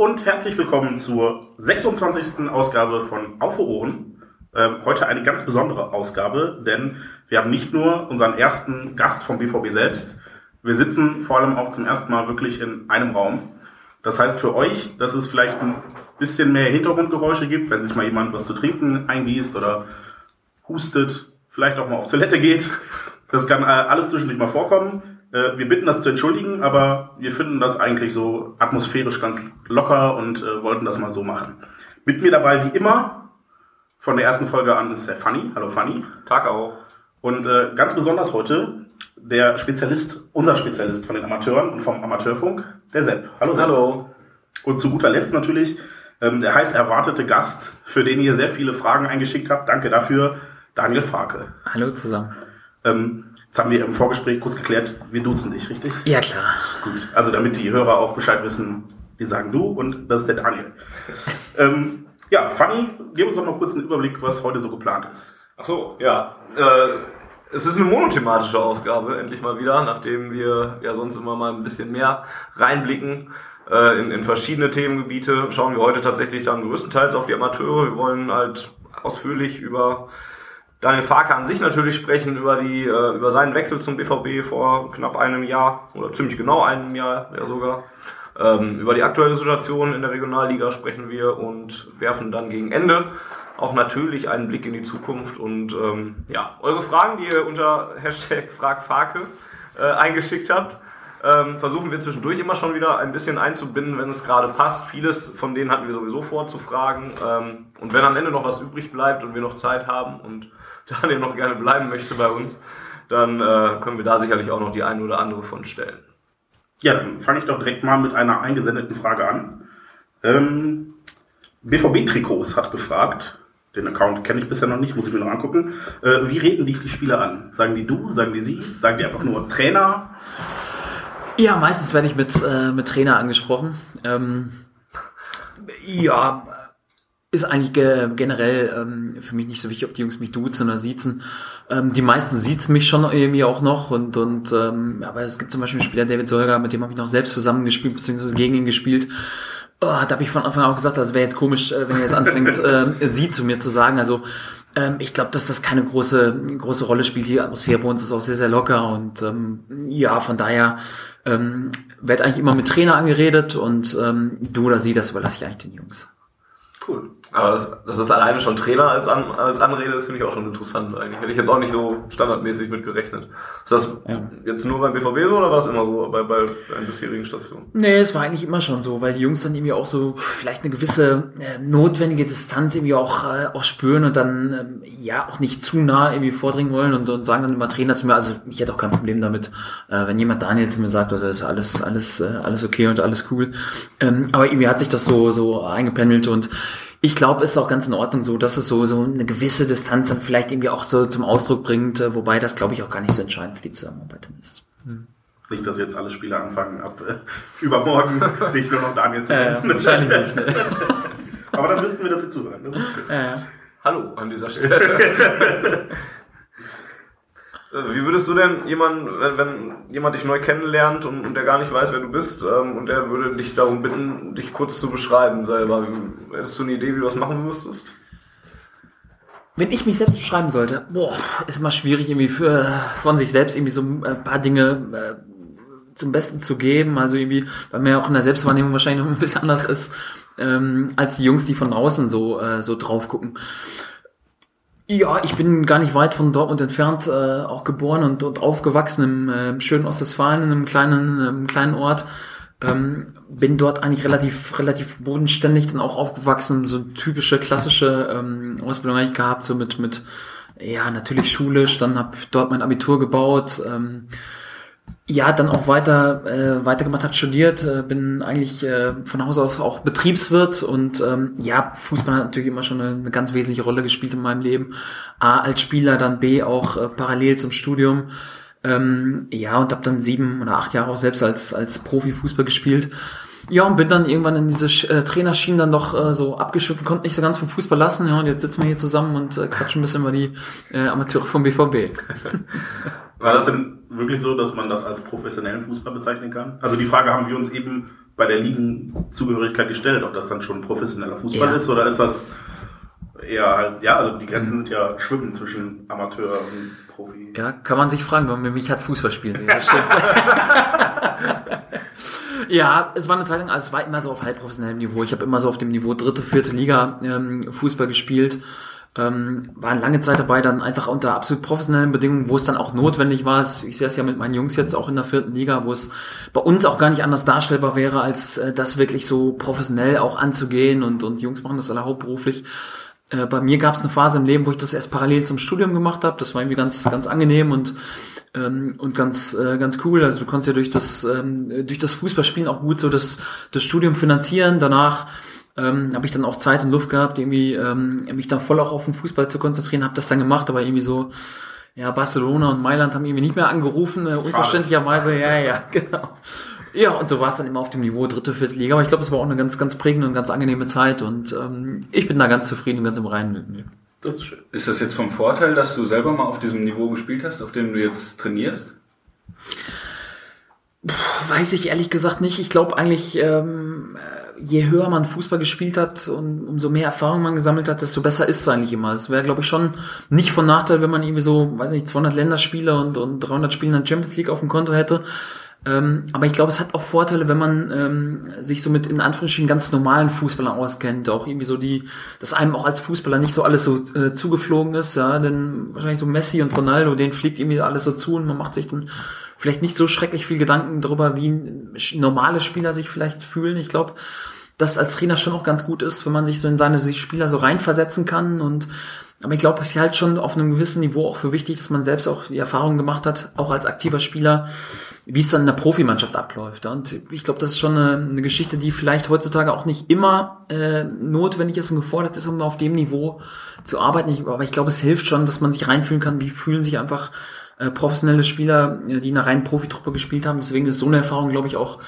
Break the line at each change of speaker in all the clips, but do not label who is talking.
Und herzlich willkommen zur 26. Ausgabe von Auf Ohren. Ähm, heute eine ganz besondere Ausgabe, denn wir haben nicht nur unseren ersten Gast vom BVB selbst, wir sitzen vor allem auch zum ersten Mal wirklich in einem Raum. Das heißt für euch, dass es vielleicht ein bisschen mehr Hintergrundgeräusche gibt, wenn sich mal jemand was zu trinken eingießt oder hustet, vielleicht auch mal auf Toilette geht. Das kann äh, alles zwischendurch mal vorkommen. Äh, wir bitten das zu entschuldigen, aber wir finden das eigentlich so atmosphärisch ganz locker und äh, wollten das mal so machen. Mit mir dabei wie immer von der ersten Folge an ist der Fanny. Hallo Fanny.
Tag auch.
Und äh, ganz besonders heute der Spezialist, unser Spezialist von den Amateuren und vom Amateurfunk, der Sepp. Hallo Sepp.
Hallo.
Und zu guter Letzt natürlich ähm, der heiß erwartete Gast, für den ihr sehr viele Fragen eingeschickt habt. Danke dafür, Daniel Farke.
Hallo zusammen.
Ähm, Jetzt haben wir im Vorgespräch kurz geklärt, wir duzen dich, richtig?
Ja, klar.
Gut, also damit die Hörer auch Bescheid wissen, wir sagen du und das ist der Daniel. ähm, ja, Fanny, gib uns doch mal kurz einen Überblick, was heute so geplant ist.
Ach so, ja. Äh, es ist eine monothematische Ausgabe, endlich mal wieder, nachdem wir ja sonst immer mal ein bisschen mehr reinblicken äh, in, in verschiedene Themengebiete. Schauen wir heute tatsächlich dann größtenteils auf die Amateure. Wir wollen halt ausführlich über Daniel Farke an sich natürlich sprechen, über, die, äh, über seinen Wechsel zum BVB vor knapp einem Jahr oder ziemlich genau einem Jahr ja sogar. Ähm, über die aktuelle Situation in der Regionalliga sprechen wir und werfen dann gegen Ende auch natürlich einen Blick in die Zukunft und ähm, ja, eure Fragen, die ihr unter Hashtag FragFarke äh, eingeschickt habt, ähm, versuchen wir zwischendurch immer schon wieder ein bisschen einzubinden, wenn es gerade passt. Vieles von denen hatten wir sowieso vor zu fragen. Ähm, und wenn am Ende noch was übrig bleibt und wir noch Zeit haben und Daniel noch gerne bleiben möchte bei uns, dann äh, können wir da sicherlich auch noch die eine oder andere von stellen.
Ja, dann fange ich doch direkt mal mit einer eingesendeten Frage an. Ähm, BVB-Trikots hat gefragt, den Account kenne ich bisher noch nicht, muss ich mir noch angucken. Äh, wie reden dich die Spieler an? Sagen die du, sagen die sie, sagen die einfach nur Trainer?
Ja, meistens werde ich mit, äh, mit Trainer angesprochen. Ähm, ja, ist eigentlich ge generell ähm, für mich nicht so wichtig, ob die Jungs mich duzen oder siezen. Ähm, die meisten siezen mich schon irgendwie auch noch und und ähm, aber es gibt zum Beispiel einen Spieler David Solger, mit dem habe ich noch selbst zusammengespielt beziehungsweise gegen ihn gespielt. Oh, da habe ich von Anfang an auch gesagt, das wäre jetzt komisch, äh, wenn er jetzt anfängt, äh, sie zu mir zu sagen. Also ähm, ich glaube, dass das keine große große Rolle spielt. Die Atmosphäre bei uns ist auch sehr sehr locker und ähm, ja, von daher ähm, wird eigentlich immer mit Trainer angeredet und ähm, du oder sie, das überlasse ich eigentlich den Jungs.
Cool. Aber das, das ist alleine schon Trainer als, An, als Anrede, das finde ich auch schon interessant eigentlich. Hätte ich jetzt auch nicht so standardmäßig mit gerechnet. Ist das ja. jetzt nur beim BVB so oder war es immer so bei, bei deinen bisherigen Stationen?
Nee, es war eigentlich immer schon so, weil die Jungs dann irgendwie auch so vielleicht eine gewisse äh, notwendige Distanz irgendwie auch, äh, auch spüren und dann ähm, ja auch nicht zu nah irgendwie vordringen wollen und, und sagen dann immer Trainer zu mir, also ich hätte auch kein Problem damit, äh, wenn jemand Daniel zu mir sagt, also ist alles, alles, äh, alles okay und alles cool. Ähm, aber irgendwie hat sich das so, so eingependelt und ich glaube, es ist auch ganz in Ordnung so, dass es so, so eine gewisse Distanz dann vielleicht irgendwie auch so zum Ausdruck bringt, äh, wobei das, glaube ich, auch gar nicht so entscheidend für die Zusammenarbeit ist.
Hm. Nicht, dass jetzt alle Spieler anfangen, ab äh, übermorgen dich nur noch Daniel zu
nennen. Ja, wahrscheinlich nicht. Ne?
Aber dann müssten wir, dass sie zuhören. Das ist
Ja, ja. Hallo an dieser Stelle. Wie würdest du denn jemanden, wenn, wenn jemand dich neu kennenlernt und, und der gar nicht weiß, wer du bist, ähm, und der würde dich darum bitten, dich kurz zu beschreiben selber, hättest du eine Idee, wie du das machen müsstest?
Wenn ich mich selbst beschreiben sollte, boah, ist immer schwierig irgendwie für von sich selbst irgendwie so ein paar Dinge äh, zum Besten zu geben. Also irgendwie, weil mir auch in der Selbstwahrnehmung wahrscheinlich noch ein bisschen anders ist ähm, als die Jungs, die von außen so äh, so drauf gucken. Ja, ich bin gar nicht weit von Dortmund entfernt, äh, auch geboren und, und aufgewachsen im äh, schönen Ostwestfalen, in einem kleinen, einem kleinen Ort. Ähm, bin dort eigentlich relativ, relativ bodenständig dann auch aufgewachsen, so typische klassische ähm, Ausbildung eigentlich gehabt, so mit, mit, ja, natürlich schulisch, dann hab dort mein Abitur gebaut, ähm, ja, dann auch weiter äh, weitergemacht, habe studiert, äh, bin eigentlich äh, von Haus aus auch Betriebswirt und ähm, ja, Fußball hat natürlich immer schon eine, eine ganz wesentliche Rolle gespielt in meinem Leben. A als Spieler, dann B auch äh, parallel zum Studium. Ähm, ja, und habe dann sieben oder acht Jahre auch selbst als als Profi Fußball gespielt. Ja, und bin dann irgendwann in diese äh, Trainerschienen dann doch äh, so abgeschüttet, konnte nicht so ganz vom Fußball lassen. Ja, und jetzt sitzen wir hier zusammen und äh, quatschen ein bisschen über die äh, Amateure vom BVB.
War das denn wirklich so, dass man das als professionellen Fußball bezeichnen kann? Also die Frage haben wir uns eben bei der Ligenzugehörigkeit gestellt, ob das dann schon professioneller Fußball
Ja.
ist oder ist das eher halt, ja, also die Grenzen sind ja schwimmen zwischen Amateur und Profi.
Ja, kann man sich fragen, warum man mich hat Fußball spielen sehen. Das stimmt. ja, es war eine Zeit lang, also es war immer so auf halbprofessionellem Niveau. Ich habe immer so auf dem Niveau dritte, vierte Liga ähm, Fußball gespielt. Ähm, war lange Zeit dabei, dann einfach unter absolut professionellen Bedingungen, wo es dann auch notwendig war. Ich sehe es ja mit meinen Jungs jetzt auch in der vierten Liga, wo es bei uns auch gar nicht anders darstellbar wäre, als äh, das wirklich so professionell auch anzugehen und, und Jungs machen das alle hauptberuflich. Äh, bei mir gab es eine Phase im Leben, wo ich das erst parallel zum Studium gemacht habe. Das war irgendwie ganz, ganz angenehm und ähm, und ganz äh, ganz cool. Also du konntest ja durch das ähm, durch das Fußballspielen auch gut so das das Studium finanzieren. Danach ähm, habe ich dann auch Zeit und Luft gehabt, irgendwie ähm, mich dann voll auch auf den Fußball zu konzentrieren. Habe das dann gemacht, aber irgendwie so ja Barcelona und Mailand haben irgendwie nicht mehr angerufen, äh, unverständlicherweise. Ja, ja, genau. Ja, und so war es dann immer auf dem Niveau dritte, vierte Liga. Aber ich glaube, es war auch eine ganz, ganz prägende und ganz angenehme Zeit. Und ähm, ich bin da ganz zufrieden und ganz im Reinen mit mir.
Das ist schön.
Ist das jetzt vom Vorteil, dass du selber mal auf diesem Niveau gespielt hast, auf dem du jetzt trainierst?
Weiß ich ehrlich gesagt nicht. Ich glaube eigentlich, ähm, äh, je höher man Fußball gespielt hat und umso mehr Erfahrung man gesammelt hat, desto besser ist es eigentlich immer. Es wäre, glaube ich, schon nicht von Nachteil, wenn man irgendwie so, weiß nicht, 200 Länderspiele und, und 300 Spiele in der Champions League auf dem Konto hätte. Ähm, aber ich glaube, es hat auch Vorteile, wenn man ähm, sich so mit in Anführungsstrichen ganz normalen Fußballern auskennt, auch irgendwie so die, dass einem auch als Fußballer nicht so alles so äh, zugeflogen ist, ja, denn wahrscheinlich so Messi und Ronaldo, denen fliegt irgendwie alles so zu und man macht sich dann vielleicht nicht so schrecklich viel Gedanken darüber, wie normale Spieler sich vielleicht fühlen. Ich glaube, dass als Trainer schon auch ganz gut ist, wenn man sich so in seine Spieler so reinversetzen kann und aber ich glaube, es ist halt schon auf einem gewissen Niveau auch für wichtig, dass man selbst auch die Erfahrung gemacht hat, auch als aktiver Spieler, wie es dann in der Profimannschaft abläuft. Und ich glaube, das ist schon eine, eine Geschichte, die vielleicht heutzutage auch nicht immer äh, notwendig ist und gefordert ist, um auf dem Niveau zu arbeiten. Aber ich glaube, es hilft schon, dass man sich reinfühlen kann, wie fühlen sich einfach äh, professionelle Spieler, äh, die in einer reinen Profitruppe gespielt haben. Deswegen ist so eine Erfahrung, glaube ich, auch,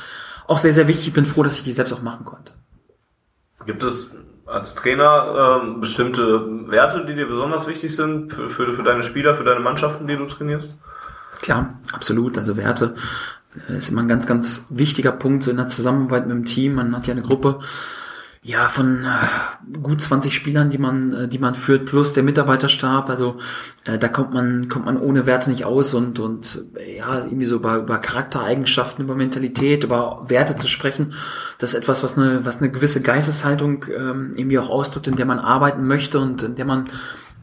auch sehr, sehr wichtig. Ich bin froh, dass ich die selbst auch machen konnte.
Gibt es als Trainer ähm, bestimmte Werte, die dir besonders wichtig sind für, für, für deine Spieler, für deine Mannschaften, die du trainierst?
Klar, absolut. Also Werte äh, ist immer ein ganz, ganz wichtiger Punkt so in der Zusammenarbeit mit dem Team. Man hat ja eine Gruppe ja von äh, gut 20 Spielern, die man, äh, die man führt, plus der Mitarbeiterstab. Also äh, da kommt man, kommt man ohne Werte nicht aus und und äh, ja irgendwie so über, über Charaktereigenschaften, über Mentalität, über Werte zu sprechen. Das ist etwas, was eine, was eine gewisse Geisteshaltung ähm, irgendwie auch ausdrückt, in der man arbeiten möchte und in der man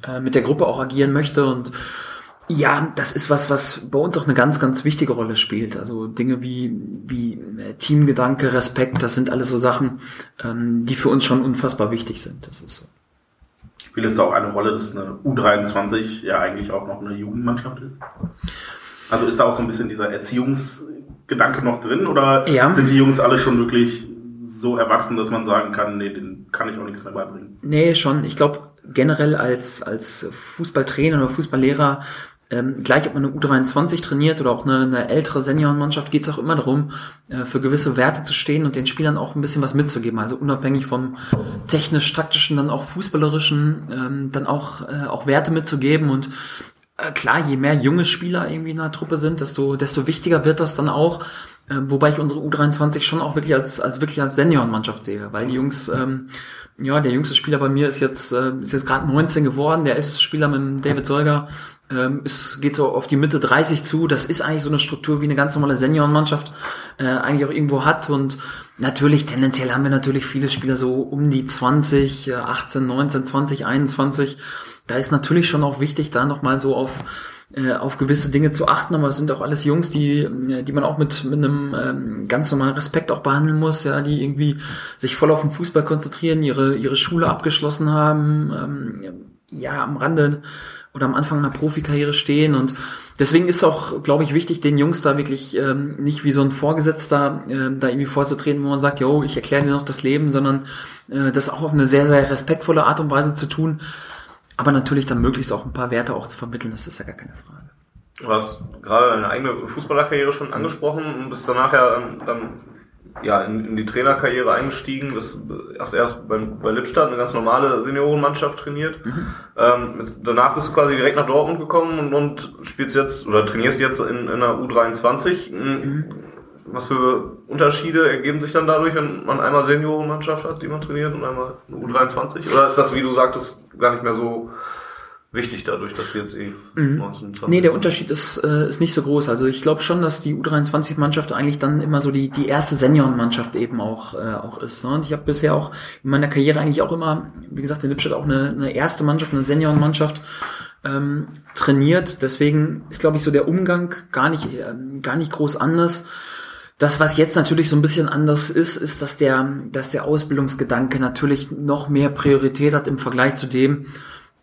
äh, mit der Gruppe auch agieren möchte und ja, das ist was, was bei uns auch eine ganz, ganz wichtige Rolle spielt. Also Dinge wie, wie äh, Teamgedanke, Respekt, das sind alles so Sachen, ähm, die für uns schon unfassbar wichtig sind. Das ist so.
Spielt es da auch eine Rolle, dass eine U23 ja eigentlich auch noch eine Jugendmannschaft ist? Also ist da auch so ein bisschen dieser Erziehungsgedanke noch drin oder
Ja.
sind die Jungs alle schon wirklich so erwachsen, dass man sagen kann, nee, den kann ich auch nichts mehr beibringen?
Nee, schon. Ich glaube, generell als, als Fußballtrainer oder Fußballlehrer, ähm, gleich ob man eine U23 trainiert oder auch eine, eine ältere Seniorenmannschaft, geht es auch immer darum, äh, für gewisse Werte zu stehen und den Spielern auch ein bisschen was mitzugeben. Also unabhängig vom technisch-taktischen, dann auch fußballerischen, ähm, dann auch, äh, auch Werte mitzugeben und äh, klar, je mehr junge Spieler irgendwie in der Truppe sind, desto, desto wichtiger wird das dann auch. Äh, wobei ich unsere U23 schon auch wirklich als, als wirklich als Seniorenmannschaft sehe, weil die Jungs, ähm, ja, der jüngste Spieler bei mir ist jetzt, äh, ist jetzt gerade 19 geworden, der älteste Spieler mit David Solger ähm, ist, geht so auf die Mitte 30 zu. Das ist eigentlich so eine Struktur, wie eine ganz normale Seniorenmannschaft äh, eigentlich auch irgendwo hat. Und natürlich, tendenziell haben wir natürlich viele Spieler so um die 20, äh, 18, 19, 20, 21. Da ist natürlich schon auch wichtig, da nochmal so auf äh, auf gewisse Dinge zu achten, aber es sind auch alles Jungs, die, äh, die man auch mit, mit einem ähm, ganz normalen Respekt auch behandeln muss, ja, die irgendwie sich voll auf den Fußball konzentrieren, ihre, ihre Schule abgeschlossen haben, ähm, ja, am Rande oder am Anfang einer Profikarriere stehen und deswegen ist auch, glaube ich, wichtig, den Jungs da wirklich ähm, nicht wie so ein Vorgesetzter ähm, da irgendwie vorzutreten, wo man sagt, yo, ich erkläre dir noch das Leben, sondern äh, das auch auf eine sehr, sehr respektvolle Art und Weise zu tun. Aber natürlich dann möglichst auch ein paar Werte auch zu vermitteln, das ist ja gar keine Frage.
Du hast gerade deine eigene Fußballerkarriere schon angesprochen und bist danach ja dann, dann ja, in, in die Trainerkarriere eingestiegen. Bist hast erst beim, bei Lippstadt eine ganz normale Seniorenmannschaft trainiert.
Mhm.
Ähm, danach bist du quasi direkt nach Dortmund gekommen und, und spielst jetzt oder trainierst jetzt in, in einer U23. Mhm. Was für Unterschiede ergeben sich dann dadurch, wenn man einmal Seniorenmannschaft hat, die man trainiert und einmal eine U23? Oder ist das, wie du sagtest, gar nicht mehr so wichtig dadurch, dass jetzt eh
Mhm.
1920
Nee, der Unterschied ist, äh, ist nicht so groß. Also ich glaube schon, dass die U23-Mannschaft eigentlich dann immer so die, die erste Seniorenmannschaft eben auch, äh, auch ist. Ne? Und ich habe bisher auch in meiner Karriere eigentlich auch immer, wie gesagt, in Lippstadt auch eine, eine erste Mannschaft, eine Seniorenmannschaft ähm, trainiert. Deswegen ist, glaube ich, so der Umgang gar nicht, ähm, gar nicht groß anders. Das, was jetzt natürlich so ein bisschen anders ist, ist, dass der, dass der Ausbildungsgedanke natürlich noch mehr Priorität hat im Vergleich zu dem,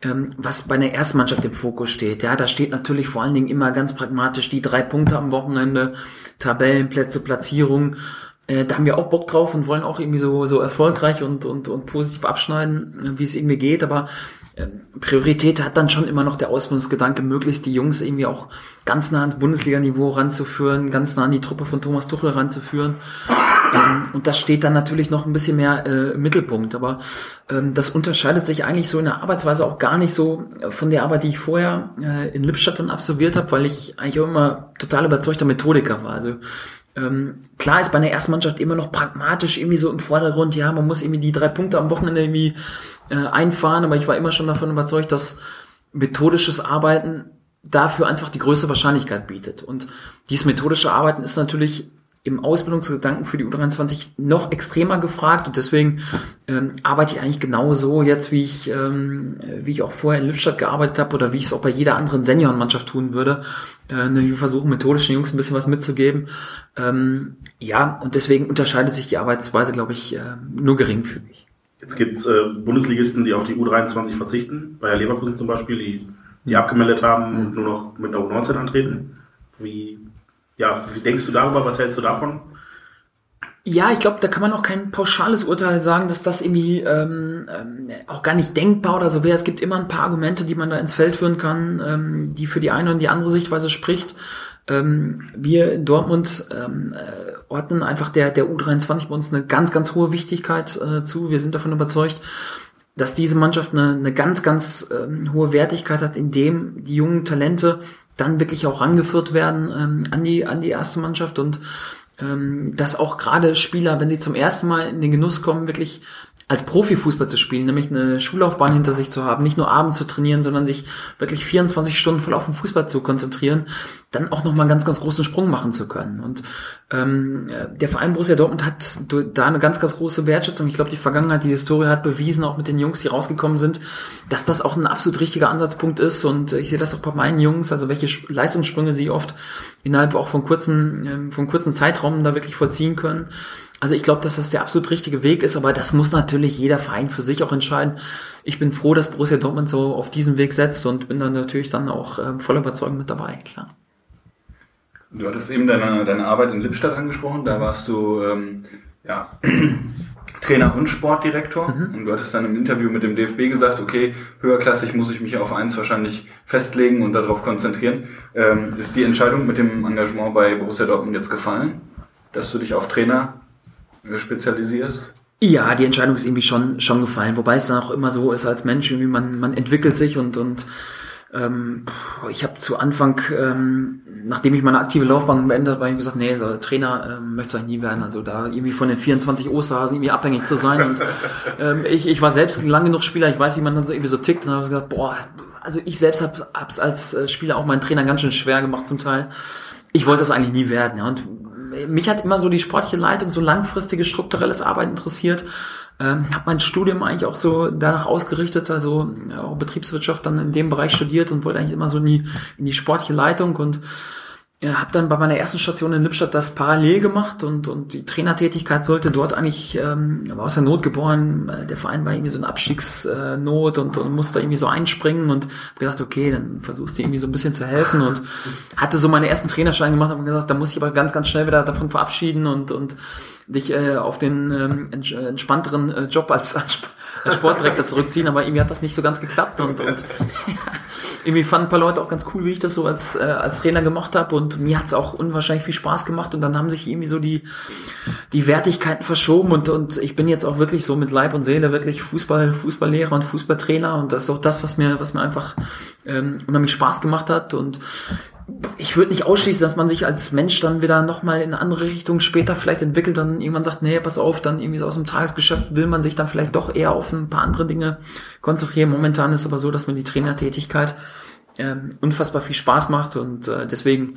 ähm, was bei einer Erstmannschaft im Fokus steht. Ja, da steht natürlich vor allen Dingen immer ganz pragmatisch die drei Punkte am Wochenende, Tabellenplätze, Platzierung. Äh, da haben wir auch Bock drauf und wollen auch irgendwie so, so erfolgreich und, und, und positiv abschneiden, äh, wie es irgendwie geht. Aber ähm, Priorität hat dann schon immer noch der Ausbildungsgedanke, möglichst die Jungs irgendwie auch ganz nah ans Bundesliga-Niveau ranzuführen, ganz nah an die Truppe von Thomas Tuchel ranzuführen. Ähm, und das steht dann natürlich noch ein bisschen mehr äh, im Mittelpunkt. Aber ähm, das unterscheidet sich eigentlich so in der Arbeitsweise auch gar nicht so von der Arbeit, die ich vorher äh, in Lippstadt dann absolviert habe, weil ich eigentlich auch immer total überzeugter Methodiker war. Also ähm, klar ist bei einer Erstmannschaft immer noch pragmatisch irgendwie so im Vordergrund, ja, man muss irgendwie die drei Punkte am Wochenende irgendwie äh, einfahren, aber ich war immer schon davon überzeugt, dass methodisches Arbeiten dafür einfach die größte Wahrscheinlichkeit bietet. Und dieses methodische Arbeiten ist natürlich im Ausbildungsgedanken für die U23 noch extremer gefragt und deswegen ähm, arbeite ich eigentlich genauso jetzt, wie ich, ähm, wie ich auch vorher in Lippstadt gearbeitet habe oder wie ich es auch bei jeder anderen Seniorenmannschaft tun würde. Äh, ne, wir versuchen methodisch den Jungs ein bisschen was mitzugeben. Ähm, ja, und deswegen unterscheidet sich die Arbeitsweise, glaube ich, äh, nur geringfügig.
Jetzt gibt es äh, Bundesligisten, die auf die U23 verzichten, bei Leverkusen zum Beispiel, die, die abgemeldet haben und nur noch mit der U19 antreten. Wie, ja, wie denkst du darüber? Was hältst du davon?
Ja, ich glaube, da kann man auch kein pauschales Urteil sagen, dass das irgendwie ähm, ähm, auch gar nicht denkbar oder so wäre. Es gibt immer ein paar Argumente, die man da ins Feld führen kann, ähm, die für die eine und die andere Sichtweise spricht. Ähm, wir in Dortmund ähm, äh, ordnen einfach der, der U23 bei uns eine ganz, ganz hohe Wichtigkeit äh, zu. Wir sind davon überzeugt, dass diese Mannschaft eine, eine ganz, ganz ähm, hohe Wertigkeit hat, indem die jungen Talente dann wirklich auch rangeführt werden ähm, an die an die erste Mannschaft und ähm, dass auch gerade Spieler, wenn sie zum ersten Mal in den Genuss kommen, wirklich als Profifußball zu spielen, nämlich eine Schullaufbahn hinter sich zu haben, nicht nur abends zu trainieren, sondern sich wirklich 24 Stunden voll auf den Fußball zu konzentrieren, dann auch nochmal einen ganz, ganz großen Sprung machen zu können. Und ähm, der Verein Borussia Dortmund hat da eine ganz, ganz große Wertschätzung. Ich glaube, die Vergangenheit, die Historie hat bewiesen, auch mit den Jungs, die rausgekommen sind, dass das auch ein absolut richtiger Ansatzpunkt ist. Und ich sehe das auch bei meinen Jungs, also welche Leistungssprünge sie oft innerhalb auch von kurzen, von kurzen Zeitraum da wirklich vollziehen können. Also ich glaube, dass das der absolut richtige Weg ist, aber das muss natürlich jeder Verein für sich auch entscheiden. Ich bin froh, dass Borussia Dortmund so auf diesen Weg setzt und bin dann natürlich dann auch äh, voller Überzeugung mit dabei, klar.
Du hattest eben deine, deine Arbeit in Lippstadt angesprochen, da warst du ähm, ja, Trainer und Sportdirektor mhm. und du hattest dann im Interview mit dem DFB gesagt, okay, höherklassig muss ich mich auf eins wahrscheinlich festlegen und darauf konzentrieren. Ähm, ist die Entscheidung mit dem Engagement bei Borussia Dortmund jetzt gefallen, dass du dich auf Trainer spezialisierst?
Ja, die Entscheidung ist irgendwie schon, schon gefallen, wobei es dann auch immer so ist als Mensch, irgendwie man, man entwickelt sich und, und ähm, ich habe zu Anfang, ähm, nachdem ich meine aktive Laufbahn beendet habe, habe ich gesagt, nee, so, Trainer ähm, möchte ich nie werden, also da irgendwie von den 24 Osterhasen irgendwie abhängig zu sein und ähm, ich, ich war selbst lang genug Spieler, ich weiß, wie man dann so irgendwie so tickt und habe gesagt, boah, also ich selbst habe es als äh, Spieler auch meinen Trainer ganz schön schwer gemacht zum Teil. Ich wollte das eigentlich nie werden, ja, und mich hat immer so die sportliche Leitung, so langfristiges strukturelles Arbeiten interessiert. Ähm, habe mein Studium eigentlich auch so danach ausgerichtet, also ja, auch Betriebswirtschaft dann in dem Bereich studiert und wollte eigentlich immer so in die, in die sportliche Leitung und ja, habe dann bei meiner ersten Station in Lippstadt das parallel gemacht und, und die Trainertätigkeit sollte dort eigentlich, ähm, war aus der Not geboren, äh, der Verein war irgendwie so eine Abstiegsnot und, und musste irgendwie so einspringen und hab gedacht, okay, dann versuchst du irgendwie so ein bisschen zu helfen und hatte so meine ersten Trainerschein gemacht und gesagt, da muss ich aber ganz, ganz schnell wieder davon verabschieden und, und dich äh, auf den ähm, entspannteren äh, Job als, als Sportdirektor zurückziehen, aber irgendwie hat das nicht so ganz geklappt und, und irgendwie fanden ein paar Leute auch ganz cool, wie ich das so als, äh, als Trainer gemacht habe und mir hat's auch unwahrscheinlich viel Spaß gemacht und dann haben sich irgendwie so die, die Wertigkeiten verschoben und, und ich bin jetzt auch wirklich so mit Leib und Seele wirklich Fußball, Fußballlehrer und Fußballtrainer und das ist auch das, was mir, was mir einfach ähm, unheimlich Spaß gemacht hat und ich würde nicht ausschließen, dass man sich als Mensch dann wieder nochmal in eine andere Richtung später vielleicht entwickelt, dann irgendwann sagt, nee, pass auf, dann irgendwie so aus dem Tagesgeschäft will man sich dann vielleicht doch eher auf ein paar andere Dinge konzentrieren. Momentan ist es aber so, dass mir die Trainertätigkeit ähm, unfassbar viel Spaß macht und äh, deswegen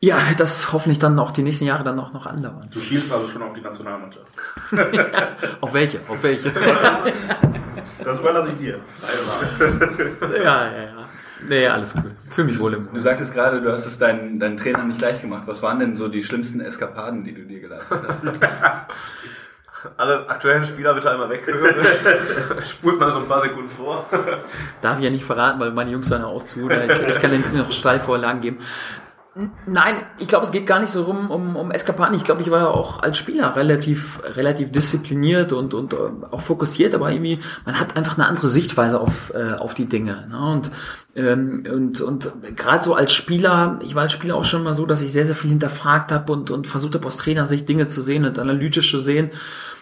ja, das hoffentlich dann auch die nächsten Jahre dann auch noch andauern.
Du schielst also schon auf die Nationalmannschaft.
auf welche? Auf welche?
das überlasse ich dir.
ja, ja, ja. Nee, alles cool. Fühl mich wohl im.
Du sagtest gerade, du hast es deinen, deinen Trainern nicht leicht gemacht. Was waren denn so die schlimmsten Eskapaden, die du dir geleistet hast?
Alle aktuellen Spieler bitte einmal weg. Spult mal so ein paar Sekunden vor.
Darf ich ja nicht verraten, weil meine Jungs hören auch zu. Ich, ich kann ja nicht noch Steilvorlagen geben. Nein, ich glaube, es geht gar nicht so rum um, um Eskapaden. Ich glaube, ich war ja auch als Spieler relativ, relativ diszipliniert und, und äh, auch fokussiert, aber irgendwie, man hat einfach eine andere Sichtweise auf, äh, auf die Dinge. Ne? Und, ähm, und, und gerade so als Spieler, ich war als Spieler auch schon mal so, dass ich sehr, sehr viel hinterfragt habe und, und versucht habe, aus Trainersicht Dinge zu sehen und analytisch zu sehen.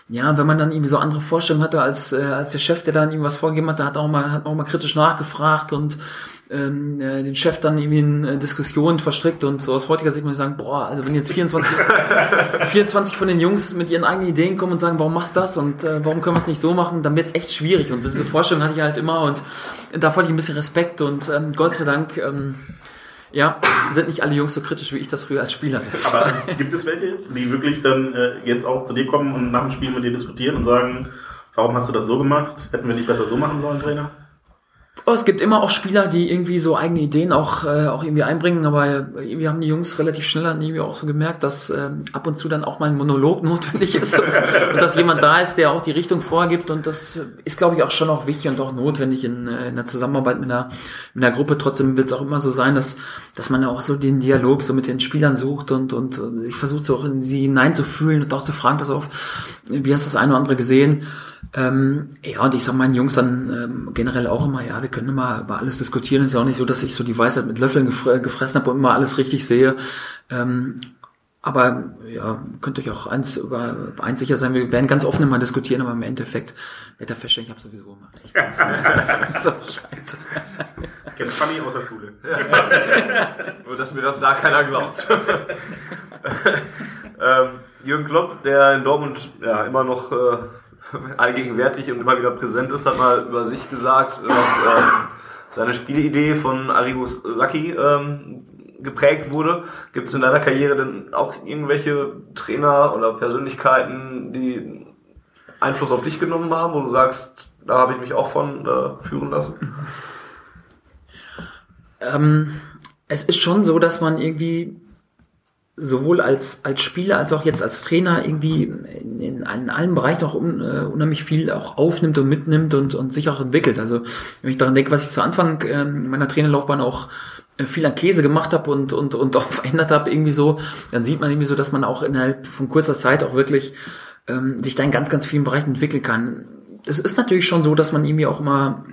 Ja, wenn man dann irgendwie so andere Vorstellungen hatte als, äh, als der Chef, der dann irgendwas vorgegeben hat, hat auch mal, hat auch mal kritisch nachgefragt und ähm, äh, den Chef dann irgendwie in äh, Diskussionen verstrickt und so aus heutiger Sicht muss ich sagen, boah, also wenn jetzt 24, 24 von den Jungs mit ihren eigenen Ideen kommen und sagen, warum machst du das und äh, warum können wir es nicht so machen, dann wird es echt schwierig und so diese Vorstellung hatte ich halt immer und da wollte ich ein bisschen Respekt und ähm, Gott sei Dank ähm, ja, sind nicht alle Jungs so kritisch, wie ich das früher als Spieler selbst
Aber gibt es welche, die wirklich dann äh, jetzt auch zu dir kommen und nach dem Spiel mit dir diskutieren und sagen, warum hast du das so gemacht? Hätten wir nicht besser so machen sollen, Trainer?
Oh, es gibt immer auch Spieler, die irgendwie so eigene Ideen auch, äh, auch irgendwie einbringen, aber irgendwie haben die Jungs relativ schnell dann irgendwie auch so gemerkt, dass ähm, ab und zu dann auch mal ein Monolog notwendig ist und, und dass jemand da ist, der auch die Richtung vorgibt und das ist, glaube ich, auch schon auch wichtig und auch notwendig in, äh, in der Zusammenarbeit mit einer, mit einer Gruppe. Trotzdem wird es auch immer so sein, dass, dass man auch so den Dialog so mit den Spielern sucht und, und ich versuche so auch in sie hineinzufühlen und auch zu fragen, pass auf, wie hast du das eine oder andere gesehen? Ähm, ja, und ich sag meinen Jungs dann ähm, generell auch immer, ja, wir können immer über alles diskutieren. Es ist ja auch nicht so, dass ich so die Weisheit mit Löffeln gef gefressen habe und immer alles richtig sehe. Ähm, aber ja, könnt euch auch eins über eins sicher sein, wir werden ganz offen immer diskutieren, aber im Endeffekt wird er feststellen, ich habe sowieso immer recht.
so Scheiße. Kennt Fanny aus der Schule.
Nur, dass mir das da keiner glaubt. ähm, Jürgen Klopp, der in Dortmund ja immer noch äh, allgegenwärtig und immer wieder präsent ist, hat mal über sich gesagt, dass äh, seine Spielidee von Arrigo Sacchi ähm, geprägt wurde. Gibt es in deiner Karriere denn auch irgendwelche Trainer oder Persönlichkeiten, die Einfluss auf dich genommen haben, wo du sagst, da habe ich mich auch von äh, führen lassen?
Ähm, es ist schon so, dass man irgendwie sowohl als, als Spieler als auch jetzt als Trainer irgendwie in, in, in allen Bereichen auch un, uh, unheimlich viel auch aufnimmt und mitnimmt und, und sich auch entwickelt. Also wenn ich daran denke, was ich zu Anfang äh, meiner Trainerlaufbahn auch äh, viel an Käse gemacht habe und, und, und auch verändert habe irgendwie so, dann sieht man irgendwie so, dass man auch innerhalb von kurzer Zeit auch wirklich ähm, sich da in ganz, ganz vielen Bereichen entwickeln kann. Es ist natürlich schon so, dass man irgendwie auch immer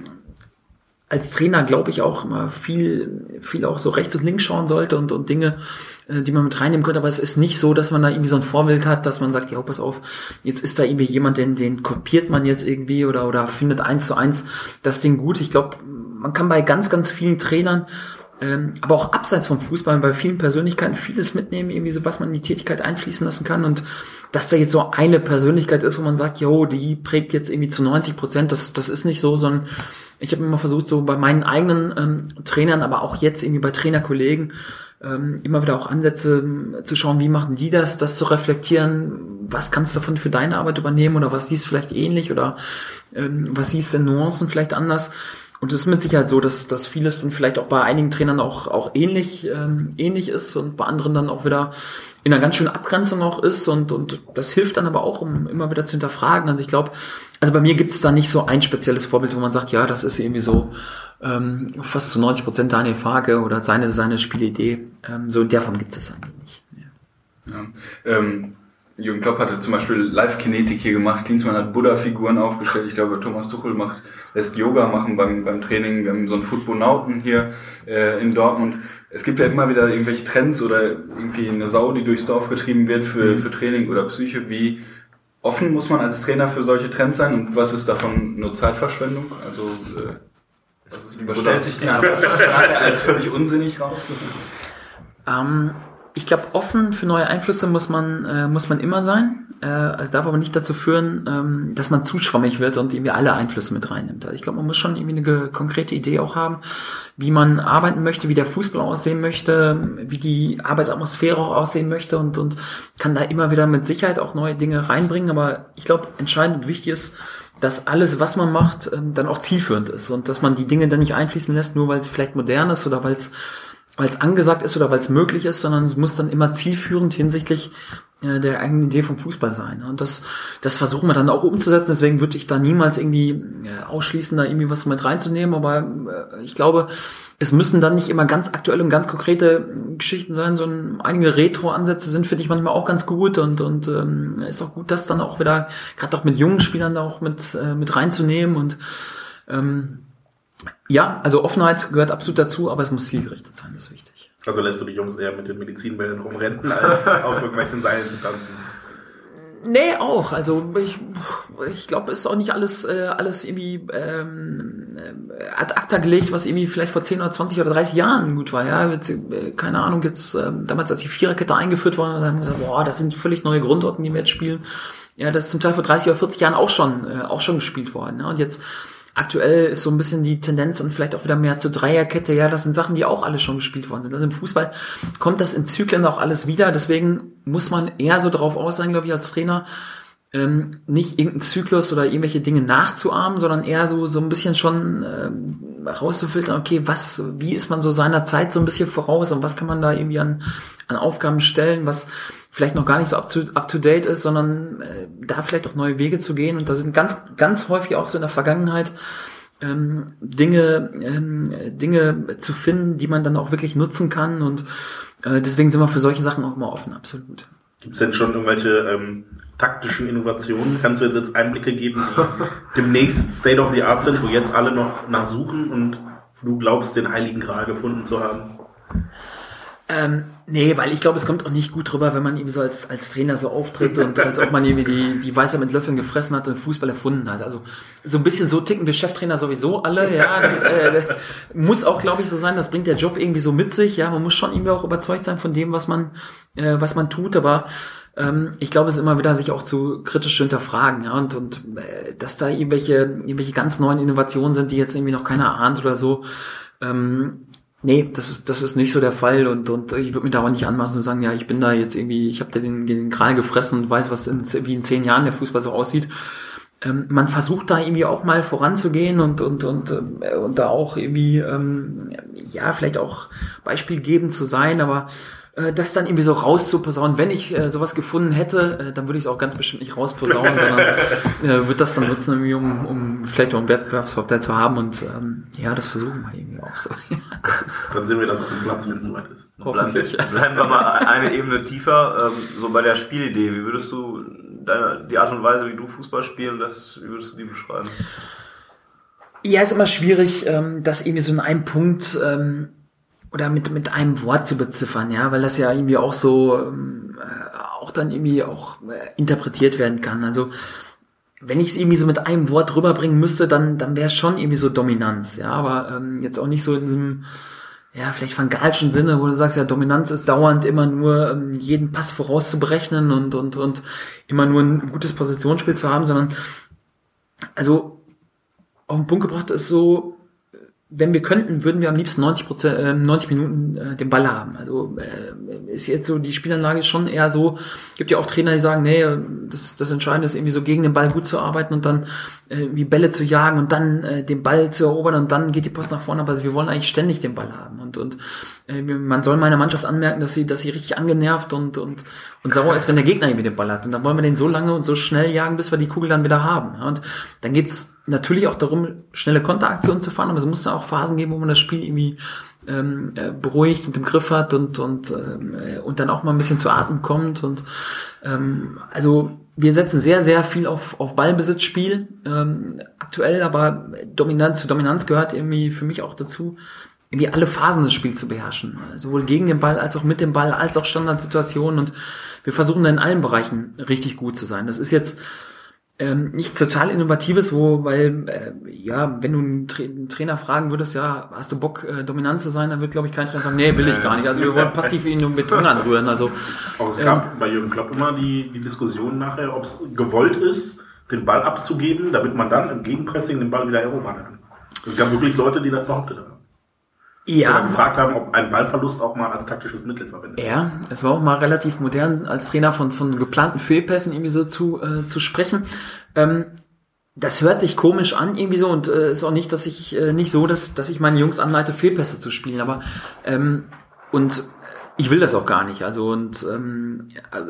als Trainer, glaube ich, auch immer viel, viel auch so rechts und links schauen sollte und, und Dinge äh, die man mit reinnehmen könnte, aber es ist nicht so, dass man da irgendwie so ein Vorbild hat, dass man sagt, ja, pass auf, jetzt ist da irgendwie jemand, den, den kopiert man jetzt irgendwie oder, oder findet eins zu eins das Ding gut. Ich glaube, man kann bei ganz, ganz vielen Trainern ähm, aber auch abseits vom Fußball, bei vielen Persönlichkeiten vieles mitnehmen, irgendwie so, was man in die Tätigkeit einfließen lassen kann und dass da jetzt so eine Persönlichkeit ist, wo man sagt, jo, die prägt jetzt irgendwie zu 90 Prozent, das, das ist nicht so, sondern ich habe immer versucht, so bei meinen eigenen ähm, Trainern, aber auch jetzt irgendwie bei Trainerkollegen, ähm, immer wieder auch Ansätze ähm, zu schauen, wie machen die das, das zu reflektieren, was kannst du davon für deine Arbeit übernehmen oder was siehst du vielleicht ähnlich oder ähm, was siehst du in Nuancen vielleicht anders. Und es ist mit Sicherheit so, dass, dass vieles dann vielleicht auch bei einigen Trainern auch, auch ähnlich, ähm, ähnlich ist und bei anderen dann auch wieder in einer ganz schönen Abgrenzung auch ist und, und das hilft dann aber auch, um immer wieder zu hinterfragen. Also ich glaube, also bei mir gibt es da nicht so ein spezielles Vorbild, wo man sagt, ja, das ist irgendwie so ähm, fast zu 90 Prozent Daniel Farke oder seine, seine Spielidee. Ähm, so in der Form gibt es das eigentlich nicht. Ja.
Ja. Ähm, Jürgen Klopp hatte zum Beispiel Live-Kinetik hier gemacht, Klinsmann hat Buddha-Figuren aufgestellt, ich glaube Thomas Tuchel macht, lässt Yoga machen beim, beim Training, wir haben so einen Footbonauten hier äh, in Dortmund. Es gibt ja immer wieder irgendwelche Trends oder irgendwie eine Sau, die durchs Dorf getrieben wird für, für Training oder Psyche. Wie offen muss man als Trainer für solche Trends sein und was ist davon nur Zeitverschwendung? Also äh, was ist, was stellt sich nachher als völlig unsinnig raus?
Ähm, ich glaube, offen für neue Einflüsse muss man, äh, muss man immer sein. Äh, es darf aber nicht dazu führen, ähm, dass man zu schwammig wird und irgendwie alle Einflüsse mit reinnimmt. Also ich glaube, man muss schon irgendwie eine konkrete Idee auch haben, wie man arbeiten möchte, wie der Fußball aussehen möchte, wie die Arbeitsatmosphäre auch aussehen möchte und, und kann da immer wieder mit Sicherheit auch neue Dinge reinbringen. Aber ich glaube, entscheidend und wichtig ist, dass alles, was man macht, ähm, dann auch zielführend ist und dass man die Dinge dann nicht einfließen lässt, nur weil es vielleicht modern ist oder weil es weil es angesagt ist oder weil es möglich ist, sondern es muss dann immer zielführend hinsichtlich äh, der eigenen Idee vom Fußball sein. Und das, das versuchen wir dann auch umzusetzen. Deswegen würde ich da niemals irgendwie äh, ausschließen, da irgendwie was mit reinzunehmen. Aber äh, ich glaube, es müssen dann nicht immer ganz aktuelle und ganz konkrete Geschichten sein, sondern einige Retro-Ansätze sind, finde ich, manchmal auch ganz gut und, und ähm, ist auch gut, das dann auch wieder, gerade auch mit jungen Spielern da auch mit, äh, mit reinzunehmen und ähm, ja, also Offenheit gehört absolut dazu, aber es muss zielgerichtet sein, das ist wichtig.
Also lässt du die Jungs eher mit den Medizinbällen rumrennen, als auf irgendwelchen Seilen zu tanzen?
Nee, auch. Also ich, ich glaube, es ist auch nicht alles, äh, alles irgendwie ähm, ad acta gelegt, was irgendwie vielleicht vor 10 oder 20 oder 30 Jahren gut war. Ja, jetzt, äh, keine Ahnung, jetzt äh, damals, als die Viererkette eingeführt wurde, haben wir gesagt, boah, das sind völlig neue Grundordnungen, die wir jetzt spielen. Ja, das ist zum Teil vor 30 oder 40 Jahren auch schon, äh, auch schon gespielt worden. Ja? Und jetzt Aktuell ist so ein bisschen die Tendenz und vielleicht auch wieder mehr zur Dreierkette. Ja, das sind Sachen, die auch alle schon gespielt worden sind. Also im Fußball kommt das in Zyklen auch alles wieder. Deswegen muss man eher so darauf aus sein, glaube ich, als Trainer, ähm, nicht irgendeinen Zyklus oder irgendwelche Dinge nachzuahmen, sondern eher so so ein bisschen schon ähm, rauszufiltern, okay, was, wie ist man so seiner Zeit so ein bisschen voraus und was kann man da irgendwie an, an Aufgaben stellen, was vielleicht noch gar nicht so up to, up to date ist, sondern äh, da vielleicht auch neue Wege zu gehen. Und da sind ganz, ganz häufig auch so in der Vergangenheit ähm, Dinge, ähm, Dinge zu finden, die man dann auch wirklich nutzen kann. Und äh, deswegen sind wir für solche Sachen auch immer offen, absolut.
Gibt es denn schon irgendwelche ähm, taktischen Innovationen? Kannst du jetzt Einblicke geben, die demnächst State of the Art sind, wo jetzt alle noch nachsuchen und du glaubst, den heiligen Gral gefunden zu haben?
Ähm, nee, weil ich glaube, es kommt auch nicht gut drüber, wenn man irgendwie so als, als Trainer so auftritt und als ob man irgendwie die, die Weisheit mit Löffeln gefressen hat und Fußball erfunden hat. Also so ein bisschen so ticken wir Cheftrainer sowieso alle, ja. Das äh, muss auch, glaube ich, so sein, das bringt der Job irgendwie so mit sich, ja. Man muss schon irgendwie auch überzeugt sein von dem, was man, äh, was man tut, aber ähm, ich glaube, es ist immer wieder, sich auch zu kritisch zu hinterfragen, ja, und, und äh, dass da irgendwelche, irgendwelche ganz neuen Innovationen sind, die jetzt irgendwie noch keiner ahnt oder so. Ähm, Nee, das ist, das ist nicht so der Fall und, und ich würde mir da auch nicht anmaßen zu sagen, ja, ich bin da jetzt irgendwie, ich habe den, den Kral gefressen und weiß, was in, wie in zehn Jahren der Fußball so aussieht. Ähm, man versucht da irgendwie auch mal voranzugehen und, und, und, äh, und da auch irgendwie, ähm, ja, vielleicht auch beispielgebend zu sein, aber das dann irgendwie so rauszuposaunen. Wenn ich äh, sowas gefunden hätte, äh, dann würde ich es auch ganz bestimmt nicht rausposaunen, sondern äh, würde das dann nutzen, irgendwie, um, um vielleicht auch einen Wettbewerbsvorteil zu haben. Und ähm, ja, das versuchen wir irgendwie auch so.
dann sehen wir das auf dem Platz, wenn es soweit ist.
Hoffentlich. Bleiben wir mal eine Ebene tiefer, ähm, so bei der Spielidee. Wie würdest du deine, die Art und Weise, wie du Fußball spielen, das, wie würdest du die beschreiben?
Ja, ist immer schwierig, ähm, das irgendwie so in einem Punkt ähm, oder mit, mit einem Wort zu beziffern, ja, weil das ja irgendwie auch so ähm, äh, auch dann irgendwie auch äh, interpretiert werden kann. Also wenn ich es irgendwie so mit einem Wort rüberbringen müsste, dann, dann wäre es schon irgendwie so Dominanz, ja, aber ähm, jetzt auch nicht so in diesem, ja, vielleicht von Galschen Sinne, wo du sagst, ja, Dominanz ist dauernd immer nur ähm, jeden Pass vorauszuberechnen und, und, und immer nur ein gutes Positionsspiel zu haben, sondern also auf den Punkt gebracht ist so, wenn wir könnten, würden wir am liebsten 90 Prozent, äh, 90 Minuten äh, den Ball haben. Also äh, ist jetzt so die Spielanlage schon eher so. Gibt ja auch Trainer, die sagen, nee, das, das Entscheidende ist irgendwie so gegen den Ball gut zu arbeiten und dann äh, wie Bälle zu jagen und dann äh, den Ball zu erobern und dann geht die Post nach vorne, aber wir wollen eigentlich ständig den Ball haben. Und und äh, man soll meiner Mannschaft anmerken, dass sie dass sie richtig angenervt und und und sauer ist, wenn der Gegner irgendwie den Ball hat. Und dann wollen wir den so lange und so schnell jagen, bis wir die Kugel dann wieder haben. Und dann geht's natürlich auch darum, schnelle Konteraktionen zu fahren, aber es muss dann auch Phasen geben, wo man das Spiel irgendwie ähm, äh, beruhigt und im Griff hat und und ähm, äh, und dann auch mal ein bisschen zu Atem kommt. Und ähm, also wir setzen sehr sehr viel auf auf Ballbesitzspiel ähm, aktuell, aber Dominanz zu Dominanz gehört irgendwie für mich auch dazu irgendwie alle Phasen des Spiels zu beherrschen, sowohl gegen den Ball als auch mit dem Ball als auch Standardsituationen und wir versuchen in allen Bereichen richtig gut zu sein. Das ist jetzt ähm, nichts total Innovatives, wo, weil, äh, ja, wenn du einen, Tra einen, Trainer fragen würdest, ja, hast du Bock, äh, dominant zu sein, dann wird, glaube ich, kein Trainer sagen, nee, will ich gar nicht. Also wir wollen passiv ihn nur Beton anrühren. Also,
Auch es gab ähm, bei Jürgen Klopp immer die, die Diskussion nachher, ob es gewollt ist, den Ball abzugeben, damit man dann im Gegenpressing den Ball wieder erobern kann. Es gab wirklich Leute, die das behauptet haben ja. Oder gefragt haben, ob ein Ballverlust auch mal als taktisches Mittel verwendet
wird. Ja, es war auch mal relativ modern, als Trainer von, von geplanten Fehlpässen irgendwie so zu, äh, zu sprechen. Ähm, das hört sich komisch an irgendwie so und äh, ist auch nicht, dass ich äh, nicht so, dass, dass ich meine Jungs anleite, Fehlpässe zu spielen, aber ähm, und ich will das auch gar nicht. Also und ähm,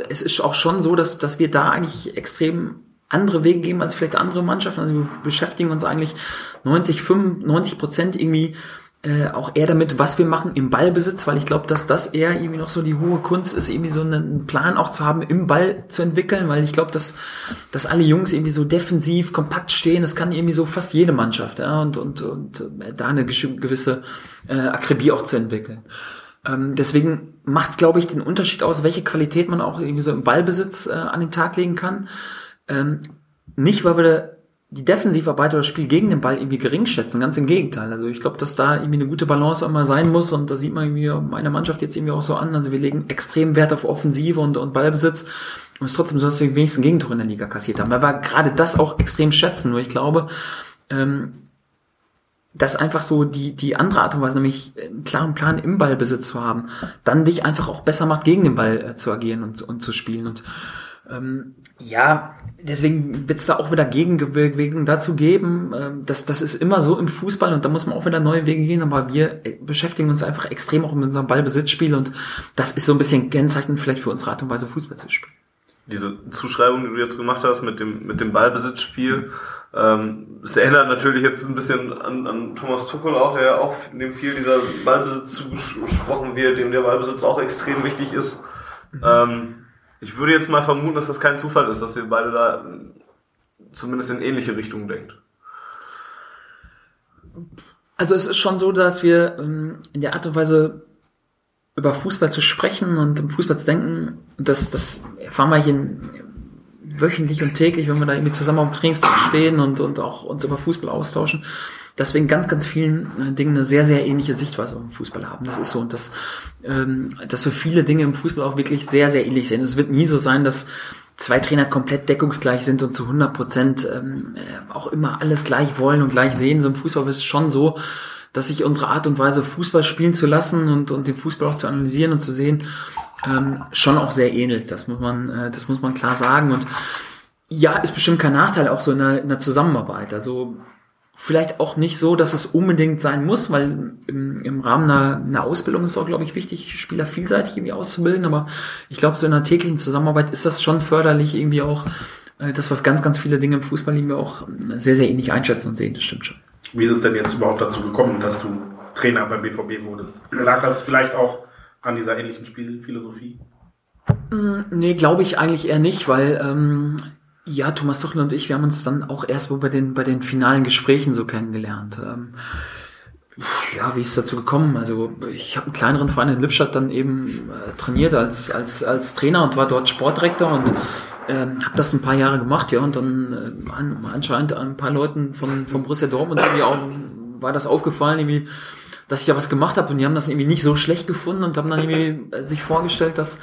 es ist auch schon so, dass, dass wir da eigentlich extrem andere Wege geben als vielleicht andere Mannschaften. Also wir beschäftigen uns eigentlich 90, 95 Prozent irgendwie äh, auch eher damit, was wir machen im Ballbesitz, weil ich glaube, dass das eher irgendwie noch so die hohe Kunst ist, irgendwie so einen Plan auch zu haben, im Ball zu entwickeln, weil ich glaube, dass, dass alle Jungs irgendwie so defensiv, kompakt stehen, das kann irgendwie so fast jede Mannschaft, ja, und, und, und äh, da eine gewisse äh, Akribie auch zu entwickeln. Ähm, deswegen macht es, glaube ich, den Unterschied aus, welche Qualität man auch irgendwie so im Ballbesitz äh, an den Tag legen kann. Ähm, nicht, weil wir die Defensivarbeit oder das Spiel gegen den Ball irgendwie gering schätzen. Ganz im Gegenteil. Also ich glaube, dass da irgendwie eine gute Balance mal sein muss und da sieht man irgendwie meine Mannschaft jetzt irgendwie auch so an. Also wir legen extrem Wert auf Offensive und, und Ballbesitz. Und es ist trotzdem so, dass wir wenigstens Gegentor in der Liga kassiert haben. Weil wir gerade das auch extrem schätzen. Nur ich glaube, ähm, dass einfach so die, die andere Art und Weise, nämlich einen klaren Plan im Ballbesitz zu haben, dann dich einfach auch besser macht, gegen den Ball äh, zu agieren und, und zu spielen. Und ähm, ja, deswegen wird es da auch wieder Gegenbewegung dazu geben. Ähm, das, das ist immer so im Fußball und da muss man auch wieder neue Wege gehen, aber wir äh, beschäftigen uns einfach extrem auch mit unserem Ballbesitzspiel und das ist so ein bisschen kennzeichnend vielleicht für unsere Art und Weise Fußball zu spielen.
Diese Zuschreibung, die du jetzt gemacht hast mit dem, mit dem Ballbesitzspiel, ähm, es erinnert natürlich jetzt ein bisschen an, an Thomas Tuchel auch, der ja auch dem viel dieser Ballbesitz zugesprochen wird, dem der Ballbesitz auch extrem wichtig ist. Mhm. Ähm, ich würde jetzt mal vermuten, dass das kein Zufall ist, dass ihr beide da zumindest in ähnliche Richtungen denkt.
Also es ist schon so, dass wir ähm, in der Art und Weise über Fußball zu sprechen und im Fußball zu denken, das, das erfahren wir hier wöchentlich und täglich, wenn wir da irgendwie zusammen am Trainingsplatz stehen und, und auch uns über Fußball austauschen dass wir in ganz, ganz vielen äh, Dingen eine sehr, sehr ähnliche Sichtweise den Fußball haben. Das ist so. Und dass, ähm, dass wir viele Dinge im Fußball auch wirklich sehr, sehr ähnlich sehen. Es wird nie so sein, dass zwei Trainer komplett deckungsgleich sind und zu 100 Prozent ähm, äh, auch immer alles gleich wollen und gleich sehen. So im Fußball ist es schon so, dass sich unsere Art und Weise, Fußball spielen zu lassen und, und den Fußball auch zu analysieren und zu sehen, ähm, schon auch sehr ähnelt. Das muss man, äh, das muss man klar sagen. Und ja, ist bestimmt kein Nachteil auch so in der, in der Zusammenarbeit. Also vielleicht auch nicht so, dass es unbedingt sein muss, weil im, im Rahmen einer, einer Ausbildung ist es auch, glaube ich, wichtig, Spieler vielseitig irgendwie auszubilden. Aber ich glaube, so in einer täglichen Zusammenarbeit ist das schon förderlich irgendwie auch, äh, dass wir ganz, ganz viele Dinge im Fußball irgendwie auch sehr, sehr ähnlich einschätzen und sehen. Das stimmt schon.
Wie ist es denn jetzt überhaupt dazu gekommen, dass du Trainer beim BVB wurdest? Lag das vielleicht auch an dieser ähnlichen Spielphilosophie?
Mm, nee, glaube ich eigentlich eher nicht, weil ähm, ja, Thomas Tuchel und ich, wir haben uns dann auch erst wo bei den, bei den finalen Gesprächen so kennengelernt. Ähm, ja, wie ist es dazu gekommen? Also ich habe einen kleineren Verein in Lippstadt dann eben äh, trainiert als, als, als Trainer und war dort Sportdirektor und ähm, habe das ein paar Jahre gemacht, ja, und dann äh, anscheinend ein paar Leuten von, von Borussia Dortmund irgendwie auch, war das aufgefallen, irgendwie, dass ich ja was gemacht habe und die haben das irgendwie nicht so schlecht gefunden und haben dann irgendwie äh, sich vorgestellt, dass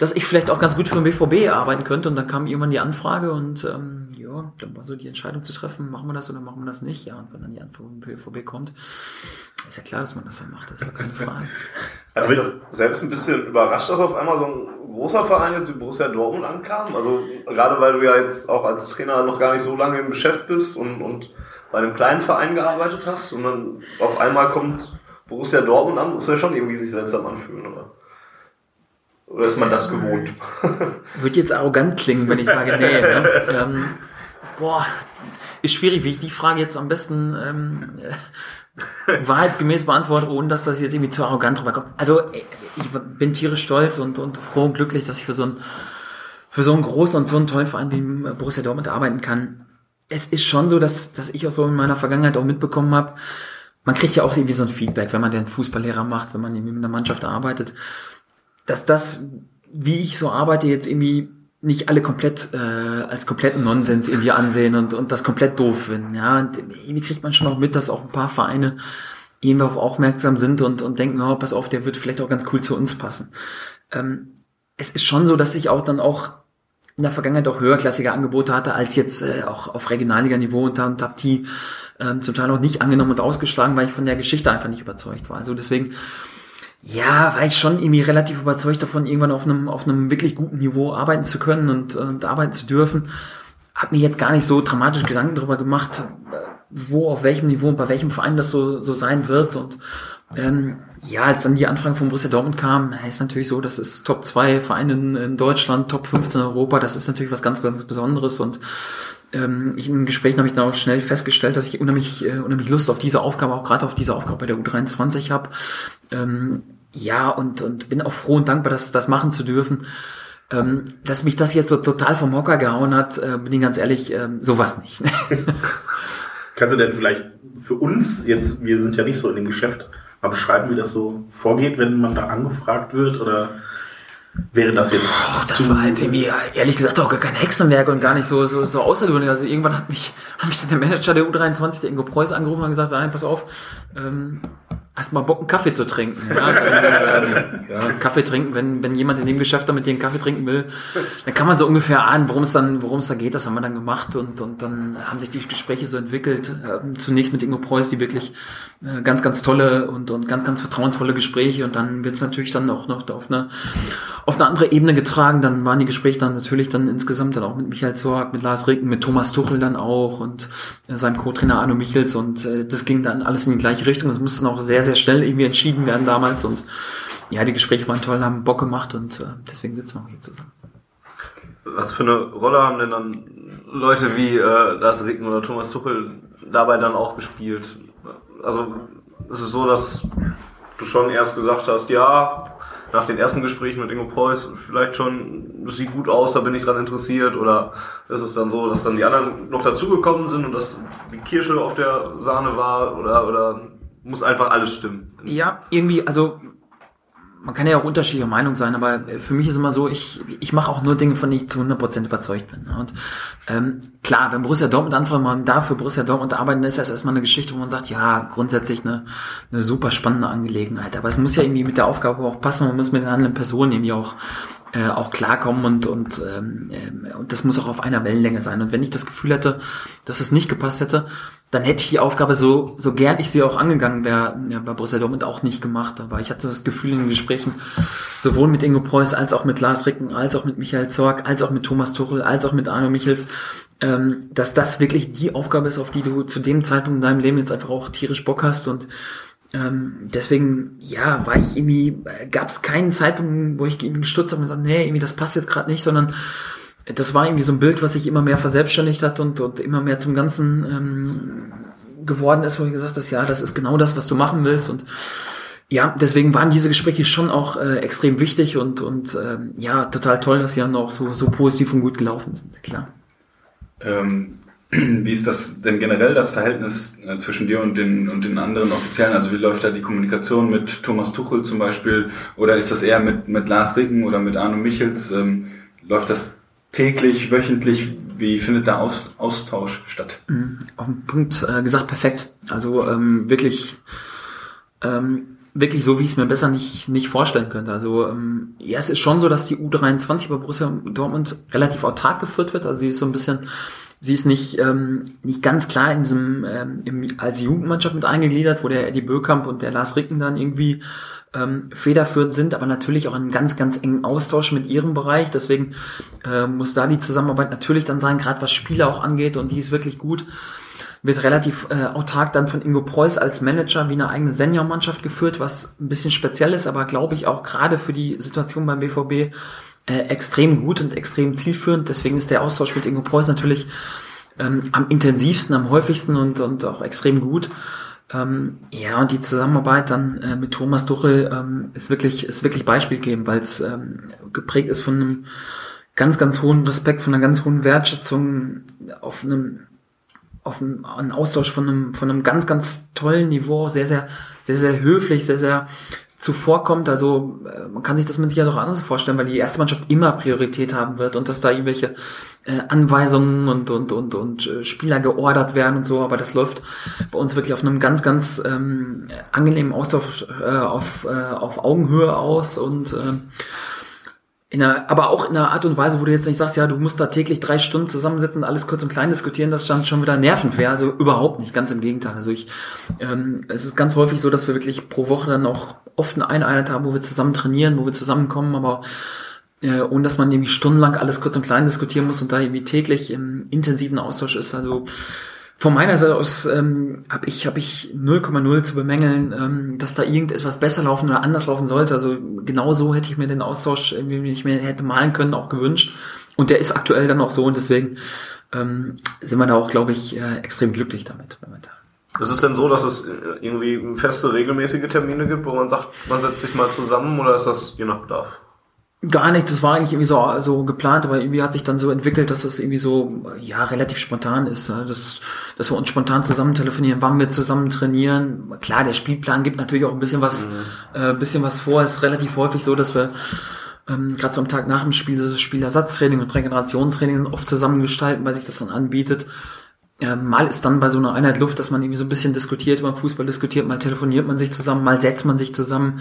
dass ich vielleicht auch ganz gut für den BVB arbeiten könnte. Und dann kam irgendwann die Anfrage und ähm, ja, dann war so die Entscheidung zu treffen, machen wir das oder machen wir das nicht. Ja, und wenn dann die Antwort vom BVB kommt, ist ja klar, dass man das dann macht, das ist ja keine Frage.
Hat das selbst ein bisschen überrascht, dass auf einmal so ein großer Verein jetzt wie Borussia Dortmund ankam? Also gerade weil du ja jetzt auch als Trainer noch gar nicht so lange im Geschäft bist und, und bei einem kleinen Verein gearbeitet hast und dann auf einmal kommt Borussia Dortmund an, muss ja schon irgendwie sich seltsam anfühlen, oder? Oder ist man das gewohnt?
Wird jetzt arrogant klingen, wenn ich sage, nee. Ne? Ähm, boah, ist schwierig, wie ich die Frage jetzt am besten ähm, äh, wahrheitsgemäß beantworte, ohne dass das jetzt irgendwie zu arrogant rüberkommt. Also ich bin tierisch stolz und, und froh und glücklich, dass ich für so einen für so einen großen und so einen tollen Verein wie Borussia Dortmund arbeiten kann. Es ist schon so, dass, dass ich auch so in meiner Vergangenheit auch mitbekommen habe, man kriegt ja auch irgendwie so ein Feedback, wenn man den Fußballlehrer macht, wenn man irgendwie mit einer Mannschaft arbeitet dass das, wie ich so arbeite, jetzt irgendwie nicht alle komplett äh, als kompletten Nonsens irgendwie ansehen und, und das komplett doof finden. Ja, und irgendwie kriegt man schon auch mit, dass auch ein paar Vereine irgendwie auf aufmerksam sind und, und denken, oh, pass auf, der wird vielleicht auch ganz cool zu uns passen. Ähm, es ist schon so, dass ich auch dann auch in der Vergangenheit auch höherklassige Angebote hatte, als jetzt äh, auch auf Regionalliga-Niveau und, und habe die ähm, zum Teil auch nicht angenommen und ausgeschlagen, weil ich von der Geschichte einfach nicht überzeugt war. Also deswegen ja, war ich schon irgendwie relativ überzeugt davon, irgendwann auf einem, auf einem wirklich guten Niveau arbeiten zu können und, und arbeiten zu dürfen. Hab mir jetzt gar nicht so dramatisch Gedanken darüber gemacht, wo, auf welchem Niveau und bei welchem Verein das so, so sein wird. Und ähm, ja, als dann die Anfrage von Borussia Dortmund kam, ist natürlich so, das ist Top 2 Vereine in, in Deutschland, Top 15 in Europa, das ist natürlich was ganz, ganz Besonderes und ähm, in Gesprächen habe ich dann auch schnell festgestellt, dass ich unheimlich, äh, unheimlich Lust auf diese Aufgabe, auch gerade auf diese Aufgabe bei der U23 habe. Ähm, ja, und, und bin auch froh und dankbar, das, das machen zu dürfen. Ähm, dass mich das jetzt so total vom Hocker gehauen hat, äh, bin ich ganz ehrlich, ähm, sowas nicht.
Kannst du denn vielleicht für uns, jetzt, wir sind ja nicht so in dem Geschäft, mal beschreiben, wie das so vorgeht, wenn man da angefragt wird oder wäre das jetzt.
Oh, das war jetzt irgendwie, ehrlich gesagt, auch gar kein Hexenwerk und gar nicht so, so, so außergewöhnlich. Also irgendwann hat mich, hat mich dann der Manager der U23, der Ingo Preuß, angerufen und gesagt, nein, pass auf, ähm, hast mal Bock, einen Kaffee zu trinken. Ja, dann, ähm, ja, Kaffee trinken, wenn, wenn jemand in dem Geschäft damit den Kaffee trinken will, dann kann man so ungefähr ahnen, worum es dann, worum es da geht. Das haben wir dann gemacht und, und dann haben sich die Gespräche so entwickelt. Äh, zunächst mit Ingo Preuß, die wirklich äh, ganz, ganz tolle und, und ganz, ganz vertrauensvolle Gespräche und dann wird es natürlich dann auch noch auf eine, auf eine andere Ebene getragen. Dann waren die Gespräche dann natürlich dann insgesamt dann auch mit Michael Zorg, mit Lars Ricken, mit Thomas Tuchel dann auch und äh, seinem Co-Trainer Arno Michels und äh, das ging dann alles in die gleiche Richtung. Das musste dann auch sehr, sehr schnell irgendwie entschieden werden damals und ja, die Gespräche waren toll, haben Bock gemacht und äh, deswegen sitzen wir auch hier zusammen.
Was für eine Rolle haben denn dann Leute wie äh, Lars Ricken oder Thomas Tuchel dabei dann auch gespielt? Also ist es so, dass du schon erst gesagt hast, ja, nach den ersten Gesprächen mit Ingo Preuß vielleicht schon, das sieht gut aus, da bin ich dran interessiert? Oder ist es dann so, dass dann die anderen noch dazugekommen sind und dass die Kirsche auf der Sahne war? Oder, oder muss einfach alles stimmen?
Ja, irgendwie, also man kann ja auch unterschiedlicher Meinung sein, aber für mich ist immer so, ich, ich mache auch nur Dinge, von denen ich zu 100% überzeugt bin. Und ähm, klar, wenn Borussia Dortmund anfängt, man darf für Borussia Dortmund arbeiten, ist das erstmal eine Geschichte, wo man sagt, ja, grundsätzlich eine, eine super spannende Angelegenheit. Aber es muss ja irgendwie mit der Aufgabe auch passen, man muss mit den anderen Personen irgendwie auch äh, auch klarkommen und und ähm, äh, und das muss auch auf einer Wellenlänge sein. Und wenn ich das Gefühl hätte, dass es nicht gepasst hätte, dann hätte ich die Aufgabe so so gern ich sie auch angegangen wäre ja, bei Borussia Dortmund auch nicht gemacht. Aber ich hatte das Gefühl in den Gesprächen sowohl mit Ingo Preuß als auch mit Lars Ricken, als auch mit Michael Zorg, als auch mit Thomas Tuchel, als auch mit Arno Michels, ähm, dass das wirklich die Aufgabe ist, auf die du zu dem Zeitpunkt in deinem Leben jetzt einfach auch tierisch Bock hast und ähm, deswegen, ja, war ich irgendwie, gab es keinen Zeitpunkt, wo ich irgendwie gestutzt habe und gesagt, nee, irgendwie das passt jetzt gerade nicht, sondern das war irgendwie so ein Bild, was sich immer mehr verselbstständigt hat und, und immer mehr zum Ganzen ähm, geworden ist, wo ich gesagt habe, ja, das ist genau das, was du machen willst und ja, deswegen waren diese Gespräche schon auch äh, extrem wichtig und, und ähm, ja, total toll, dass sie dann auch so, so positiv und gut gelaufen sind, klar.
Ähm, wie ist das denn generell das Verhältnis äh, zwischen dir und den, und den anderen Offiziellen? Also wie läuft da die Kommunikation mit Thomas Tuchel zum Beispiel? Oder ist das eher mit, mit Lars Ricken oder mit Arno Michels? Ähm, läuft das täglich, wöchentlich? Wie findet da Aus, Austausch statt?
Mhm. Auf den Punkt äh, gesagt, perfekt. Also ähm, wirklich, ähm, wirklich so, wie ich es mir besser nicht, nicht vorstellen könnte. Also ähm, ja, es ist schon so, dass die U23 bei Borussia Dortmund relativ autark geführt wird. Also sie ist so ein bisschen Sie ist nicht, ähm, nicht ganz klar in diesem, ähm, im, als Jugendmannschaft mit eingegliedert, wo der Eddie Böckamp und der Lars Ricken dann irgendwie ähm, federführend sind, aber natürlich auch einen ganz, ganz engen Austausch mit ihrem Bereich. Deswegen äh, muss da die Zusammenarbeit natürlich dann sein, gerade was Spieler auch angeht und die ist wirklich gut. Wird relativ äh, autark dann von Ingo Preuß als Manager wie eine eigene Seniormannschaft geführt, was ein bisschen speziell ist, aber glaube ich auch gerade für die Situation beim BVB äh, extrem gut und extrem zielführend. Deswegen ist der Austausch mit Ingo Preuß natürlich ähm, am intensivsten, am häufigsten und, und auch extrem gut. Ähm, ja, und die Zusammenarbeit dann äh, mit Thomas Tuchel ähm, ist wirklich ist wirklich beispielgebend, weil es ähm, geprägt ist von einem ganz ganz hohen Respekt, von einer ganz hohen Wertschätzung auf einem auf einem, einen Austausch von einem von einem ganz ganz tollen Niveau, sehr sehr sehr sehr höflich, sehr sehr zuvorkommt. Also äh, man kann sich das mit Sicherheit auch anders vorstellen, weil die erste Mannschaft immer Priorität haben wird und dass da irgendwelche äh, Anweisungen und und und und äh, Spieler geordert werden und so. Aber das läuft bei uns wirklich auf einem ganz ganz ähm, angenehmen Austausch äh, auf äh, auf Augenhöhe aus und äh, in einer, aber auch in einer Art und Weise, wo du jetzt nicht sagst, ja, du musst da täglich drei Stunden zusammensitzen und alles kurz und klein diskutieren, das dann schon wieder nervend wäre. Also überhaupt nicht, ganz im Gegenteil. Also ich, ähm, es ist ganz häufig so, dass wir wirklich pro Woche dann auch oft eine Einheit haben, wo wir zusammen trainieren, wo wir zusammenkommen, aber äh, ohne dass man irgendwie stundenlang alles kurz und klein diskutieren muss und da irgendwie täglich im intensiven Austausch ist. Also von meiner Seite aus ähm, habe ich, hab ich 0,0 zu bemängeln, ähm, dass da irgendetwas besser laufen oder anders laufen sollte. Also genau so hätte ich mir den Austausch, wie ich mir hätte malen können, auch gewünscht. Und der ist aktuell dann auch so und deswegen ähm, sind wir da auch, glaube ich, äh, extrem glücklich damit momentan.
Ist es denn so, dass es äh, irgendwie feste, regelmäßige Termine gibt, wo man sagt, man setzt sich mal zusammen oder ist das je nach Bedarf?
Gar nicht, das war eigentlich irgendwie so, so geplant, aber irgendwie hat sich dann so entwickelt, dass es irgendwie so, ja, relativ spontan ist. Dass, dass wir uns spontan zusammen telefonieren, wann wir zusammen trainieren. Klar, der Spielplan gibt natürlich auch ein bisschen was, mhm. äh, bisschen was vor. Es ist relativ häufig so, dass wir ähm, gerade so am Tag nach dem Spiel das Spielersatztraining und Regenerationstraining oft zusammengestalten, weil sich das dann anbietet. Ja, mal ist dann bei so einer Einheit Luft, dass man irgendwie so ein bisschen diskutiert über Fußball diskutiert, mal telefoniert man sich zusammen, mal setzt man sich zusammen,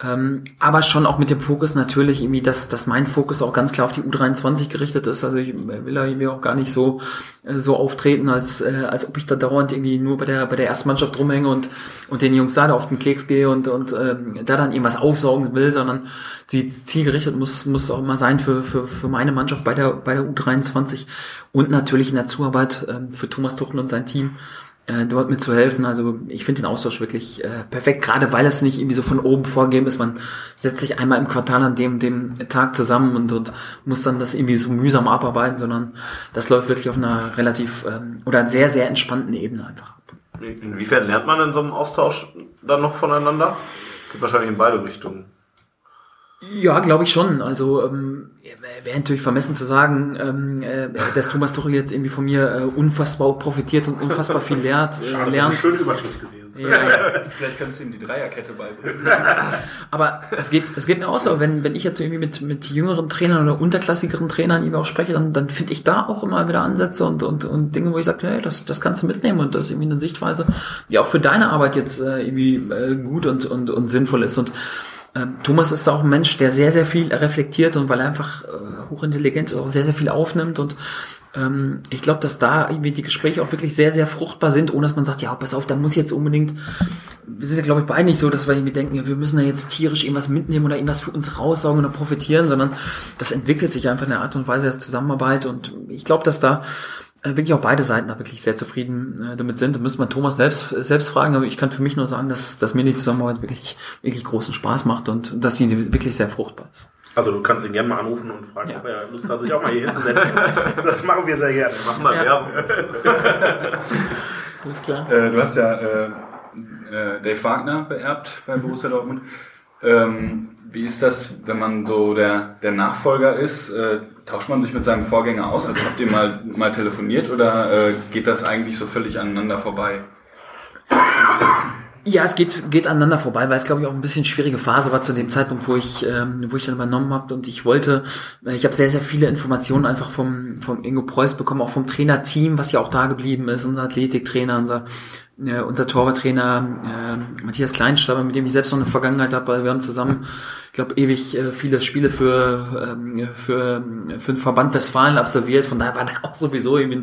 ähm, aber schon auch mit dem Fokus natürlich irgendwie, dass, dass mein Fokus auch ganz klar auf die U23 gerichtet ist. Also ich will da irgendwie auch gar nicht so, äh, so auftreten, als, äh, als ob ich da dauernd irgendwie nur bei der, bei der ersten Mannschaft rumhänge und, und den Jungs da auf den Keks gehe und, und ähm, da dann irgendwas aufsaugen will, sondern sie zielgerichtet muss, muss auch immer sein für, für, für meine Mannschaft bei der, bei der U23 und natürlich in der Zuarbeit ähm, für Thomas Tuchel und sein Team äh, dort mitzuhelfen. Also ich finde den Austausch wirklich äh, perfekt, gerade weil es nicht irgendwie so von oben vorgegeben ist. Man setzt sich einmal im Quartal an dem, dem Tag zusammen und, und muss dann das irgendwie so mühsam abarbeiten, sondern das läuft wirklich auf einer relativ ähm, oder sehr, sehr entspannten Ebene einfach.
Inwiefern lernt man in so einem Austausch dann noch voneinander? Geht wahrscheinlich in beide Richtungen.
Ja, glaube ich schon. Also ähm, wäre natürlich vermessen zu sagen, ähm, äh, dass Thomas Tuchel jetzt irgendwie von mir äh, unfassbar profitiert und unfassbar viel lernt.
Äh, Schade, lernt. Eine schöne Überschrift gewesen. Ja,
ja. Vielleicht kannst du ihm die Dreierkette beibringen.
Aber es geht, es geht mir auch so, wenn, wenn ich jetzt irgendwie mit, mit jüngeren Trainern oder unterklassigeren Trainern irgendwie auch spreche, dann, dann finde ich da auch immer wieder Ansätze und, und, und Dinge, wo ich sage, hey, das, das kannst du mitnehmen und das ist irgendwie eine Sichtweise, die auch für deine Arbeit jetzt äh, irgendwie äh, gut und, und, und sinnvoll ist. Und Thomas ist auch ein Mensch, der sehr, sehr viel reflektiert und weil er einfach äh, hochintelligent ist, auch sehr, sehr viel aufnimmt und ähm, ich glaube, dass da irgendwie die Gespräche auch wirklich sehr, sehr fruchtbar sind, ohne dass man sagt, ja, pass auf, da muss jetzt unbedingt, wir sind ja, glaube ich, beide nicht so, dass wir irgendwie denken, ja, wir müssen da jetzt tierisch irgendwas mitnehmen oder irgendwas für uns raussaugen oder profitieren, sondern das entwickelt sich einfach in der Art und Weise der Zusammenarbeit und ich glaube, dass da wirklich auch beide Seiten da wirklich sehr zufrieden äh, damit sind. Da müsste man Thomas selbst, selbst fragen, aber ich kann für mich nur sagen, dass, dass mir die Zusammenarbeit wirklich, wirklich großen Spaß macht und dass die wirklich sehr fruchtbar ist.
Also du kannst ihn gerne mal anrufen und fragen, ja. ob er Lust hat, sich auch mal hier hinzusetzen. das machen wir sehr gerne.
Mach mal ja. Werbung.
Alles klar. Äh, du hast ja äh, äh, Dave Wagner beerbt bei Borussia Dortmund. Ähm, wie ist das, wenn man so der, der Nachfolger ist? Äh, tauscht man sich mit seinem Vorgänger aus? Also habt ihr mal, mal telefoniert oder äh, geht das eigentlich so völlig aneinander vorbei?
Ja, es geht, geht aneinander vorbei, weil es, glaube ich, auch ein bisschen schwierige Phase war zu dem Zeitpunkt, wo ich, ähm, wo ich dann übernommen habe und ich wollte, äh, ich habe sehr, sehr viele Informationen einfach vom, vom Ingo Preuß bekommen, auch vom Trainerteam, was ja auch da geblieben ist, unser Athletiktrainer, unser äh, unser Torwarttrainer äh, Matthias Kleinstaber, mit dem ich selbst noch eine Vergangenheit habe, weil wir haben zusammen, ich glaube, ewig äh, viele Spiele für, ähm, für, für den Verband Westfalen absolviert. Von daher war da auch sowieso irgendwie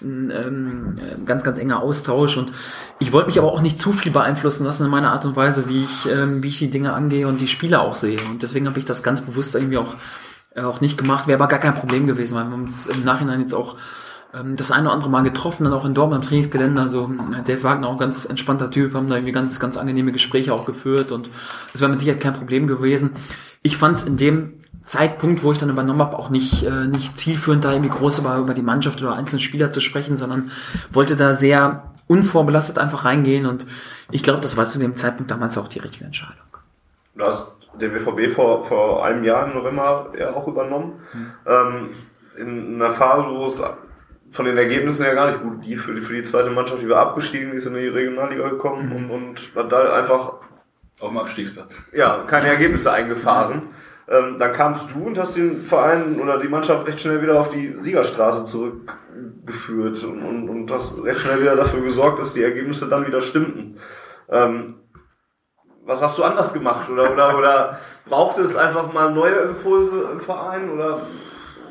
ein, ein, ähm, ein ganz, ganz enger Austausch. Und ich wollte mich aber auch nicht zu viel beeinflussen lassen in meiner Art und Weise, wie ich, ähm, wie ich die Dinge angehe und die Spiele auch sehe. Und deswegen habe ich das ganz bewusst irgendwie auch, äh, auch nicht gemacht. Wäre aber gar kein Problem gewesen, weil wir uns im Nachhinein jetzt auch ähm, das eine oder andere Mal getroffen, dann auch in Dortmund am Trainingsgelände. Also äh, Dave Wagner auch ein ganz entspannter Typ, haben da irgendwie ganz, ganz angenehme Gespräche auch geführt und es wäre mit Sicherheit kein Problem gewesen. Ich fand es in dem Zeitpunkt, wo ich dann übernommen habe, auch nicht, äh, nicht zielführend, da irgendwie groß über, über die Mannschaft oder einzelne Spieler zu sprechen, sondern wollte da sehr unvorbelastet einfach reingehen und ich glaube, das war zu dem Zeitpunkt damals auch die richtige Entscheidung.
Du hast den BVB vor, vor einem Jahr im November ja auch übernommen. Mhm. Ähm, in einer Phase, wo es von den Ergebnissen her gar nicht gut lief für die, für die zweite Mannschaft, die war abgestiegen, die ist in die Regionalliga gekommen mhm. und, und da einfach
auf dem Abstiegsplatz.
Ja, keine Ergebnisse eingefahren. Ähm, dann kamst du und hast den Verein oder die Mannschaft recht schnell wieder auf die Siegerstraße zurückgeführt und, und, und hast recht schnell wieder dafür gesorgt, dass die Ergebnisse dann wieder stimmten. Ähm, was hast du anders gemacht? Oder, oder, oder brauchte es einfach mal neue Impulse im Verein? Oder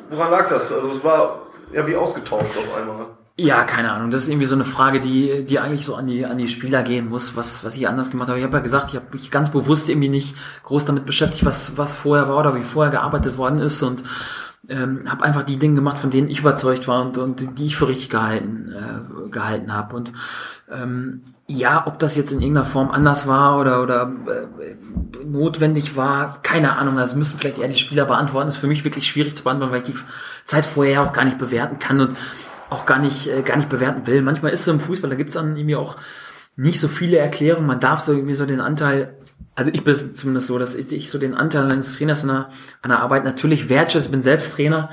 woran lag das? Also es war ja wie ausgetauscht auf einmal.
Ja, keine Ahnung. Das ist irgendwie so eine Frage, die, die eigentlich so an die, an die Spieler gehen muss, was, was ich anders gemacht habe. Ich habe ja gesagt, ich habe mich ganz bewusst irgendwie nicht groß damit beschäftigt, was, was vorher war oder wie vorher gearbeitet worden ist und ähm, habe einfach die Dinge gemacht, von denen ich überzeugt war und, und die ich für richtig gehalten, äh, gehalten habe. Und ähm, ja, ob das jetzt in irgendeiner Form anders war oder, oder äh, notwendig war, keine Ahnung. Das müssen vielleicht eher die Spieler beantworten. Das ist für mich wirklich schwierig zu beantworten, weil ich die Zeit vorher auch gar nicht bewerten kann und auch gar nicht, äh, gar nicht bewerten will. Manchmal ist es im Fußball, da gibt es dann irgendwie auch nicht so viele Erklärungen. Man darf so irgendwie so den Anteil, also ich bin zumindest so, dass ich, ich so den Anteil eines Trainers an der, an der Arbeit natürlich wertschätze, ich bin selbst Trainer,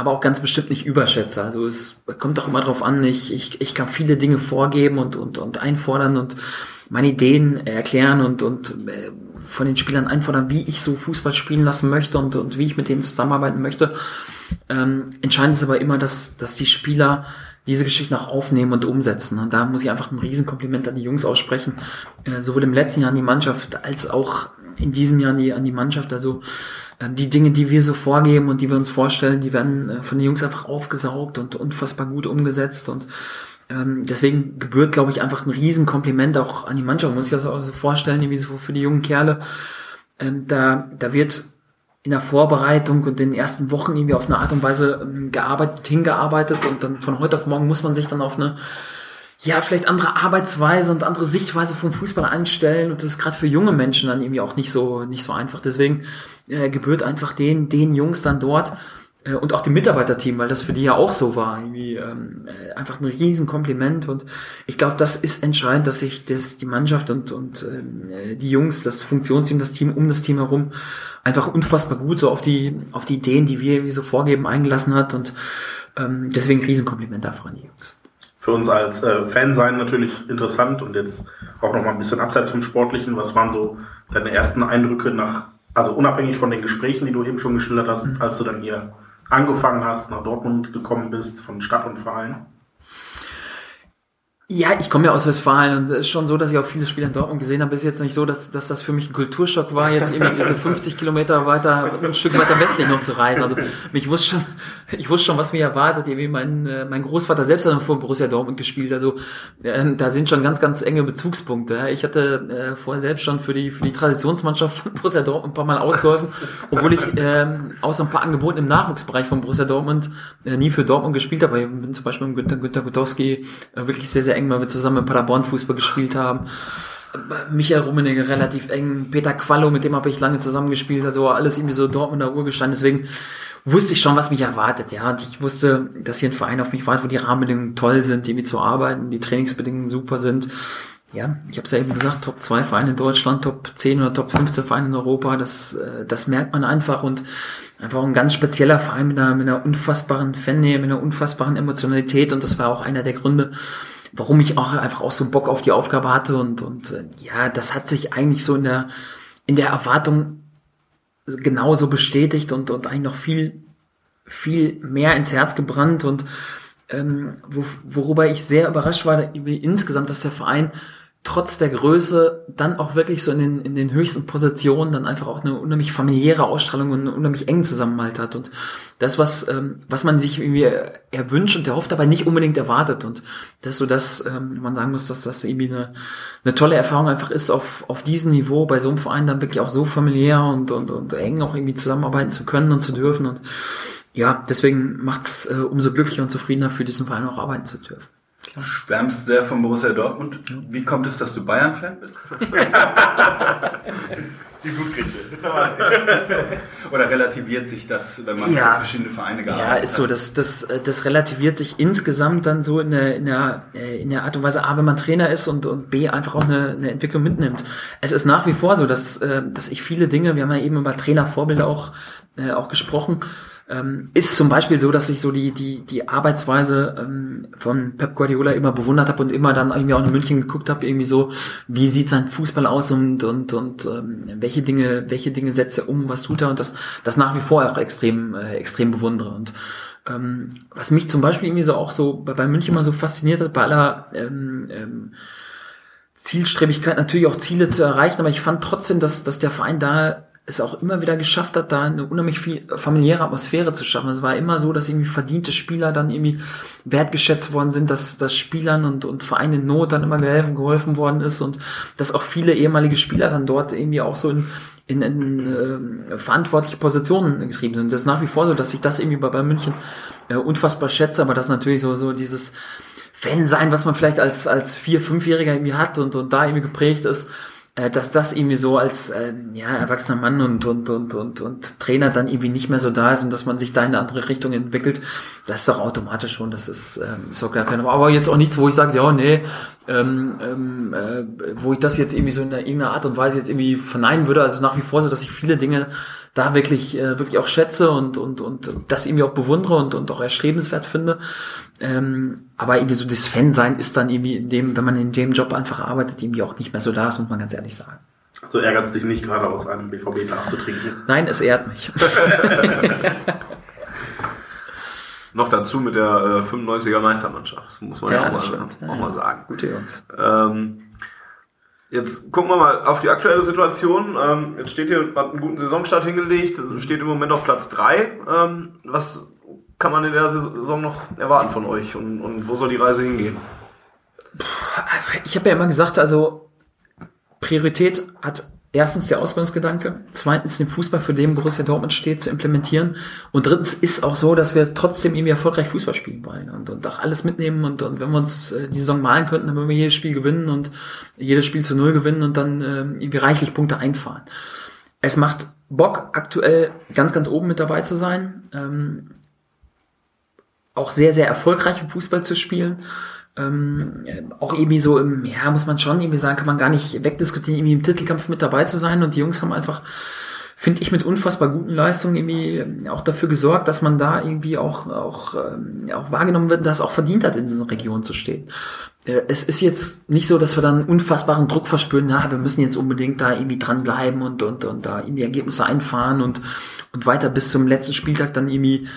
aber auch ganz bestimmt nicht überschätze. Also es kommt doch immer drauf an, ich, ich, ich kann viele Dinge vorgeben und, und, und einfordern und meine Ideen erklären und, und äh, von den Spielern einfordern, wie ich so Fußball spielen lassen möchte und, und wie ich mit denen zusammenarbeiten möchte. Ähm, entscheidend ist aber immer, dass, dass die Spieler diese Geschichte auch aufnehmen und umsetzen. Und da muss ich einfach ein Riesenkompliment an die Jungs aussprechen. Äh, sowohl im letzten Jahr an die Mannschaft als auch in diesem Jahr an die, an die Mannschaft. Also äh, die Dinge, die wir so vorgeben und die wir uns vorstellen, die werden äh, von den Jungs einfach aufgesaugt und unfassbar gut umgesetzt. Und ähm, deswegen gebührt, glaube ich, einfach ein Riesenkompliment auch an die Mannschaft. Man muss sich das auch so vorstellen, wie so für die jungen Kerle. Ähm, da, da wird in der Vorbereitung und in den ersten Wochen irgendwie auf eine Art und Weise ähm, gearbeitet, hingearbeitet und dann von heute auf morgen muss man sich dann auf eine ja, vielleicht andere Arbeitsweise und andere Sichtweise vom Fußball einstellen und das ist gerade für junge Menschen dann irgendwie auch nicht so nicht so einfach. Deswegen äh, gebührt einfach den den Jungs dann dort äh, und auch dem Mitarbeiterteam, weil das für die ja auch so war, irgendwie ähm, äh, einfach ein Riesenkompliment und ich glaube, das ist entscheidend, dass sich das die Mannschaft und und äh, die Jungs, das Funktionsteam, das Team um das Team herum einfach unfassbar gut so auf die auf die Ideen, die wir irgendwie so vorgeben, eingelassen hat und ähm, deswegen Riesenkompliment dafür an die Jungs.
Für uns als äh, Fan sein natürlich interessant und jetzt auch noch mal ein bisschen abseits vom Sportlichen. Was waren so deine ersten Eindrücke nach, also unabhängig von den Gesprächen, die du eben schon geschildert hast, mhm. als du dann hier angefangen hast, nach Dortmund gekommen bist, von Stadt und Verein?
Ja, ich komme ja aus Westfalen und es ist schon so, dass ich auch viele Spiele in Dortmund gesehen habe. Ist jetzt nicht so, dass, dass das für mich ein Kulturschock war, jetzt irgendwie diese 50 Kilometer weiter, ein Stück weiter westlich noch zu reisen. Also mich wusste schon, ich wusste schon, was mir erwartet. Irgendwie mein, äh, mein Großvater selbst hat vor Borussia Dortmund gespielt. Also äh, da sind schon ganz, ganz enge Bezugspunkte. Ich hatte äh, vorher selbst schon für die für die Traditionsmannschaft von Borussia Dortmund ein paar Mal ausgeholfen, obwohl ich äh, außer ein paar Angeboten im Nachwuchsbereich von Borussia Dortmund äh, nie für Dortmund gespielt habe. Ich bin zum Beispiel mit Günter, Günter Gutowski äh, wirklich sehr, sehr eng, weil wir zusammen in Paderborn Fußball gespielt haben. Michael Rummenigge relativ eng, Peter Quallo, mit dem habe ich lange zusammengespielt, also alles irgendwie so Dortmunder Urgestein, deswegen wusste ich schon, was mich erwartet, ja, und ich wusste, dass hier ein Verein auf mich wartet, wo die Rahmenbedingungen toll sind, irgendwie zu arbeiten, die Trainingsbedingungen super sind. Ja, ich habe es ja eben gesagt, Top 2 Vereine in Deutschland, Top 10 oder Top 15 Vereine in Europa, das, äh, das merkt man einfach. Und einfach ein ganz spezieller Verein mit einer, mit einer unfassbaren Fannähe, mit einer unfassbaren Emotionalität. Und das war auch einer der Gründe, warum ich auch einfach auch so Bock auf die Aufgabe hatte und, und äh, ja, das hat sich eigentlich so in der, in der Erwartung genauso bestätigt und, und eigentlich noch viel, viel mehr ins Herz gebrannt und ähm, wo, worüber ich sehr überrascht war, insgesamt, dass der Verein trotz der Größe dann auch wirklich so in den, in den höchsten Positionen dann einfach auch eine unheimlich familiäre Ausstrahlung und einen unheimlich engen Zusammenhalt hat. Und das, was, ähm, was man sich irgendwie erwünscht und erhofft, aber nicht unbedingt erwartet. Und das ist so das, ähm, man sagen muss, dass das irgendwie eine, eine tolle Erfahrung einfach ist, auf, auf diesem Niveau bei so einem Verein dann wirklich auch so familiär und, und, und eng auch irgendwie zusammenarbeiten zu können und zu dürfen. Und ja, deswegen macht's äh, umso glücklicher und zufriedener für diesen Verein auch arbeiten zu dürfen.
Du schwärmst sehr von Borussia Dortmund. Wie kommt es, dass du Bayern-Fan bist?
Die Blutkriege.
Oder relativiert sich das, wenn man
Ja.
für verschiedene Vereine gearbeitet
Ja,
hat?
ist so, das, das, das relativiert sich insgesamt dann so in der, in der, äh, in der Art und Weise, A, wenn man Trainer ist und, und B, einfach auch eine, eine Entwicklung mitnimmt. Es ist nach wie vor so, dass, äh, dass ich viele Dinge, wir haben ja eben über Trainervorbilder auch, äh, auch gesprochen, ähm, ist zum Beispiel so, dass ich so die, die, die Arbeitsweise ähm, von Pep Guardiola immer bewundert habe und immer dann irgendwie auch in München geguckt habe, irgendwie so, wie sieht sein Fußball aus und, und, und ähm, welche Dinge, welche Dinge setzt er um, was tut er und das, das nach wie vor auch extrem, äh, extrem bewundere. Und ähm, was mich zum Beispiel irgendwie so auch so bei, bei München immer so fasziniert hat, bei aller ähm, ähm, Zielstrebigkeit natürlich auch Ziele zu erreichen, aber ich fand trotzdem, dass, dass der Verein da es auch immer wieder geschafft hat, da eine unheimlich viel familiäre Atmosphäre zu schaffen. Es war immer so, dass irgendwie verdiente Spieler dann irgendwie wertgeschätzt worden sind, dass, dass Spielern und, und Vereinen in Not dann immer geholfen, geholfen worden ist und dass auch viele ehemalige Spieler dann dort irgendwie auch so in, in, in äh, verantwortliche Positionen getrieben sind. Das ist nach wie vor so, dass ich das irgendwie bei, bei München äh, unfassbar schätze, aber das natürlich so, so dieses Fan sein, was man vielleicht als, als vier-, fünfjähriger irgendwie hat und, und da irgendwie geprägt ist, äh, dass das irgendwie so als ähm, ja, erwachsener Mann und, und, und, und, und Trainer dann irgendwie nicht mehr so da ist und dass man sich da in eine andere Richtung entwickelt, das ist doch automatisch schon, das ist, ähm, ist auch gar keine Aber jetzt auch nichts, wo ich sage, ja, nee, ähm, ähm, äh, wo ich das jetzt irgendwie so in einer- irgendeiner Art und Weise jetzt irgendwie verneinen würde. Also nach wie vor so, dass ich viele Dinge da wirklich, äh, wirklich auch schätze und, und, und das irgendwie auch bewundere und, und auch erstrebenswert finde. Ähm, aber irgendwie so das Fan-Sein ist dann irgendwie in dem, wenn man in dem Job einfach arbeitet, irgendwie auch nicht mehr so da, das muss man ganz ehrlich sagen.
So ärgert es dich nicht, gerade aus einem BVB-Glas zu trinken.
Nein, es ehrt mich.
Noch dazu mit der äh, 95er Meistermannschaft. Das muss man ja, auch,
das
mal,
stimmt.
auch mal sagen.
Gute Jungs.
Ähm, jetzt gucken wir mal auf die aktuelle Situation. Ähm, jetzt steht hier, hat einen guten Saisonstart hingelegt, steht im Moment auf Platz 3. Ähm, was kann man in der Saison noch erwarten von euch und, und wo soll die Reise hingehen?
Ich habe ja immer gesagt, also Priorität hat erstens der Ausbildungsgedanke, zweitens den Fußball, für den Borussia Dortmund steht, zu implementieren und drittens ist auch so, dass wir trotzdem irgendwie erfolgreich Fußball spielen wollen und, und auch alles mitnehmen und, und wenn wir uns äh, die Saison malen könnten, dann würden wir jedes Spiel gewinnen und jedes Spiel zu Null gewinnen und dann äh, irgendwie reichlich Punkte einfahren. Es macht Bock, aktuell ganz, ganz oben mit dabei zu sein. Ähm, auch sehr, sehr erfolgreich im Fußball zu spielen. Ähm, auch irgendwie so im, ja, muss man schon irgendwie sagen, kann man gar nicht wegdiskutieren, irgendwie im Titelkampf mit dabei zu sein. Und die Jungs haben einfach, finde ich, mit unfassbar guten Leistungen irgendwie auch dafür gesorgt, dass man da irgendwie auch, auch, ähm, auch wahrgenommen wird, dass es auch verdient hat, in dieser Region zu stehen. Äh, Es ist jetzt nicht so, dass wir dann unfassbaren Druck verspüren, na, wir müssen jetzt unbedingt da irgendwie dranbleiben und, und, und da irgendwie Ergebnisse einfahren und, und weiter bis zum letzten Spieltag dann irgendwie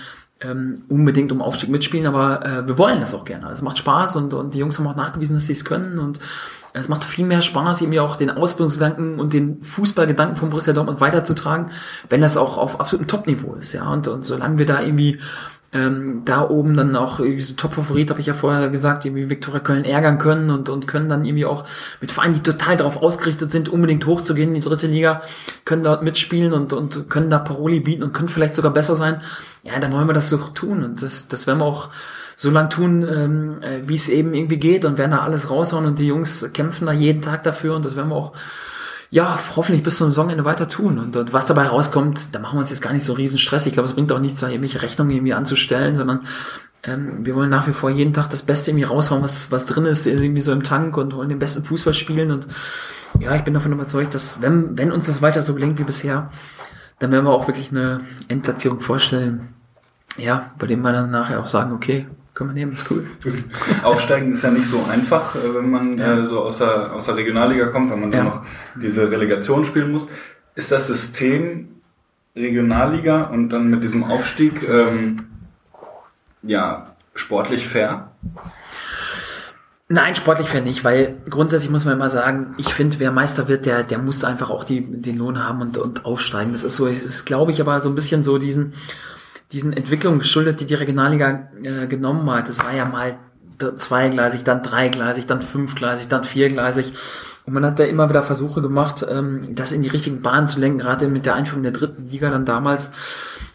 ähm, unbedingt um Aufstieg mitspielen, aber äh, wir wollen das auch gerne. Es macht Spaß und, und die Jungs haben auch nachgewiesen, dass sie es können und es macht viel mehr Spaß, irgendwie auch den Ausbildungsgedanken und den Fußballgedanken von Borussia Dortmund weiterzutragen, wenn das auch auf absolutem Top-Niveau ist, ja. Und, und solange wir da irgendwie ähm, da oben dann auch irgendwie so Top-Favorit, habe ich ja vorher gesagt, irgendwie Viktoria Köln ärgern können und, und können dann irgendwie auch mit Vereinen, die total darauf ausgerichtet sind, unbedingt hochzugehen in die dritte Liga, können dort mitspielen und, und können da Paroli bieten und können vielleicht sogar besser sein. Ja, dann wollen wir das so tun und das, das werden wir auch so lang tun, ähm, äh, wie es eben irgendwie geht und werden da alles raushauen und die Jungs kämpfen da jeden Tag dafür und das werden wir auch ja, hoffentlich bis zum Saisonende weiter tun. Und, und was dabei rauskommt, da machen wir uns jetzt gar nicht so riesen Stress. Ich glaube, es bringt auch nichts, da irgendwelche Rechnungen irgendwie anzustellen, sondern ähm, wir wollen nach wie vor jeden Tag das Beste irgendwie raushauen, was, was drin ist, irgendwie so im Tank und wollen den besten Fußball spielen. Und ja, ich bin davon überzeugt, dass wenn, wenn uns das weiter so gelingt wie bisher, dann werden wir auch wirklich eine Endplatzierung vorstellen, ja, bei dem wir dann nachher auch sagen, okay, können wir nehmen, ist cool.
Aufsteigen ist ja nicht so einfach, äh, wenn man
Ja.
äh, so aus der, aus der Regionalliga kommt, wenn man dann
Ja.
noch diese Relegation spielen muss. Ist das System Regionalliga und dann mit diesem Aufstieg, ähm, ja, sportlich fair?
Nein, sportlich fair nicht, weil grundsätzlich muss man immer sagen, ich finde, wer Meister wird, der, der muss einfach auch die, den Lohn haben und, und aufsteigen. Das ist so, es ist, glaube ich, aber so ein bisschen so diesen, diesen Entwicklungen geschuldet, die die Regionalliga äh, genommen hat. Das war ja mal zweigleisig, dann dreigleisig, dann fünfgleisig, dann viergleisig. Und man hat da immer wieder Versuche gemacht, ähm, das in die richtigen Bahnen zu lenken, gerade mit der Einführung der dritten Liga dann damals.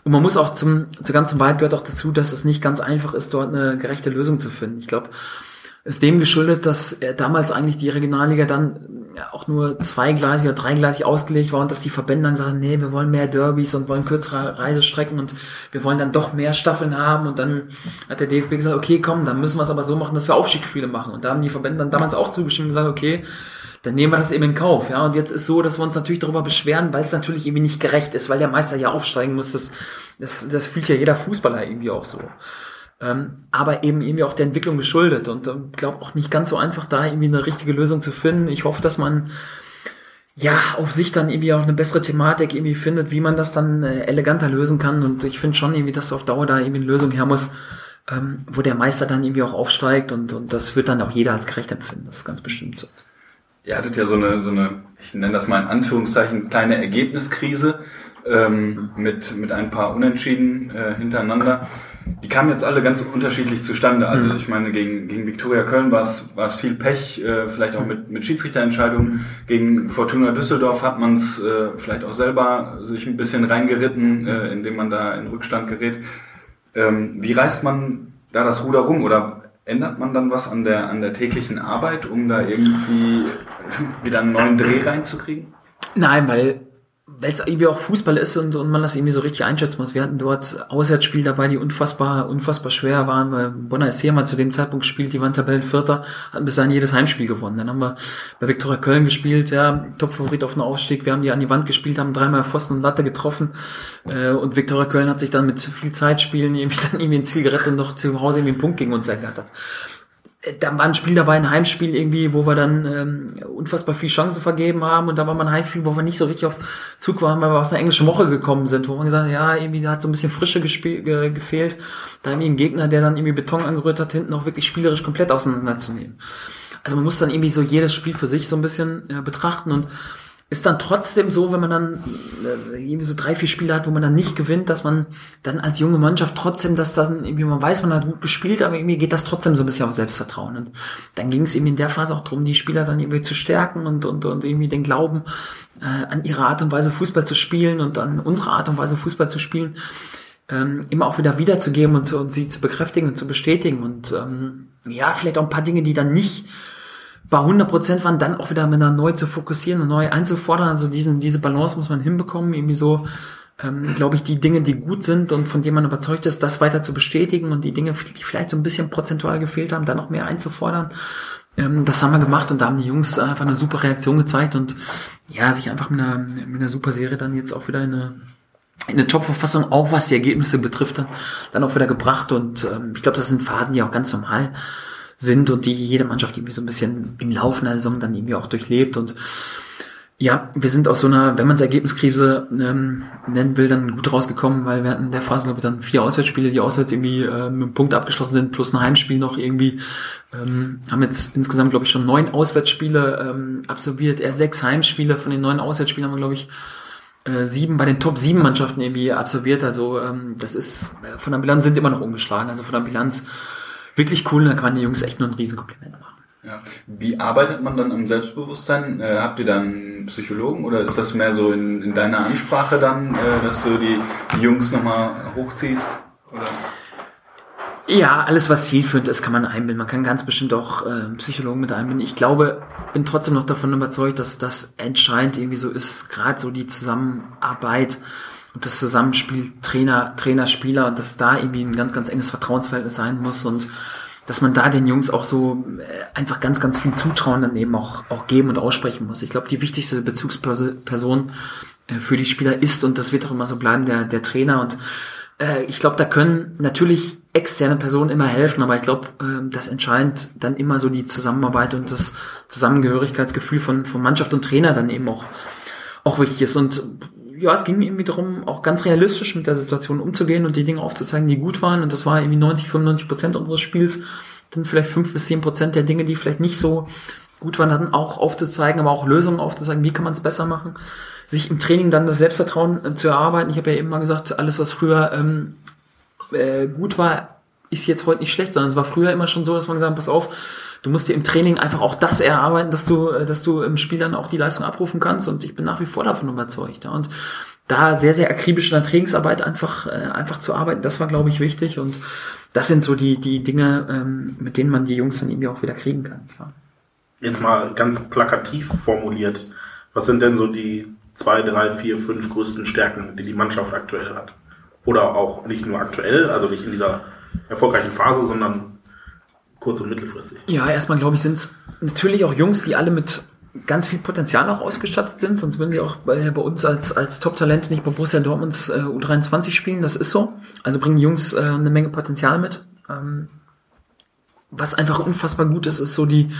Und man muss auch zum, zur ganzen Wahrheit gehört auch dazu, dass es nicht ganz einfach ist, dort eine gerechte Lösung zu finden. Ich glaube, ist dem geschuldet, dass damals eigentlich die Regionalliga dann auch nur zweigleisig oder dreigleisig ausgelegt war und dass die Verbände dann gesagt haben, nee, wir wollen mehr Derbys und wollen kürzere Reisestrecken und wir wollen dann doch mehr Staffeln haben und dann hat der DFB gesagt, okay, komm, dann müssen wir es aber so machen, dass wir Aufstiegsspiele machen und da haben die Verbände dann damals auch zugestimmt und gesagt, okay, dann nehmen wir das eben in Kauf, ja. Und jetzt ist so, dass wir uns natürlich darüber beschweren, weil es natürlich irgendwie nicht gerecht ist, weil der Meister ja aufsteigen muss. Das, das, das fühlt ja jeder Fußballer irgendwie auch so ähm, aber eben irgendwie auch der Entwicklung geschuldet und ähm, glaube auch nicht ganz so einfach da irgendwie eine richtige Lösung zu finden. Ich hoffe, dass man ja auf sich dann irgendwie auch eine bessere Thematik irgendwie findet, wie man das dann äh, eleganter lösen kann und ich finde schon irgendwie, dass auf Dauer da irgendwie eine Lösung her muss, ähm, wo der Meister dann irgendwie auch aufsteigt und, und das wird dann auch jeder als gerecht empfinden. Das ist ganz bestimmt so.
Ihr hattet ja so eine, so eine, ich nenne das mal in Anführungszeichen, kleine Ergebniskrise ähm, mit, mit ein paar Unentschieden äh, hintereinander. Die kamen jetzt alle ganz unterschiedlich zustande. Also mhm. ich meine, gegen, gegen Viktoria Köln war es, war es viel Pech, äh, vielleicht auch mit, mit Schiedsrichterentscheidungen. Gegen Fortuna Düsseldorf hat man es äh, vielleicht auch selber sich ein bisschen reingeritten, äh, indem man da in Rückstand gerät. Ähm, wie reißt man da das Ruder rum? Oder ändert man dann was an der, an der täglichen Arbeit, um da irgendwie wieder einen neuen Dreh reinzukriegen?
Nein, weil weil es irgendwie auch Fußball ist und, und man das irgendwie so richtig einschätzen muss. Wir hatten dort Auswärtsspiele dabei, die unfassbar, unfassbar schwer waren, weil Bonner SC mal zu dem Zeitpunkt gespielt, die waren Tabellenvierter, hatten bis dahin jedes Heimspiel gewonnen. Dann haben wir bei Viktoria Köln gespielt, ja, Topfavorit auf den Aufstieg, wir haben die an die Wand gespielt, haben dreimal Pfosten und Latte getroffen äh, und Viktoria Köln hat sich dann mit viel Zeitspielen irgendwie dann irgendwie ein Ziel gerettet und noch zu Hause irgendwie einen Punkt gegen uns ergattert da war ein Spiel dabei, ein Heimspiel irgendwie, wo wir dann ähm, unfassbar viel Chancen vergeben haben und da war mal ein Heimspiel, wo wir nicht so richtig auf Zug waren, weil wir aus einer englischen Woche gekommen sind, wo man gesagt hat, ja, irgendwie da hat so ein bisschen Frische ge gefehlt. Da irgendwie ein Gegner, der dann irgendwie Beton angerührt hat, hinten auch wirklich spielerisch komplett auseinanderzunehmen. Also man muss dann irgendwie so jedes Spiel für sich so ein bisschen äh, betrachten und ist dann trotzdem so, wenn man dann äh, irgendwie so drei, vier Spiele hat, wo man dann nicht gewinnt, dass man dann als junge Mannschaft trotzdem, dass dann irgendwie man weiß, man hat gut gespielt, aber irgendwie geht das trotzdem so ein bisschen auf Selbstvertrauen. Und dann ging es eben in der Phase auch darum, die Spieler dann irgendwie zu stärken und, und, und irgendwie den Glauben äh, an ihre Art und Weise Fußball zu spielen und an unsere Art und Weise Fußball zu spielen, ähm, immer auch wieder wiederzugeben und, und sie zu bekräftigen und zu bestätigen. Und ähm, ja, vielleicht auch ein paar Dinge, die dann nicht bei 100% waren, dann auch wieder mit einer neu zu fokussieren und neu einzufordern. Also diesen, diese Balance muss man hinbekommen, irgendwie so, ähm, glaube ich, die Dinge, die gut sind und von denen man überzeugt ist, das weiter zu bestätigen und die Dinge, die vielleicht so ein bisschen prozentual gefehlt haben, dann noch mehr einzufordern. Ähm, das haben wir gemacht und da haben die Jungs einfach eine super Reaktion gezeigt und ja, sich einfach mit einer, mit einer super Serie dann jetzt auch wieder in eine in eine Top-Verfassung, auch was die Ergebnisse betrifft, dann, dann auch wieder gebracht. Und ähm, ich glaube, das sind Phasen, die auch ganz normal sind und die jede Mannschaft irgendwie so ein bisschen im Laufe der Saison dann irgendwie auch durchlebt und ja, wir sind aus so einer, wenn man es Ergebniskrise ähm, nennen will, dann gut rausgekommen, weil wir hatten in der Phase, glaube ich, dann vier Auswärtsspiele, die auswärts irgendwie äh, mit einem Punkt abgeschlossen sind, plus ein Heimspiel noch irgendwie. Ähm, haben jetzt insgesamt, glaube ich, schon neun Auswärtsspiele ähm, absolviert, eher sechs Heimspiele. Von den neun Auswärtsspielen haben wir, glaube ich, äh, sieben bei den Top sieben Mannschaften irgendwie absolviert. Also ähm, das ist, äh, von der Bilanz sind immer noch umgeschlagen. Also von der Bilanz wirklich cool und da kann man den Jungs echt nur ein Riesenkompliment machen.
Ja. Wie arbeitet man dann am Selbstbewusstsein? Äh, habt ihr dann Psychologen oder ist das mehr so in, in deiner Ansprache dann, äh, dass du die, die Jungs nochmal hochziehst? Oder?
Ja, alles was zielführend ist, kann man einbinden. Man kann ganz bestimmt auch äh, Psychologen mit einbinden. Ich glaube, bin trotzdem noch davon überzeugt, dass das entscheidend irgendwie so ist, gerade so die Zusammenarbeit das Zusammenspiel Trainer, Trainer, Spieler und dass da irgendwie ein ganz, ganz enges Vertrauensverhältnis sein muss und dass man da den Jungs auch so äh, einfach ganz, ganz viel Zutrauen dann eben auch, auch geben und aussprechen muss. Ich glaube, die wichtigste Bezugsperson äh, für die Spieler ist und das wird auch immer so bleiben, der, der Trainer und äh, ich glaube, da können natürlich externe Personen immer helfen, aber ich glaube, das entscheidend dann immer so die Zusammenarbeit und das Zusammengehörigkeitsgefühl von, von Mannschaft und Trainer dann eben auch, auch wichtig ist. Und ja, es ging irgendwie darum, auch ganz realistisch mit der Situation umzugehen und die Dinge aufzuzeigen, die gut waren. Und das war irgendwie 90, 95 Prozent unseres Spiels. Dann vielleicht fünf bis zehn Prozent der Dinge, die vielleicht nicht so gut waren, dann auch aufzuzeigen, aber auch Lösungen aufzuzeigen, wie kann man es besser machen. Sich im Training dann das Selbstvertrauen äh, zu erarbeiten. Ich habe ja eben mal gesagt, alles, was früher ähm, äh, gut war, ist jetzt heute nicht schlecht, sondern es war früher immer schon so, dass man gesagt hat, pass auf, du musst dir im Training einfach auch das erarbeiten, dass du, äh, dass du im Spiel dann auch die Leistung abrufen kannst. Und ich bin nach wie vor davon überzeugt. Und da sehr, sehr akribisch in der Trainingsarbeit einfach, äh, einfach zu arbeiten, das war, glaube ich, wichtig. Und das sind so die, die Dinge, ähm, mit denen man die Jungs dann irgendwie auch wieder kriegen kann. Ja.
Jetzt mal ganz plakativ formuliert. Was sind denn so die zwei, drei, vier, fünf größten Stärken, die die Mannschaft aktuell hat? Oder auch nicht nur aktuell, also nicht in dieser erfolgreichen Phase, sondern kurz- und mittelfristig.
Ja, erstmal glaube ich, sind es natürlich auch Jungs, die alle mit ganz viel Potenzial auch ausgestattet sind, sonst würden sie auch bei, bei uns als, als Top-Talente nicht bei Borussia Dortmunds äh, U23 spielen, das ist so. Also bringen die Jungs äh, eine Menge Potenzial mit. Ähm, was einfach unfassbar gut ist, ist so die,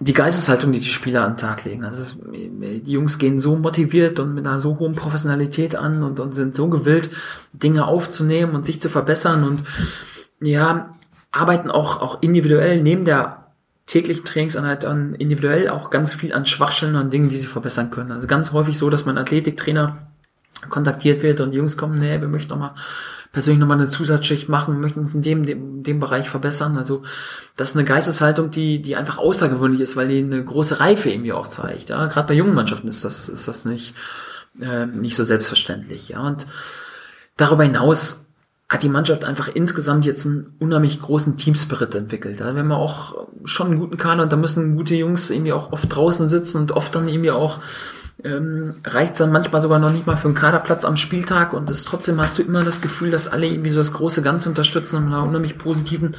die Geisteshaltung, die die Spieler an den Tag legen. Also es, die Jungs gehen so motiviert und mit einer so hohen Professionalität an und, und sind so gewillt, Dinge aufzunehmen und sich zu verbessern und ja, arbeiten auch, auch individuell neben der täglichen Trainingseinheit an individuell auch ganz viel an Schwachstellen und Dingen, die sie verbessern können. Also ganz häufig so, dass mein Athletiktrainer kontaktiert wird und die Jungs kommen, nee, wir möchten nochmal persönlich nochmal eine Zusatzschicht machen, möchten uns in dem, dem, dem Bereich verbessern. Also das ist eine Geisteshaltung, die, die einfach außergewöhnlich ist, weil die eine große Reife irgendwie auch zeigt. Ja? Gerade bei jungen Mannschaften ist das, ist das nicht, äh, nicht so selbstverständlich. Ja? Und darüber hinaus hat die Mannschaft einfach insgesamt jetzt einen unheimlich großen Teamspirit entwickelt. Da haben wir auch schon einen guten Kader und da müssen gute Jungs irgendwie auch oft draußen sitzen und oft dann irgendwie auch ähm, reicht dann manchmal sogar noch nicht mal für einen Kaderplatz am Spieltag und es trotzdem hast du immer das Gefühl, dass alle irgendwie so das große Ganze unterstützen und in einer unheimlich positiven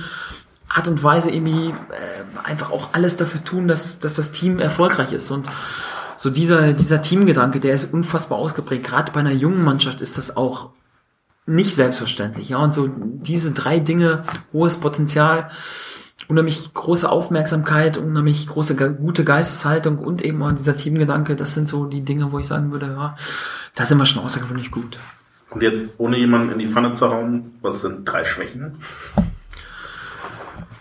Art und Weise irgendwie äh, einfach auch alles dafür tun, dass, dass das Team erfolgreich ist und so dieser, dieser Teamgedanke, der ist unfassbar ausgeprägt. Gerade bei einer jungen Mannschaft ist das auch nicht selbstverständlich. Ja, und so diese drei Dinge, hohes Potenzial, unheimlich große Aufmerksamkeit, unheimlich große gute Geisteshaltung und eben auch dieser Teamgedanke, das sind so die Dinge, wo ich sagen würde, ja, da sind wir schon außergewöhnlich gut.
Und jetzt, ohne jemanden in die Pfanne zu hauen, was sind drei Schwächen?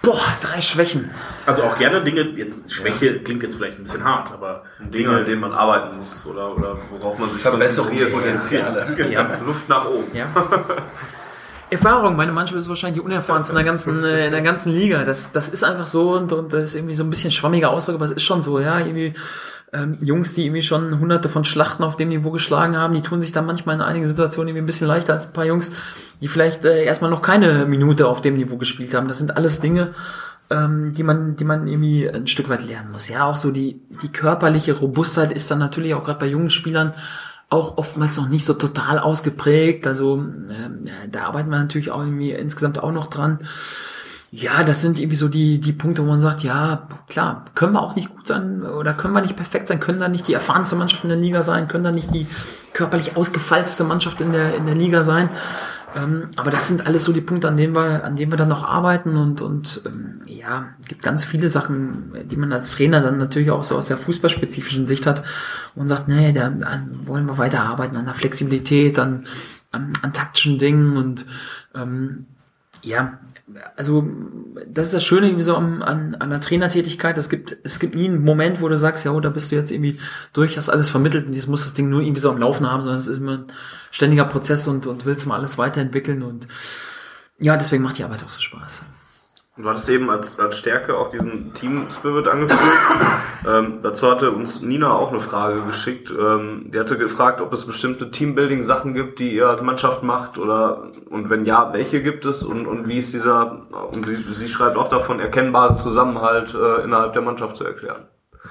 Boah, drei Schwächen.
Also auch gerne Dinge, jetzt Schwäche klingt jetzt vielleicht ein bisschen hart, aber
Dinge, an denen man arbeiten muss oder, oder worauf man sich
Verbesserungspotenziale.
Ja. ja. Luft nach oben.
Ja. Erfahrung, meine Mannschaft ist wahrscheinlich die unerfahrenste in der ganzen, äh, in der ganzen Liga. Das, das ist einfach so und, und das ist irgendwie so ein bisschen schwammige Aussage, aber es ist schon so, ja, irgendwie ähm, Jungs, die irgendwie schon hunderte von Schlachten auf dem Niveau geschlagen haben, die tun sich dann manchmal in einigen Situationen irgendwie ein bisschen leichter als ein paar Jungs, die vielleicht äh, erstmal noch keine Minute auf dem Niveau gespielt haben. Das sind alles Dinge, ähm, die man, die man irgendwie ein Stück weit lernen muss. Ja, auch so die, die körperliche Robustheit ist dann natürlich auch gerade bei jungen Spielern auch oftmals noch nicht so total ausgeprägt. Also äh, da arbeiten wir natürlich auch irgendwie insgesamt auch noch dran. Ja, das sind irgendwie so die, die Punkte, wo man sagt, ja, klar, können wir auch nicht gut sein oder können wir nicht perfekt sein, können da nicht die erfahrenste Mannschaft in der Liga sein, können da nicht die körperlich ausgefeilste Mannschaft in der, in der Liga sein. Ähm, aber das sind alles so die Punkte, an denen wir, an denen wir dann noch arbeiten und, und ähm, ja, gibt ganz viele Sachen, die man als Trainer dann natürlich auch so aus der fußballspezifischen Sicht hat und sagt, nee, da wollen wir weiter arbeiten an der Flexibilität, an, an, an taktischen Dingen und ähm, ja, also das ist das Schöne irgendwie so an, an, an der Trainertätigkeit. Es gibt, es gibt nie einen Moment, wo du sagst, ja, oh, da bist du jetzt irgendwie durch, hast alles vermittelt und jetzt muss das Ding nur irgendwie so am Laufen haben, sondern es ist immer ein ständiger Prozess und, und willst mal alles weiterentwickeln und ja, deswegen macht die Arbeit auch so Spaß.
Du hattest eben als, als Stärke auch diesen Team Spirit angeführt. ähm, dazu hatte uns Nina auch eine Frage geschickt. Ähm, die hatte gefragt, ob es bestimmte Teambuilding-Sachen gibt, die ihr als Mannschaft macht oder und wenn ja, welche gibt es und, und wie ist dieser, und sie, sie schreibt auch davon, erkennbaren Zusammenhalt äh, innerhalb der Mannschaft zu erklären.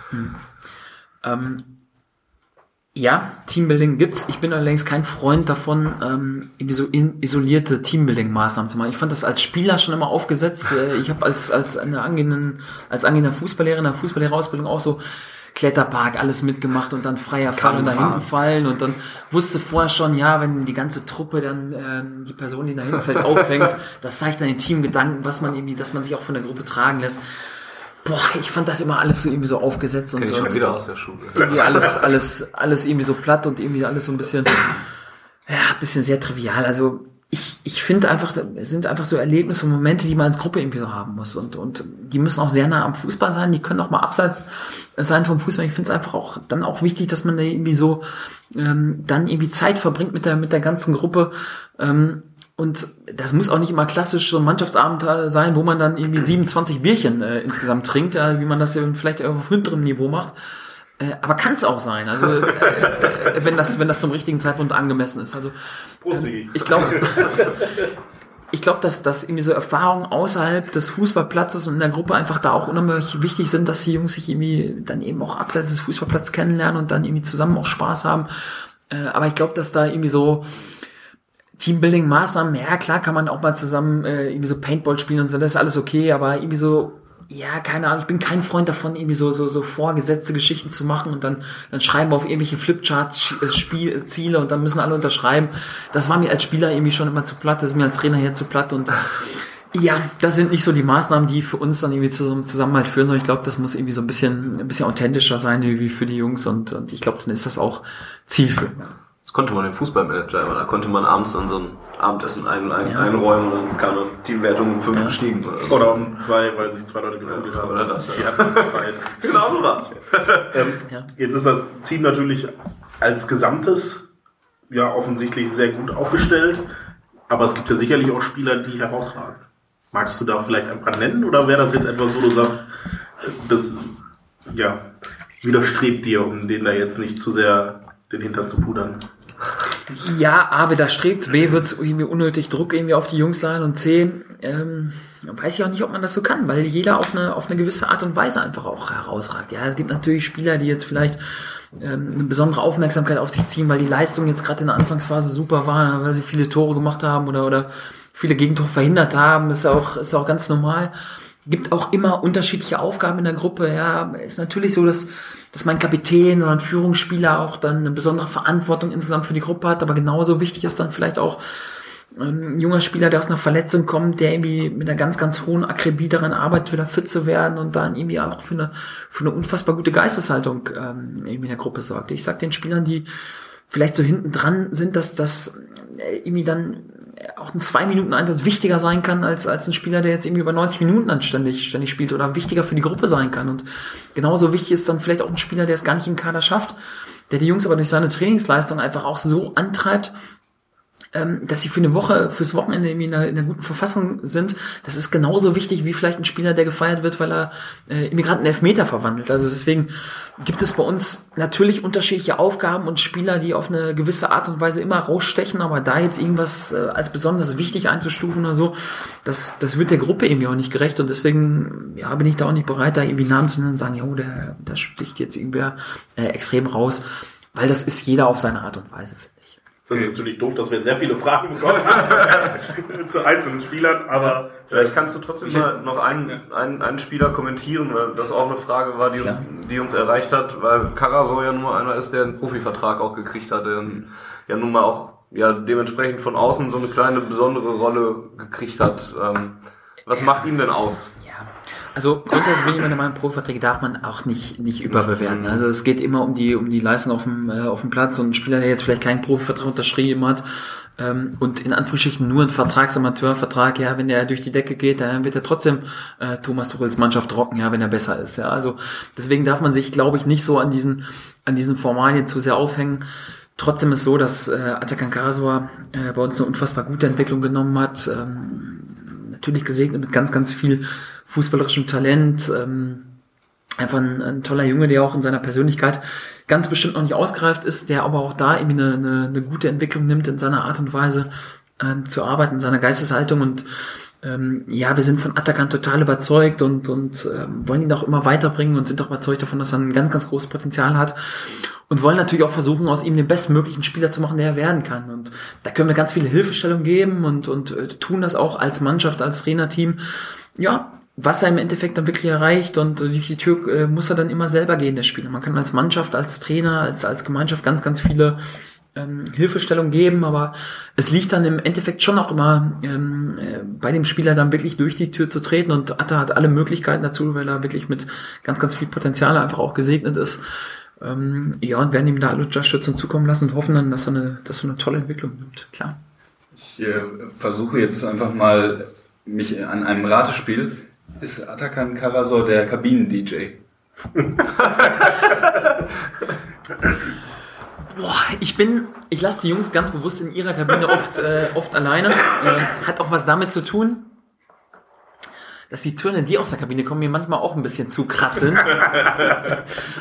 Hm. Ähm, ja, Teambuilding gibt's. Ich bin allerdings kein Freund davon, ähm, irgendwie so isolierte Teambuilding-Maßnahmen zu machen. Ich fand das als Spieler schon immer aufgesetzt. Äh, ich habe als als eine angehenden, als angehender Fußballlehrer in der Fußballlehrerausbildung auch so Kletterpark alles mitgemacht und dann freier Fall und da hinten fallen und dann wusste vorher schon, ja, wenn die ganze Truppe dann ähm, die Person, die da hinten fällt, auffängt, das zeigt dann den Teamgedanken, was man irgendwie, dass man sich auch von der Gruppe tragen lässt boah, ich fand das immer alles so irgendwie so aufgesetzt und, und
wieder aus der Schule.
irgendwie alles, alles, alles irgendwie so platt und irgendwie alles so ein bisschen, ja, ein bisschen sehr trivial. Also ich, ich finde einfach, es sind einfach so Erlebnisse und Momente, die man als Gruppe irgendwie so haben muss. Und, und die müssen auch sehr nah am Fußball sein, die können auch mal abseits sein vom Fußball. Ich finde es einfach auch dann auch wichtig, dass man da irgendwie so ähm, dann irgendwie Zeit verbringt mit der, mit der ganzen Gruppe. Ähm, und das muss auch nicht immer klassisch so ein Mannschaftsabend sein, wo man dann irgendwie 27 Bierchen äh, insgesamt trinkt, äh, wie man das ja vielleicht auf hinterem Niveau macht. Äh, aber kann es auch sein, also äh, äh, wenn das wenn das zum richtigen Zeitpunkt angemessen ist. Also ähm, ich glaube, ich glaube, dass dass irgendwie so Erfahrungen außerhalb des Fußballplatzes und in der Gruppe einfach da auch unheimlich wichtig sind, dass die Jungs sich irgendwie dann eben auch abseits des Fußballplatzes kennenlernen und dann irgendwie zusammen auch Spaß haben. Äh, aber ich glaube, dass da irgendwie so Teambuilding-Maßnahmen, ja klar kann man auch mal zusammen äh, irgendwie so Paintball spielen und so, das ist alles okay, aber irgendwie so, ja, keine Ahnung, ich bin kein Freund davon, irgendwie so, so, so vorgesetzte Geschichten zu machen und dann, dann schreiben wir auf irgendwelche Flipchart-Ziele und dann müssen alle unterschreiben. Das war mir als Spieler irgendwie schon immer zu platt, das ist mir als Trainer hier zu platt und ja, das sind nicht so die Maßnahmen, die für uns dann irgendwie zu so einem Zusammenhalt führen, sondern ich glaube, das muss irgendwie so ein bisschen, ein bisschen authentischer sein, wie für die Jungs und, und ich glaube, dann ist das auch zielführend.
Das konnte man im Fußballmanager immer. Da konnte man abends dann so ein Abendessen ein, ein, ja. einräumen und dann kam dann Teamwertung um fünf ja. gestiegen
oder so. Oder um zwei, weil sich zwei Leute geprügelt ja, haben.
Oder das.
Ja. genau so war's. ähm, ja. Jetzt ist das Team natürlich als Gesamtes ja offensichtlich sehr gut aufgestellt, aber es gibt ja sicherlich auch Spieler, die herausragen. Magst du da vielleicht ein paar nennen oder wäre das jetzt etwas, wo du sagst, das ja, widerstrebt dir, um den da jetzt nicht zu sehr den Hintern zu pudern?
Ja, A, wieder strebt's, B, wird's irgendwie unnötig Druck irgendwie auf die Jungs laden und C, ähm, weiß ich auch nicht, ob man das so kann, weil jeder auf eine, auf eine gewisse Art und Weise einfach auch herausragt. Ja, es gibt natürlich Spieler, die jetzt vielleicht ähm, eine besondere Aufmerksamkeit auf sich ziehen, weil die Leistung jetzt gerade in der Anfangsphase super war, weil sie viele Tore gemacht haben oder, oder viele Gegentore verhindert haben, ist auch, ist auch ganz normal gibt auch immer unterschiedliche Aufgaben in der Gruppe. Ja, ist natürlich so, dass, dass mein Kapitän oder ein Führungsspieler auch dann eine besondere Verantwortung insgesamt für die Gruppe hat, aber genauso wichtig ist dann vielleicht auch ein junger Spieler, der aus einer Verletzung kommt, der irgendwie mit einer ganz, ganz hohen Akribie daran arbeitet, wieder fit zu werden und dann irgendwie auch für eine, für eine unfassbar gute Geisteshaltung ähm, in der Gruppe sorgt. Ich sag den Spielern, die vielleicht so hinten dran sind, dass das irgendwie dann auch ein zwei Minuten Einsatz wichtiger sein kann als als ein Spieler, der jetzt irgendwie über 90 Minuten dann ständig ständig spielt oder wichtiger für die Gruppe sein kann. Und genauso wichtig ist dann vielleicht auch ein Spieler, der es gar nicht im Kader schafft, der die Jungs aber durch seine Trainingsleistung einfach auch so antreibt, ähm, dass sie für eine Woche, fürs Wochenende irgendwie in einer, in einer guten Verfassung sind, das ist genauso wichtig wie vielleicht ein Spieler, der gefeiert wird, weil er äh, Immigranten Elfmeter verwandelt. Also deswegen gibt es bei uns natürlich unterschiedliche Aufgaben und Spieler, die auf eine gewisse Art und Weise immer rausstechen, aber da jetzt irgendwas äh, als besonders wichtig einzustufen oder so, das, das wird der Gruppe irgendwie auch nicht gerecht und deswegen ja, bin ich da auch nicht bereit, da irgendwie Namen zu nennen und sagen, jo, der, der sticht jetzt irgendwie äh, extrem raus, weil das ist jeder auf seine Art und Weise,
das ist natürlich doof, dass wir sehr viele Fragen bekommen zu einzelnen Spielern, aber.
Vielleicht kannst du trotzdem mal noch einen, einen, einen Spieler kommentieren, weil das auch eine Frage war, die, uns, die uns erreicht hat, weil Karasor ja nur einer ist, der einen Profivertrag auch gekriegt hat, der ja nun mal auch ja, dementsprechend von außen so eine kleine besondere Rolle gekriegt hat. Ähm, was macht ihn denn aus?
Also grundsätzlich bin ich immer der Meinung, Profiverträge darf man auch nicht, nicht überbewerten. Also es geht immer um die, um die Leistung auf dem, äh, auf dem Platz und ein Spieler, der jetzt vielleicht keinen Profivertrag unterschrieben hat, ähm, und in Anführungsstrichen nur ein Vertragsamateurvertrag, ja, wenn der durch die Decke geht, dann wird er trotzdem äh, Thomas Tuchels Mannschaft rocken, ja, wenn er besser ist. Ja, also deswegen darf man sich, glaube ich, nicht so an diesen an diesen Formalien zu sehr aufhängen. Trotzdem ist so, dass äh, Atakan Karasor äh, bei uns eine unfassbar gute Entwicklung genommen hat. Ähm, natürlich gesegnet mit ganz, ganz viel fußballerischem Talent. Ähm, einfach ein, ein, toller Junge, der auch in seiner Persönlichkeit ganz bestimmt noch nicht ausgereift ist, der aber auch da irgendwie eine, eine, eine gute Entwicklung nimmt in seiner Art und Weise ähm, zu arbeiten, in seiner Geisteshaltung und ähm, ja, wir sind von Atakan total überzeugt und, und ähm, wollen ihn auch immer weiterbringen und sind auch überzeugt davon, dass er ein ganz, ganz großes Potenzial hat und wollen natürlich auch versuchen, aus ihm den bestmöglichen Spieler zu machen, der er werden kann. Und da können wir ganz viele Hilfestellungen geben und, und äh, tun das auch als Mannschaft, als Trainerteam. Ja, was er im Endeffekt dann wirklich erreicht und wie viel Tür äh, muss er dann immer selber gehen, der Spieler. Man kann als Mannschaft, als Trainer, als, als Gemeinschaft ganz, ganz viele ähm, Hilfestellung geben, aber es liegt dann im Endeffekt schon auch immer ähm, äh, bei dem Spieler dann wirklich durch die Tür zu treten und Atta hat alle Möglichkeiten dazu, weil er wirklich mit ganz, ganz viel Potenzial einfach auch gesegnet ist. Ähm, ja, und werden ihm da alle Unterstützung zukommen lassen und hoffen dann, dass er eine, dass er eine tolle Entwicklung nimmt. Klar.
Ich äh, versuche jetzt einfach mal mich an einem Ratespiel. Ist Atakan Karasor der Kabinen-DJ?
Boah, ich bin, ich lasse die Jungs ganz bewusst in ihrer Kabine oft, äh, oft alleine. Äh, hat auch was damit zu tun, dass die Töne, die aus der Kabine kommen, mir manchmal auch ein bisschen zu krass sind.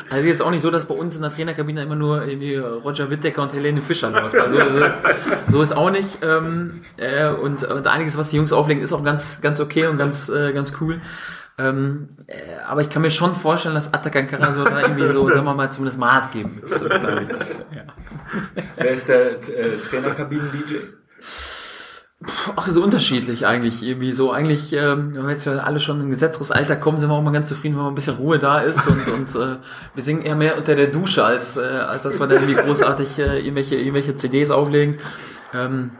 Also jetzt auch nicht so, dass bei uns in der Trainerkabine immer nur irgendwie Roger Whittaker und Helene Fischer läuft. Also ist, so ist auch nicht. Ähm, äh, und, und einiges, was die Jungs auflegen, ist auch ganz, ganz okay und ganz, äh, ganz cool. Ähm, äh, aber ich kann mir schon vorstellen, dass Atakan Karasor da irgendwie so, sagen wir mal, zumindest maßgebend ist. Ja.
Wer ist der äh, Trainerkabinen-DJ?
Ach, so unterschiedlich eigentlich. Irgendwie so, eigentlich, ähm, wenn wir jetzt ja alle schon in gesetzteres Alter kommen, sind wir auch mal ganz zufrieden, wenn mal ein bisschen Ruhe da ist und, und äh, wir singen eher mehr unter der Dusche, als, äh, als dass wir da irgendwie großartig äh, irgendwelche, irgendwelche CDs auflegen. Ähm,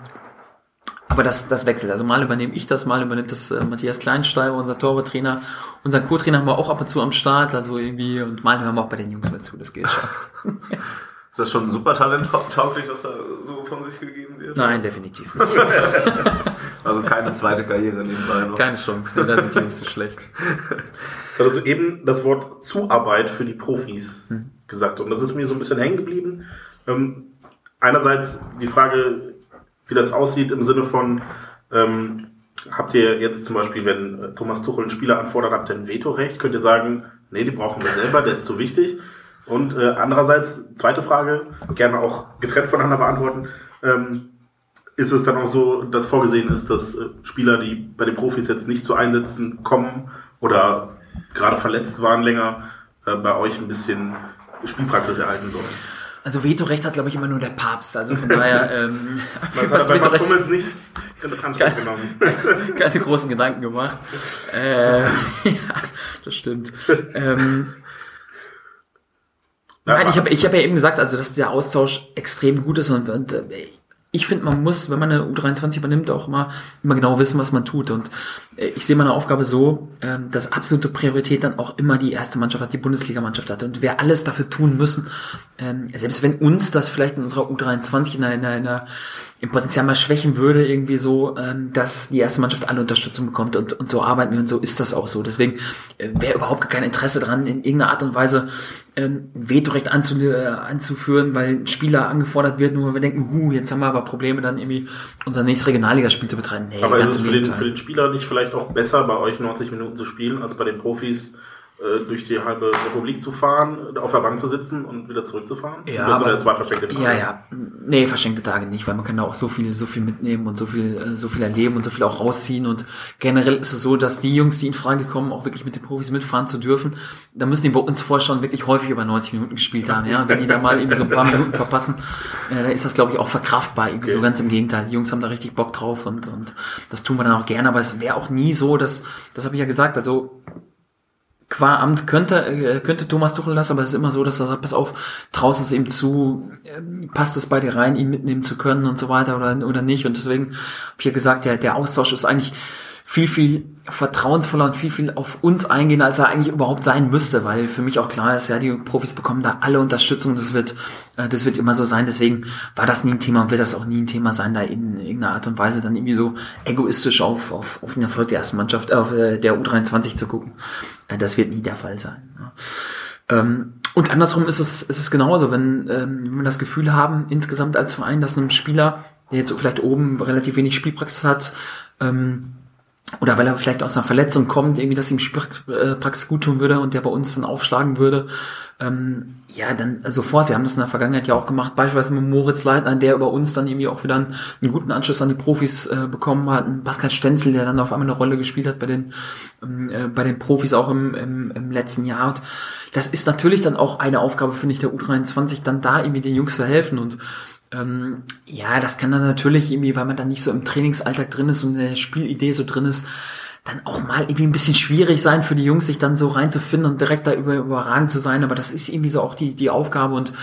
aber das, das wechselt. Also mal übernehme ich das, mal übernimmt das äh, Matthias Kleinsteiber, unser Torwarttrainer. Unser Co-Trainer haben wir auch ab und zu am Start, also irgendwie, und mal hören wir auch bei den Jungs mit zu, das geht schon.
Ist das schon super talenttauglich, was da so von sich gegeben wird?
Nein, definitiv nicht.
Also keine zweite Karriere nebenbei noch.
Keine Chance, nee, da sind die Jungs zu schlecht.
Also eben das Wort Zuarbeit für die Profis gesagt und das ist mir so ein bisschen hängen geblieben. Ähm, einerseits die Frage, wie das aussieht im Sinne von, ähm, habt ihr jetzt zum Beispiel, wenn äh, Thomas Tuchel einen Spieler anfordert, habt ihr ein Vetorecht? Könnt ihr sagen, nee, die brauchen wir selber, der ist zu wichtig? Und äh, andererseits, zweite Frage, gerne auch getrennt voneinander beantworten. Ähm, ist es dann auch so, dass vorgesehen ist, dass äh, Spieler, die bei den Profis jetzt nicht zu Einsätzen kommen oder gerade verletzt waren länger, äh, bei euch ein bisschen Spielpraxis erhalten sollen?
Also Vetorecht hat, glaube ich, immer nur der Papst. Also von daher ähm,
Das hat er bei Mats Hummels nicht in Anspruch genommen.
keine großen Gedanken gemacht. Äh, ja, das stimmt. Ähm, Nein, ich habe ich hab ja eben gesagt, also dass der Austausch extrem gut ist und, und äh, ich finde, man muss, wenn man eine U23 übernimmt, auch immer, immer genau wissen, was man tut. Und äh, ich sehe meine Aufgabe so, ähm, dass absolute Priorität dann auch immer die erste Mannschaft hat, die Bundesligamannschaft hat. Und wir alles dafür tun müssen, ähm, selbst wenn uns das vielleicht in unserer U23 in einer, in einer, in einer im Potenzial mal schwächen würde, irgendwie so, ähm, dass die erste Mannschaft alle Unterstützung bekommt und, und so arbeiten wir und so ist das auch so. Deswegen äh, wäre überhaupt kein Interesse dran, in irgendeiner Art und Weise ähm, Vetorecht anzu, äh, anzuführen, weil ein Spieler angefordert wird, nur weil wir denken, huh, jetzt haben wir aber Probleme, dann irgendwie unser nächstes Regionalligaspiel zu betreiben. Nee,
Aber ist es für den, für den Spieler nicht vielleicht auch besser, bei euch 90 Minuten zu spielen, als bei den Profis durch die halbe Republik zu fahren, auf der Bank zu sitzen und wieder zurückzufahren?
Ja,
sind
aber-
zwei versteckte Tage?
Ja, ja. Nee, verschenkte Tage nicht, weil man kann da auch so viel, so viel mitnehmen und so viel, äh, so viel erleben und so viel auch rausziehen. Und generell ist es so, dass die Jungs, die in Frage kommen, auch wirklich mit den Profis mitfahren zu dürfen. Da müssen die bei uns Vorschauen wirklich häufig über 90 Minuten gespielt haben. Ja, wenn die da mal irgendwie so ein paar Minuten verpassen, äh, da ist das, glaube ich, auch verkraftbar. Irgendwie so ganz im Gegenteil. Die Jungs haben da richtig Bock drauf und, und das tun wir dann auch gerne. Aber es wäre auch nie so, dass, das habe ich ja gesagt, also qua Amt könnte, äh, könnte Thomas Tuchel das, aber es ist immer so, dass er sagt, pass auf, traust es ihm zu, ähm, passt es bei dir rein, ihn mitnehmen zu können und so weiter oder, oder nicht. Und deswegen habe ich ja gesagt, der, der Austausch ist eigentlich viel, viel vertrauensvoller und viel, viel auf uns eingehen, als er eigentlich überhaupt sein müsste, weil für mich auch klar ist, ja, die Profis bekommen da alle Unterstützung, das wird, äh, das wird immer so sein, deswegen war das nie ein Thema und wird das auch nie ein Thema sein, da in irgendeiner Art und Weise dann irgendwie so egoistisch auf, auf, auf den Erfolg der ersten Mannschaft, äh, auf äh, der U23 zu gucken. Das wird nie der Fall sein. Ähm, und andersrum ist es, ist es genauso, wenn, ähm, wenn wir das Gefühl haben, insgesamt als Verein, dass einem Spieler, der jetzt vielleicht oben relativ wenig Spielpraxis hat, ähm, oder weil er vielleicht aus einer Verletzung kommt, irgendwie, dass ihm Spielpraxis gut tun würde und der bei uns dann aufschlagen würde, ähm, ja, dann sofort. Wir haben das in der Vergangenheit ja auch gemacht, beispielsweise mit Moritz Leitner, der über uns dann irgendwie auch wieder einen, einen guten Anschluss an die Profis äh, bekommen hat, ein Pascal Stenzel, der dann auf einmal eine Rolle gespielt hat bei den ähm, äh, bei den Profis auch im, im, im letzten Jahr. Und das ist natürlich dann auch eine Aufgabe, finde ich, der U23, dann da irgendwie den Jungs zu helfen und ähm, ja, das kann dann natürlich irgendwie, weil man dann nicht so im Trainingsalltag drin ist und in der Spielidee so drin ist, dann auch mal irgendwie ein bisschen schwierig sein für die Jungs, sich dann so reinzufinden und direkt da über, überragend zu sein. Aber das ist irgendwie so auch die, die Aufgabe und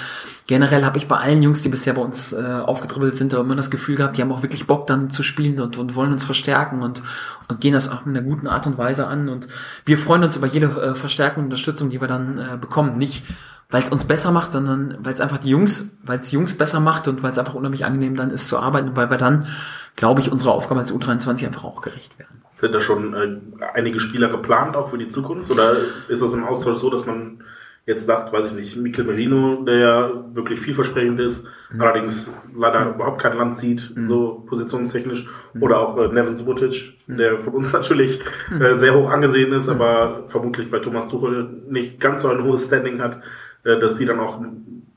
generell habe ich bei allen Jungs, die bisher bei uns äh, aufgedribbelt sind, immer das Gefühl gehabt, die haben auch wirklich Bock dann zu spielen und, und wollen uns verstärken und, und gehen das auch mit einer guten Art und Weise an. Und wir freuen uns über jede äh, Verstärkung und Unterstützung, die wir dann äh, bekommen. Nicht, weil es uns besser macht, sondern weil es einfach die Jungs, weil es Jungs besser macht und weil es einfach unheimlich angenehm dann ist zu arbeiten und weil wir dann, glaube ich, unserer Aufgabe als U23 einfach auch gerecht werden.
Sind da schon äh, einige Spieler geplant auch für die Zukunft? Oder ist das im Austausch so, dass man jetzt sagt, weiß ich nicht, Mikel Merino, der ja wirklich vielversprechend ist, mhm. allerdings leider überhaupt kein Land sieht, mhm. so positionstechnisch, mhm. oder auch äh, Nevin Subotic, mhm. der von uns natürlich mhm. äh, sehr hoch angesehen ist, mhm. aber vermutlich bei Thomas Tuchel nicht ganz so ein hohes Standing hat, äh, dass die dann auch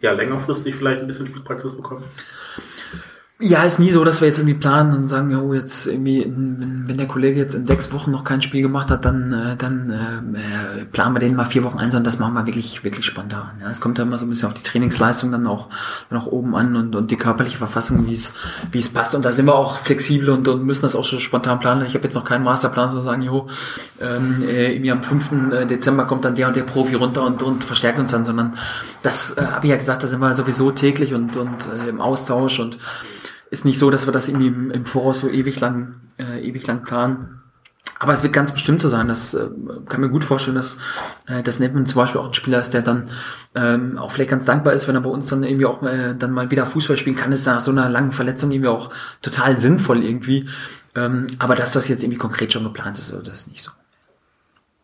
ja längerfristig vielleicht ein bisschen Spielpraxis bekommen.
Ja, ist nie so, dass wir jetzt irgendwie planen und sagen, jo, jetzt irgendwie, wenn, wenn der Kollege jetzt in sechs Wochen noch kein Spiel gemacht hat, dann, äh, dann äh, planen wir den mal vier Wochen ein, sondern das machen wir wirklich, wirklich spontan. Ja, es kommt ja immer so ein bisschen auf die Trainingsleistung dann auch, dann auch oben an und, und die körperliche Verfassung, wie es, wie es passt. Und da sind wir auch flexibel und, und müssen das auch schon spontan planen. Ich habe jetzt noch keinen Masterplan, so sagen, jo, ähm, äh, irgendwie am 5. Äh, Dezember kommt dann der und der Profi runter und, und verstärkt uns dann, sondern das äh, habe ich ja gesagt, da sind wir sowieso täglich und, und äh, im Austausch und ist nicht so, dass wir das irgendwie im, im Voraus so ewig lang, äh, ewig lang planen. Aber es wird ganz bestimmt so sein. Das äh, kann mir gut vorstellen, dass äh, das Nedman zum Beispiel auch ein Spieler ist, der dann ähm, auch vielleicht ganz dankbar ist, wenn er bei uns dann irgendwie auch äh, dann mal wieder Fußball spielen kann. Ist nach so einer langen Verletzung irgendwie auch total sinnvoll irgendwie. Ähm, aber dass das jetzt irgendwie konkret schon geplant ist, das ist nicht so.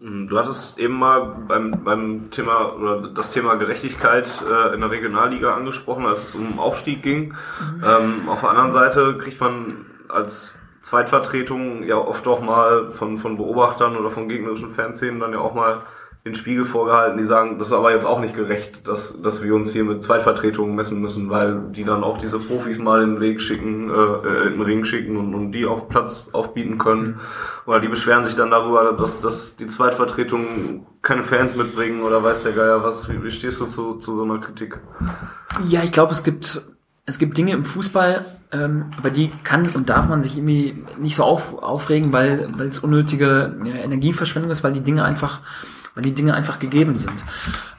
Du hattest eben mal beim, beim Thema oder das Thema Gerechtigkeit äh, in der Regionalliga angesprochen, als es um Aufstieg ging. Mhm. Ähm, auf der anderen Seite kriegt man als Zweitvertretung ja oft auch mal von, von Beobachtern oder von gegnerischen Fanszenen dann ja auch mal den Spiegel vorgehalten, die sagen, das ist aber jetzt auch nicht gerecht, dass, dass wir uns hier mit Zweitvertretungen messen müssen, weil die dann auch diese Profis mal in den Weg schicken, äh, in den Ring schicken und, und die auf Platz aufbieten können. Oder die beschweren sich dann darüber, dass, dass die Zweitvertretungen keine Fans mitbringen oder weiß der Geier was. Wie, wie stehst du zu, zu so einer Kritik?
Ja, ich glaube, es gibt es gibt Dinge im Fußball, ähm, über die kann und darf man sich irgendwie nicht so auf, aufregen, weil es unnötige äh, Energieverschwendung ist, weil die Dinge einfach weil die Dinge einfach gegeben sind.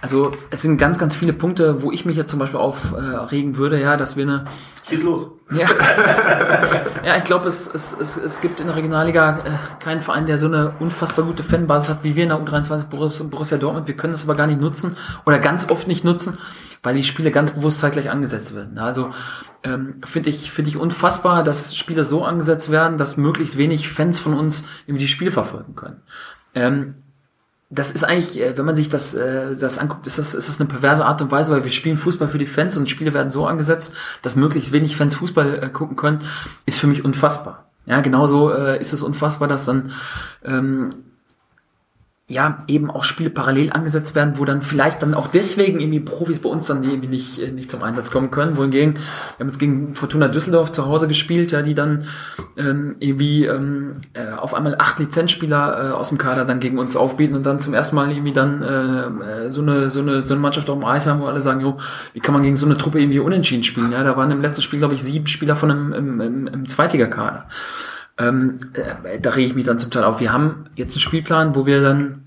Also es sind ganz, ganz viele Punkte, wo ich mich jetzt zum Beispiel aufregen würde, ja, dass wir eine
Schieß los.
Ja, ja ich glaube, es, es, es, es gibt in der Regionalliga äh, keinen Verein, der so eine unfassbar gute Fanbasis hat wie wir in der U23 Borussia Dortmund. Wir können das aber gar nicht nutzen oder ganz oft nicht nutzen, weil die Spiele ganz bewusst zeitgleich angesetzt werden. Also ähm, finde ich, finde ich unfassbar, dass Spiele so angesetzt werden, dass möglichst wenig Fans von uns irgendwie die Spiele verfolgen können. Ähm, das ist eigentlich, äh, wenn man sich das, äh, das anguckt, ist das, ist das eine perverse Art und Weise, weil wir spielen Fußball für die Fans und Spiele werden so angesetzt, dass möglichst wenig Fans Fußball äh, gucken können, ist für mich unfassbar. Ja, genauso äh, ist es unfassbar, dass dann ähm, ja, eben auch Spiele parallel angesetzt werden, wo dann vielleicht dann auch deswegen irgendwie Profis bei uns dann irgendwie nicht, äh, nicht zum Einsatz kommen können. Wohingegen, wir haben jetzt gegen Fortuna Düsseldorf zu Hause gespielt, ja, die dann ähm, irgendwie ähm, äh, auf einmal acht Lizenzspieler äh, aus dem Kader dann gegen uns aufbieten und dann zum ersten Mal irgendwie dann äh, äh so eine so eine so eine Mannschaft auf dem Eis haben, wo alle sagen, jo, wie kann man gegen so eine Truppe irgendwie unentschieden spielen? Ja, da waren im letzten Spiel, glaube ich, sieben Spieler von einem im, im, im Zweitligakader. Ähm, äh, da rege ich mich dann zum Teil auf. Wir haben jetzt einen Spielplan, wo wir dann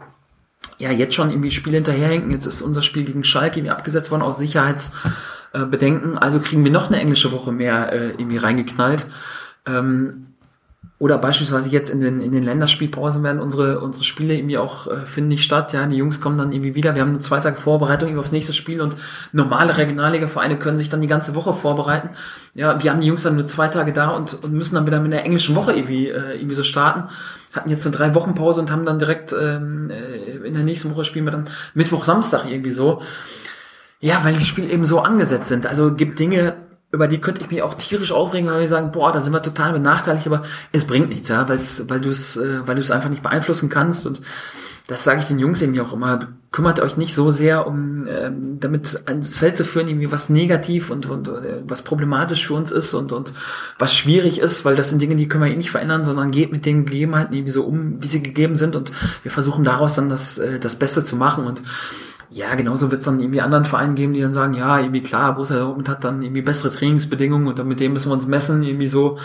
ja jetzt schon irgendwie Spiele hinterherhinken. Jetzt ist unser Spiel gegen Schalke irgendwie abgesetzt worden aus Sicherheitsbedenken. Also kriegen wir noch eine englische Woche mehr äh, irgendwie reingeknallt. Ähm, oder beispielsweise jetzt in den, in den Länderspielpausen werden unsere, unsere Spiele irgendwie auch, äh, finden nicht statt. Ja, die Jungs kommen dann irgendwie wieder. Wir haben nur zwei Tage Vorbereitung aufs nächste Spiel und normale Regionalliga-Vereine können sich dann die ganze Woche vorbereiten. Ja, wir haben die Jungs dann nur zwei Tage da und, und müssen dann wieder mit einer englischen Woche irgendwie, äh, irgendwie so starten. Hatten jetzt eine drei Wochen Pause und haben dann direkt ähm, äh, in der nächsten Woche spielen wir dann Mittwoch, Samstag irgendwie so. Ja, weil die Spiele eben so angesetzt sind. Also gibt Dinge, über die könnte ich mich auch tierisch aufregen, weil ich sagen, boah, da sind wir total benachteiligt, aber es bringt nichts, ja, weil's, weil du es, äh, weil du es einfach nicht beeinflussen kannst. Und das sage ich den Jungs irgendwie auch immer, kümmert euch nicht so sehr um ähm, damit ans Feld zu führen, irgendwie was negativ und, und äh, was problematisch für uns ist und, und was schwierig ist, weil das sind Dinge, die können wir eh nicht verändern, sondern geht mit den Gegebenheiten irgendwie so um, wie sie gegeben sind. Und wir versuchen daraus dann das, äh, das Beste zu machen. Und ja, genauso wird es dann irgendwie anderen Vereinen geben, die dann sagen, ja, irgendwie klar, Borussia Dortmund hat dann irgendwie bessere Trainingsbedingungen und dann mit dem müssen wir uns messen, irgendwie so.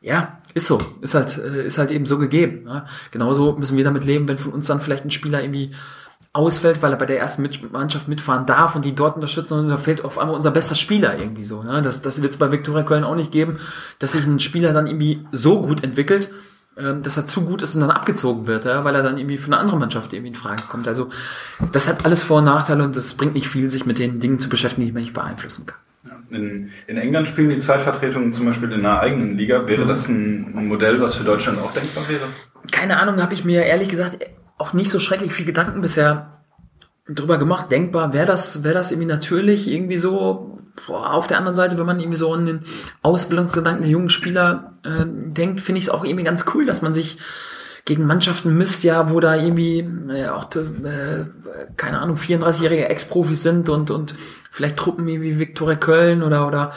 Ja, Ist so, ist halt, äh, ist halt eben so gegeben. Ja. Genauso müssen wir damit leben, wenn von uns dann vielleicht ein Spieler irgendwie ausfällt, weil er bei der ersten Mannschaft mitfahren darf und die dort unterstützen und da fehlt auf einmal unser bester Spieler irgendwie so. Ne? Das, das wird es bei Viktoria Köln auch nicht geben, dass sich ein Spieler dann irgendwie so gut entwickelt, ähm, dass er zu gut ist und dann abgezogen wird, ja? weil er dann irgendwie für eine andere Mannschaft irgendwie in Frage kommt. Also das hat alles Vor- und Nachteile und es bringt nicht viel, sich mit den Dingen zu beschäftigen, die man nicht beeinflussen kann.
In, in England spielen die Zweitvertretungen zum Beispiel in einer eigenen Liga. Wäre das ein, ein Modell, was für Deutschland auch denkbar wäre?
Keine Ahnung, habe ich mir ehrlich gesagt auch nicht so schrecklich viel Gedanken bisher drüber gemacht. Denkbar wäre das, wäre das irgendwie natürlich irgendwie so. Boah, auf der anderen Seite, wenn man irgendwie so an den Ausbildungsgedanken der jungen Spieler äh, denkt, finde ich es auch irgendwie ganz cool, dass man sich gegen Mannschaften misst, ja, wo da irgendwie äh, auch, äh, keine Ahnung, 34-jährige Ex-Profis sind und, und vielleicht Truppen wie Viktoria Köln oder, oder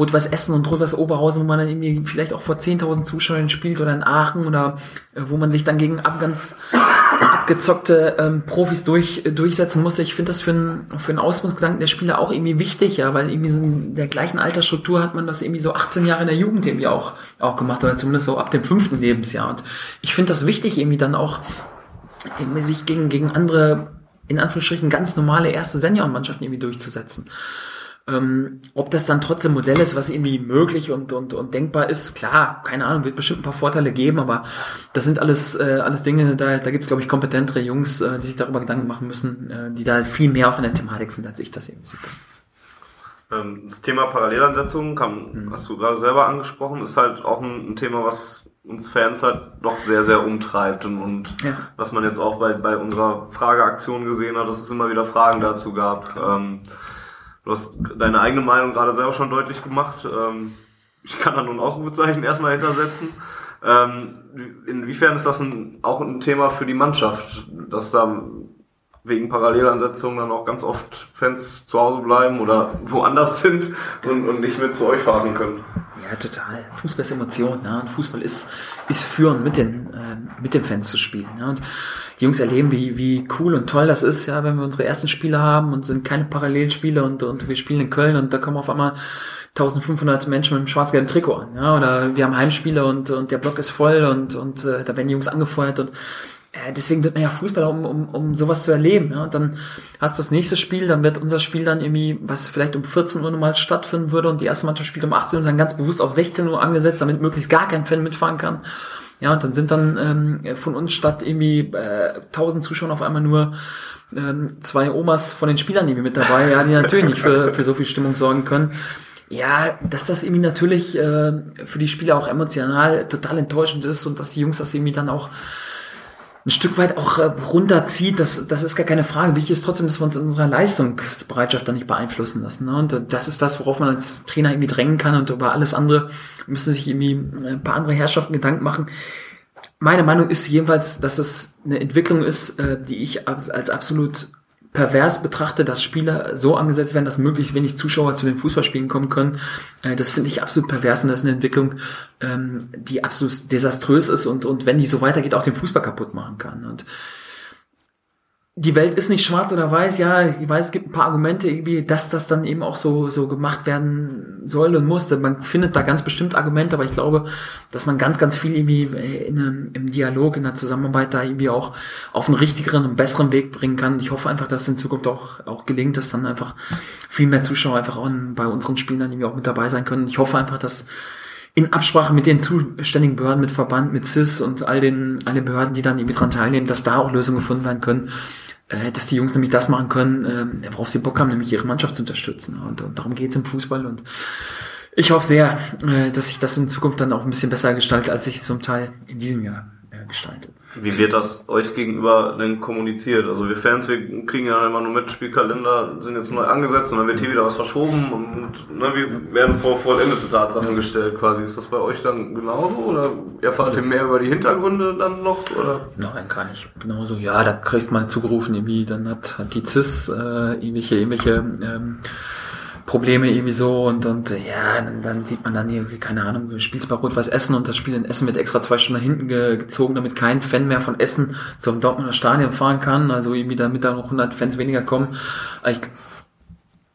Rot-Weiß Essen und Rot-Weiß Oberhausen, wo man dann irgendwie vielleicht auch vor 10.000 Zuschauern spielt oder in Aachen oder äh, wo man sich dann gegen ab ganz abgezockte ähm, Profis durch, äh, durchsetzen musste. Ich finde das für einen für Ausbildungsgedanken der Spieler auch irgendwie wichtig, ja, weil irgendwie so in der gleichen Altersstruktur hat man das irgendwie so 18 Jahre in der Jugend irgendwie auch, auch gemacht oder zumindest so ab dem fünften Lebensjahr. Und ich finde das wichtig, irgendwie dann auch irgendwie sich gegen, gegen andere, in Anführungsstrichen, ganz normale erste Seniorenmannschaften irgendwie durchzusetzen. Ähm, ob das dann trotzdem Modell ist, was irgendwie möglich und, und, und denkbar ist, klar, keine Ahnung, wird bestimmt ein paar Vorteile geben, aber das sind alles, äh, alles Dinge, da, da gibt es, glaube ich, kompetentere Jungs, äh, die sich darüber Gedanken machen müssen, äh, die da viel mehr auch in der Thematik sind, als ich das eben sehe.
Ähm, das Thema Parallelansetzungen kam, mhm. hast du gerade selber angesprochen, ist halt auch ein, ein, Thema, was uns Fans halt doch sehr, sehr umtreibt und, und ja. was man jetzt auch bei, bei unserer Frageaktion gesehen hat, dass es immer wieder Fragen dazu gab. Ähm, Du hast deine eigene Meinung gerade selber schon deutlich gemacht. Ähm, ich kann da nur ein Ausrufezeichen erstmal hintersetzen. Ähm, inwiefern ist das ein, auch ein Thema für die Mannschaft, dass da wegen Parallelansetzungen dann auch ganz oft Fans zu Hause bleiben oder woanders sind und, und nicht mit zu euch fahren können?
Ja, total. Fußball ist Emotion. Ja? Und Fußball ist, ist führen, mit den, äh, mit den Fans zu spielen. Ja? Und die Jungs erleben, wie, wie cool und toll das ist, ja, wenn wir unsere ersten Spiele haben und sind keine Parallelspiele und, und wir spielen in Köln und da kommen auf einmal 1500 Menschen mit einem schwarz-gelben Trikot an, ja, oder wir haben Heimspiele und, und der Block ist voll und, und äh, da werden die Jungs angefeuert und äh, deswegen wird man ja Fußballer, um, um, um sowas zu erleben. Ja? Und dann hast du das nächste Spiel, dann wird unser Spiel dann irgendwie, was vielleicht um 14 Uhr normal stattfinden würde und die erste Mannschaft spielt um 18 Uhr dann ganz bewusst auf 16 Uhr angesetzt, damit möglichst gar kein Fan mitfahren kann. Ja, und dann sind dann ähm, von uns statt irgendwie äh, 1000 Zuschauern auf einmal nur ähm, zwei Omas von den Spielern irgendwie mit dabei, ja, die natürlich nicht für, für so viel Stimmung sorgen können. Ja, dass das irgendwie natürlich äh, für die Spieler auch emotional total enttäuschend ist und dass die Jungs das irgendwie dann auch ein Stück weit auch äh, runterzieht, das, das ist gar keine Frage. Wichtig ist trotzdem, dass wir uns in unserer Leistungsbereitschaft da nicht beeinflussen lassen. Ne? Und äh, das ist das, worauf man als Trainer irgendwie drängen kann und über alles andere müssen sich irgendwie äh, ein paar andere Herrschaften Gedanken machen. Meine Meinung ist jedenfalls, dass es eine Entwicklung ist, die ich als absolut pervers betrachte, dass Spieler so angesetzt werden, dass möglichst wenig Zuschauer zu den Fußballspielen kommen können. Äh, das finde ich absolut pervers und das ist eine Entwicklung, ähm, die absolut desaströs ist und, und wenn die so weitergeht, auch den Fußball kaputt machen kann. Und die Welt ist nicht schwarz oder weiß, ja, ich weiß, es gibt ein paar Argumente irgendwie, dass das dann eben auch so, so gemacht werden soll und muss. Man findet da ganz bestimmt Argumente, aber ich glaube, dass man ganz, ganz viel irgendwie in einem, im Dialog, in der Zusammenarbeit da irgendwie auch auf einen richtigeren und besseren Weg bringen kann. Ich hoffe einfach, dass es in Zukunft auch, auch gelingt, dass dann einfach viel mehr Zuschauer einfach auch bei unseren Spielen dann irgendwie auch mit dabei sein können. Ich hoffe einfach, dass in Absprache mit den zuständigen Behörden, mit Verband, mit CIS und all den, alle Behörden, die dann irgendwie dran teilnehmen, dass da auch Lösungen gefunden werden können, dass die Jungs nämlich das machen können, äh, worauf sie Bock haben, nämlich ihre Mannschaft zu unterstützen. Und, und darum geht's im Fußball. Und ich hoffe sehr, äh, dass sich das in Zukunft dann auch ein bisschen besser gestaltet, als sich zum Teil in diesem Jahr äh, gestaltet.
Wie wird das euch gegenüber denn kommuniziert? Also wir Fans, wir kriegen ja immer nur mit, Spielkalender sind jetzt neu angesetzt und dann wird hier wieder was verschoben und ne, wir werden vor vollendete Tatsachen gestellt quasi. Ist das bei euch dann genauso oder erfahrt ihr mehr über die Hintergründe dann noch? Oder?
Nein, gar nicht. Genauso, ja, da kriegst du mal zugerufen, irgendwie, dann hat, hat die CIS äh, irgendwelche, irgendwelche ähm, Probleme irgendwie so und, und ja, dann, dann sieht man dann irgendwie, keine Ahnung, du spielst bei Rot-Weiß Essen und das Spiel in Essen wird extra zwei Stunden hinten ge gezogen, damit kein Fan mehr von Essen zum Dortmunder Stadion fahren kann, also irgendwie damit da noch 100 Fans weniger kommen. Ich,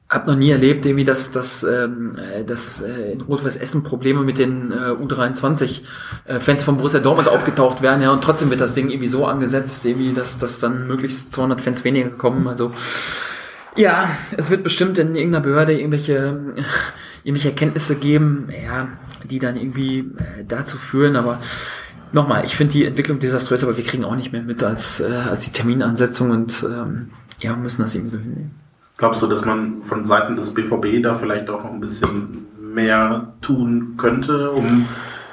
habe noch nie erlebt, irgendwie, dass, dass, ähm, äh, dass äh, in Rot-Weiß Essen Probleme mit den äh, U23 äh, von Borussia Dortmund aufgetaucht werden, ja, und trotzdem wird das Ding irgendwie so angesetzt, irgendwie, dass, dass dann möglichst 200 Fans weniger kommen. Also ja, es wird bestimmt in irgendeiner Behörde irgendwelche, irgendwelche Erkenntnisse geben, ja, die dann irgendwie äh, dazu führen, aber nochmal, ich finde die Entwicklung desaströs, aber wir kriegen auch nicht mehr mit als, äh, als die Terminansetzung und ähm, ja, müssen das irgendwie so hinnehmen.
Glaubst du, dass man von Seiten des BVB da vielleicht auch noch ein bisschen mehr tun könnte, um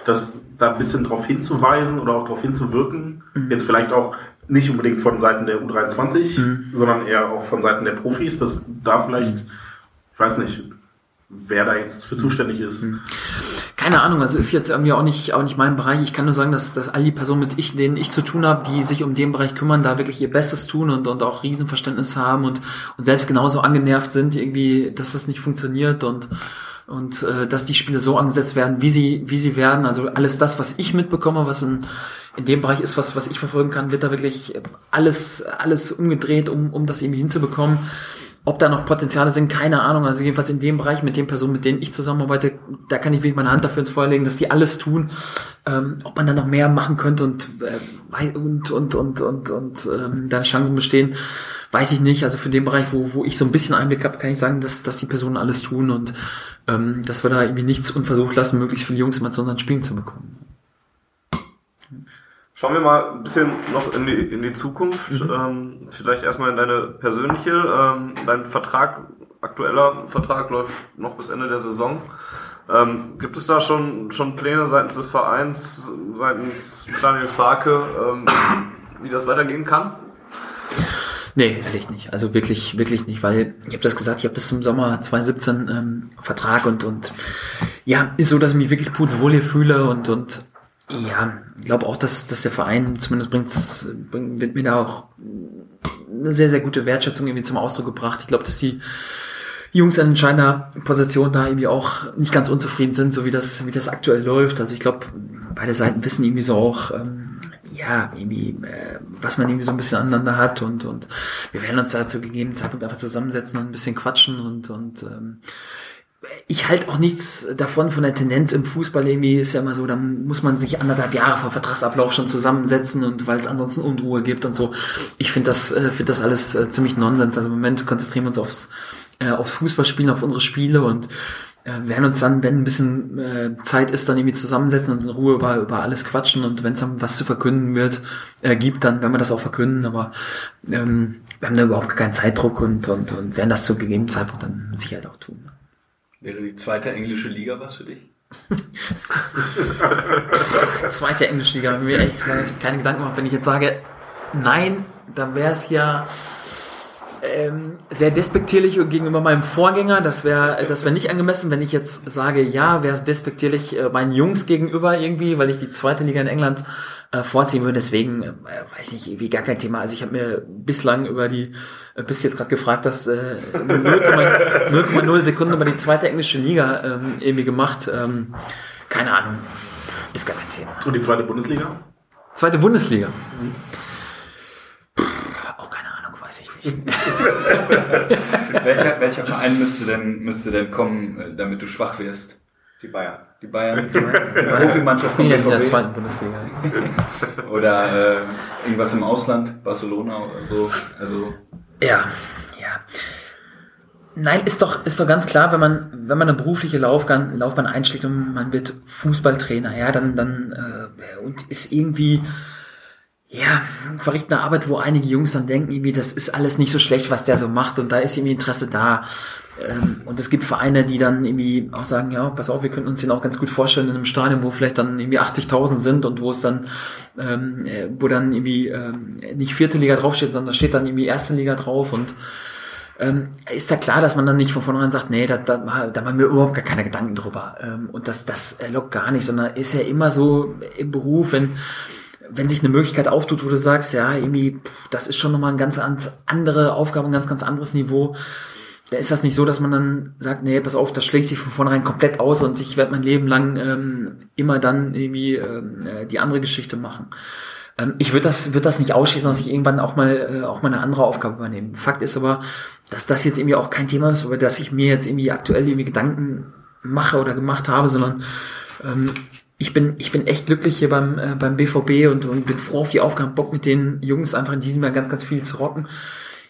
das da ein bisschen drauf hinzuweisen oder auch darauf hinzuwirken? Mhm. Jetzt vielleicht auch nicht unbedingt von Seiten der U23, mhm. sondern eher auch von Seiten der Profis, dass da vielleicht, ich weiß nicht, wer da jetzt für zuständig ist. Mhm.
Keine Ahnung, also ist jetzt irgendwie auch nicht, auch nicht mein Bereich. Ich kann nur sagen, dass, dass all die Personen, mit ich, denen ich zu tun habe, die sich um den Bereich kümmern, da wirklich ihr Bestes tun und, und auch Riesenverständnis haben und, und selbst genauso angenervt sind, irgendwie, dass das nicht funktioniert und und äh, dass die Spiele so angesetzt werden, wie sie wie sie werden. Also alles das, was ich mitbekomme, was in, in dem Bereich ist, was was ich verfolgen kann, wird da wirklich alles alles umgedreht, um um das irgendwie hinzubekommen. Ob da noch Potenziale sind, keine Ahnung. Also jedenfalls in dem Bereich mit den Personen, mit denen ich zusammenarbeite, da kann ich wirklich meine Hand dafür ins Feuer legen, dass die alles tun. Ähm, ob man da noch mehr machen könnte und äh, und und und und, und ähm, dann Chancen bestehen, weiß ich nicht. Also für den Bereich, wo, wo ich so ein bisschen Einblick habe, kann ich sagen, dass, dass die Personen alles tun und ähm, dass wir da irgendwie nichts unversucht lassen, möglichst viele Jungs mal zu unseren Spielen zu bekommen.
Schauen wir mal ein bisschen noch in die, in die Zukunft. Mhm. Ähm, vielleicht erstmal in deine persönliche. Ähm, dein Vertrag, aktueller Vertrag läuft noch bis Ende der Saison. Ähm, gibt es da schon, schon Pläne seitens des Vereins, seitens Daniel Farke, ähm, wie das weitergehen kann?
Nee, ehrlich nicht. Also wirklich, wirklich nicht, weil ich habe das gesagt, ich habe bis zum Sommer 2017 ähm, Vertrag und und ja, ist so, dass ich mich wirklich pudelwohl hier fühle und und ja, ich glaube auch, dass, dass der Verein zumindest bringt, bringt, wird mir da auch eine sehr, sehr gute Wertschätzung irgendwie zum Ausdruck gebracht. Ich glaube, dass die Jungs an entscheidender Position da irgendwie auch nicht ganz unzufrieden sind, so wie das, wie das aktuell läuft. Also ich glaube, beide Seiten wissen irgendwie so auch, ähm, ja, irgendwie, äh, was man irgendwie so ein bisschen aneinander hat und, und wir werden uns da zu gegebenen Zeitpunkt einfach zusammensetzen und ein bisschen quatschen und, und ähm, ich halte auch nichts davon von der Tendenz im Fußball irgendwie ist ja immer so, da muss man sich anderthalb Jahre vor Vertragsablauf schon zusammensetzen und weil es ansonsten Unruhe gibt und so. Ich finde das, äh, finde das alles äh, ziemlich Nonsens. Also im Moment konzentrieren wir uns aufs, äh, aufs Fußballspielen, auf unsere Spiele und äh, werden uns dann, wenn ein bisschen äh, Zeit ist, dann irgendwie zusammensetzen und in Ruhe über, über alles quatschen und wenn es dann was zu verkünden wird, äh, gibt, dann werden wir das auch verkünden, aber ähm, wir haben da überhaupt keinen Zeitdruck und, und, und werden das zu gegebenen Zeitpunkt dann mit Sicherheit auch tun.
Wäre die zweite englische Liga was für dich?
zweite englische Liga, mir ehrlich gesagt keine Gedanken gemacht. Wenn ich jetzt sage, nein, dann wäre es ja ähm, sehr despektierlich gegenüber meinem Vorgänger. Das wäre das wäre nicht angemessen. Wenn ich jetzt sage, ja, wäre es despektierlich äh, meinen Jungs gegenüber irgendwie, weil ich die zweite Liga in England äh, vorziehen würde. Deswegen, äh, weiß nicht, irgendwie gar kein Thema. Also ich habe mir bislang über die, äh, bist jetzt gerade gefragt, dass äh, 0,0 Sekunden über die zweite englische Liga ähm, irgendwie gemacht. Ähm, keine Ahnung. Ist gar kein Thema.
Und die zweite Bundesliga?
Zweite Bundesliga. Mhm. auch keine Ahnung, weiß ich nicht.
welcher, welcher Verein müsste denn, müsste denn kommen, äh, damit du schwach wirst?
Die Bayern.
Die Bayern, die Profimannschaft
von in der zweiten Bundesliga.
oder äh, irgendwas im Ausland, Barcelona oder so. Also
ja, ja. Nein, ist doch, ist doch ganz klar, wenn man, wenn man eine berufliche Laufbahn, Laufbahn einschlägt und man wird Fußballtrainer, ja, dann, dann äh, und ist irgendwie ja, verrichtet eine Arbeit, wo einige Jungs dann denken, irgendwie, das ist alles nicht so schlecht, was der so macht und da ist irgendwie Interesse da. Ähm, und es gibt Vereine, die dann irgendwie auch sagen, ja, pass auf, wir könnten uns den auch ganz gut vorstellen in einem Stadion, wo vielleicht dann irgendwie 80.000 sind und wo es dann, ähm, äh, wo dann irgendwie ähm, nicht vierte Liga draufsteht, sondern da steht dann irgendwie erste Liga drauf und ähm, ist ja klar, dass man dann nicht von vornherein sagt, nee, da, da, da machen wir überhaupt gar keine Gedanken drüber. Ähm, und das, das lockt gar nicht, sondern ist ja immer so im Beruf, wenn wenn sich eine Möglichkeit auftut, wo du sagst, ja, irgendwie, das ist schon nochmal ein ganz andere Aufgabe, ein ganz, ganz anderes Niveau, da ist das nicht so, dass man dann sagt, nee, pass auf, das schlägt sich von vornherein komplett aus und ich werde mein Leben lang ähm, immer dann irgendwie ähm, äh, die andere Geschichte machen. Ähm, ich würde das, würde das nicht ausschließen, dass ich irgendwann auch mal, äh, auch mal eine andere Aufgabe übernehme. Fakt ist aber, dass das jetzt irgendwie auch kein Thema ist, über das ich mir jetzt irgendwie aktuell irgendwie Gedanken mache oder gemacht habe, sondern ähm, ich bin, ich bin echt glücklich hier beim, äh, beim BVB und, und bin froh auf die Aufgaben, Bock mit den Jungs einfach in diesem Jahr ganz, ganz viel zu rocken.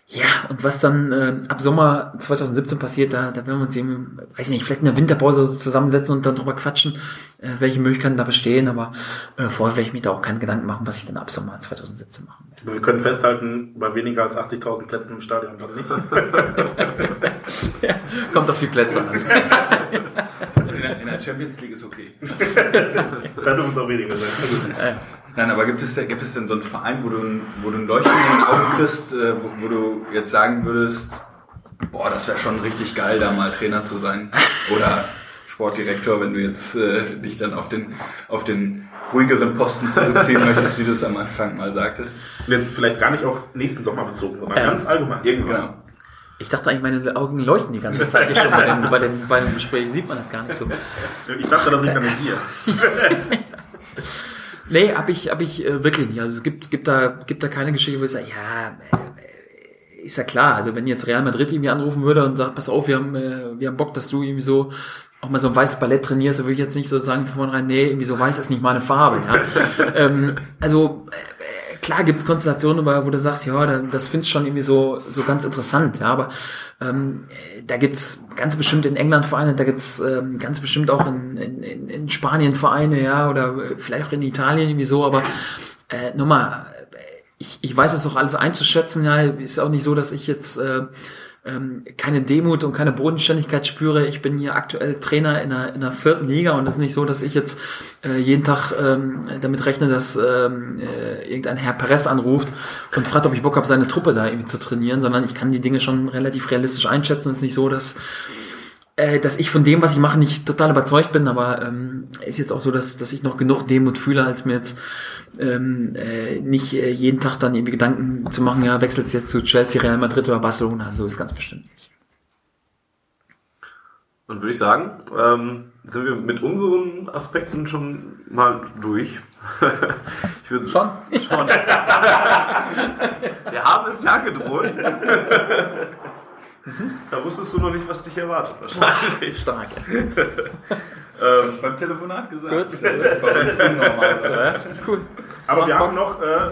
Ja, und was dann äh, ab Sommer 2017 passiert, da, da werden wir uns eben, weiß nicht, vielleicht in der Winterpause zusammensetzen und dann drüber quatschen, äh, welche Möglichkeiten da bestehen, aber äh, vorher werde ich mir da auch keine Gedanken machen, was ich dann ab Sommer 2017 machen werde.
Wir können festhalten, bei weniger als 80.000 Plätzen im Stadion dann nicht.
ja, kommt auf die Plätze an.
In der, in der Champions League ist okay.
da dürfen es auch weniger sein.
Äh,
Nein, aber gibt es, gibt es denn so einen Verein, wo du, ein- wo du ein Leuchten in den Augen kriegst, äh, wo, wo du jetzt sagen würdest, boah, das wäre schon richtig geil, da mal Trainer zu sein? Oder Sportdirektor, wenn du jetzt äh, dich dann auf den, auf den ruhigeren Posten zurückziehen möchtest, wie du es am Anfang mal sagtest?
Und jetzt vielleicht gar nicht auf nächsten Sommer bezogen, sondern
Ähm,
ganz allgemein.
Genau.
Ich dachte eigentlich, meine Augen leuchten die ganze Zeit hier schon bei, den, bei, den, bei dem Gespräch, sieht man das gar nicht so.
Ich dachte, das liegt an dir.
Nee, hab ich, hab ich äh, wirklich nicht. Also es gibt, gibt da, gibt da keine Geschichte, wo ich sage, ja, äh, ist ja klar. Also wenn jetzt Real Madrid irgendwie anrufen würde und sagt, pass auf, wir haben, äh, wir haben Bock, dass du irgendwie so auch mal so ein weißes Ballett trainierst, dann würde ich jetzt nicht so sagen von vornherein, nee, irgendwie so weiß ist nicht meine Farbe. Ja? ähm, also äh, klar gibt's Konstellationen, wo du sagst, ja, da- das findest schon irgendwie so, so ganz interessant, ja, aber ähm, äh, da gibt's ganz bestimmt in England Vereine, da gibt's ähm, ganz bestimmt auch in, in, in, Spanien Vereine, ja, oder vielleicht auch in Italien irgendwie so, aber äh, nochmal, ich, ich weiß es auch alles einzuschätzen, ja, ist auch nicht so, dass ich jetzt äh, ähm, keine Demut und keine Bodenständigkeit spüre. Ich bin hier aktuell Trainer in der, in der vierten Liga und es ist nicht so, dass ich jetzt äh, jeden Tag ähm, damit rechne, dass ähm, äh, irgendein Herr Perez anruft und fragt, ob ich Bock habe, seine Truppe da irgendwie zu trainieren, sondern ich kann die Dinge schon relativ realistisch einschätzen. Es ist nicht so, dass äh, dass ich von dem, was ich mache, nicht total überzeugt bin, aber ähm, ist jetzt auch so, dass, dass ich noch genug Demut fühle, als mir jetzt ähm, äh, nicht äh, jeden Tag dann irgendwie Gedanken zu machen, ja, wechselst jetzt zu Chelsea, Real Madrid oder Barcelona, so ist ganz bestimmt nicht.
Dann würde ich sagen, ähm, sind wir mit unseren Aspekten schon mal durch. ich würde
Schon?
Schon. wir haben es ja gedroht. da wusstest du noch nicht, was dich erwartet wahrscheinlich.
Stark.
Ähm, beim Telefonat gesagt. Das ist bei uns unnormal. oder?
Cool.
Aber wir haben noch äh,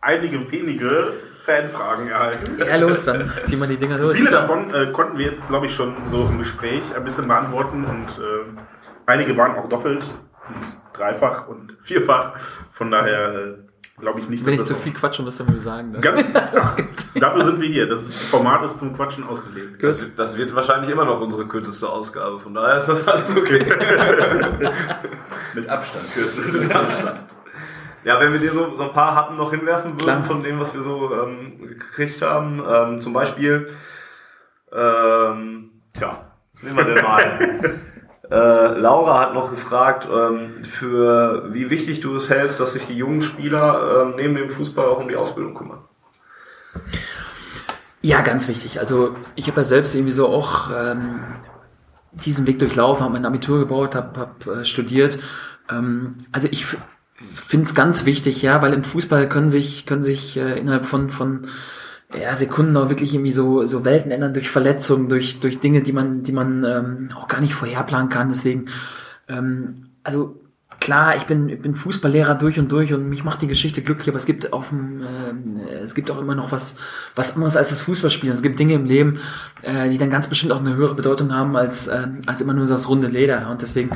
einige wenige Fanfragen erhalten.
Ja, los, dann ziehen wir die Dinger durch.
Viele davon äh, konnten wir jetzt, glaube ich, schon so im Gespräch ein bisschen beantworten und äh, einige waren auch doppelt und dreifach und vierfach. Von daher äh, glaube ich nicht,
Wenn ich zu viel quatsche, müsst ihr mir sagen.
Ganz,
gibt-
dafür sind wir hier. Das Format ist zum Quatschen ausgelegt.
Das, wird- das wird wahrscheinlich immer noch unsere kürzeste Ausgabe, von daher ist das alles okay.
Mit Abstand kürzest.
Ja, wenn wir dir so, so ein paar Happen noch hinwerfen würden
Klar.
von dem, was wir so ähm, gekriegt haben, ähm, zum Beispiel, ähm, tja, was nehmen wir denn mal? äh, Laura hat noch gefragt, ähm, für wie wichtig du es hältst, dass sich die jungen Spieler ähm, neben dem Fußball auch um die Ausbildung kümmern.
Ja, ganz wichtig. Also ich habe ja selbst irgendwie so auch ähm, diesen Weg durchlaufen, habe mein Abitur gebaut, habe hab, äh, studiert. Ähm, also ich finde es ganz wichtig, ja, weil im Fußball können sich können sich äh, innerhalb von von ja, Sekunden auch wirklich irgendwie so so Welten ändern durch Verletzungen, durch durch Dinge, die man die man ähm, auch gar nicht vorherplanen kann. Deswegen ähm, also klar, ich bin, ich bin Fußballlehrer durch und durch und mich macht die Geschichte glücklich, aber es gibt auf dem, ähm, es gibt auch immer noch was, was anderes als das Fußballspielen. Es gibt Dinge im Leben, äh, die dann ganz bestimmt auch eine höhere Bedeutung haben als, ähm, als immer nur das runde Leder. Und deswegen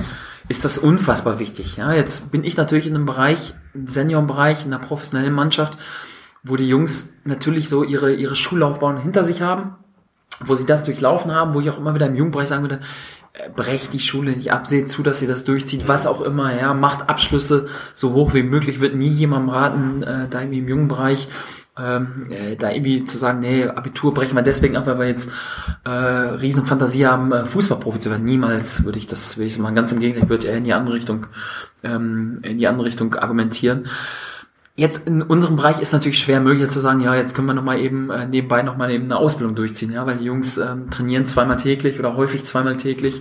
ist das unfassbar wichtig. Ja, jetzt bin ich natürlich in einem Bereich, im Seniorenbereich, in einer professionellen Mannschaft, wo die Jungs natürlich so ihre, ihre Schullaufbahn hinter sich haben wo sie das durchlaufen haben, wo ich auch immer wieder im Jugendbereich sagen würde, äh, brecht die Schule nicht ab, seht zu, dass ihr das durchzieht, was auch immer, ja, macht Abschlüsse so hoch wie möglich, wird nie jemandem raten, äh, da irgendwie im jungen Bereich ähm, äh, da irgendwie zu sagen, nee, Abitur brechen wir deswegen ab, weil wir jetzt äh, Riesenfantasie haben, äh, Fußballprofi zu werden. Niemals würde ich das, würde ich machen. Ganz im Gegenteil, ich würde eher in die andere Richtung, ähm, in die andere Richtung argumentieren. Jetzt in unserem Bereich ist natürlich schwer möglich zu sagen, ja, jetzt können wir noch mal eben äh, nebenbei noch mal eben eine Ausbildung durchziehen, ja, weil die Jungs ähm, trainieren zweimal täglich oder häufig zweimal täglich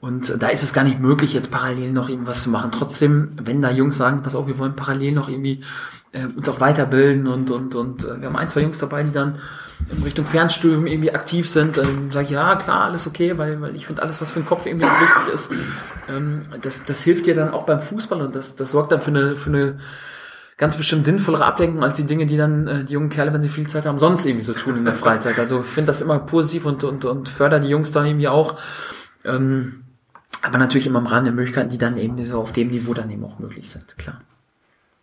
und äh, da ist es gar nicht möglich, jetzt parallel noch irgendwas zu machen. Trotzdem, wenn da Jungs sagen, pass auf, wir wollen parallel noch irgendwie äh, uns auch weiterbilden und, und, und äh, wir haben ein, zwei Jungs dabei, die dann in Richtung Fernstudium irgendwie aktiv sind, ähm, sage ich, ja klar, alles okay, weil, weil ich finde alles, was für den Kopf irgendwie wichtig ist, ähm, das, das hilft dir dann auch beim Fußball und das, das sorgt dann für eine, für eine ganz bestimmt sinnvollere Ablenkung als die Dinge, die dann äh, die jungen Kerle, wenn sie viel Zeit haben, sonst irgendwie so tun in der Freizeit. Also finde das immer positiv und, und, und fördert die Jungs da irgendwie auch. Ähm, aber natürlich immer im Rahmen der Möglichkeiten, die dann eben so auf dem Niveau dann eben auch möglich sind, klar.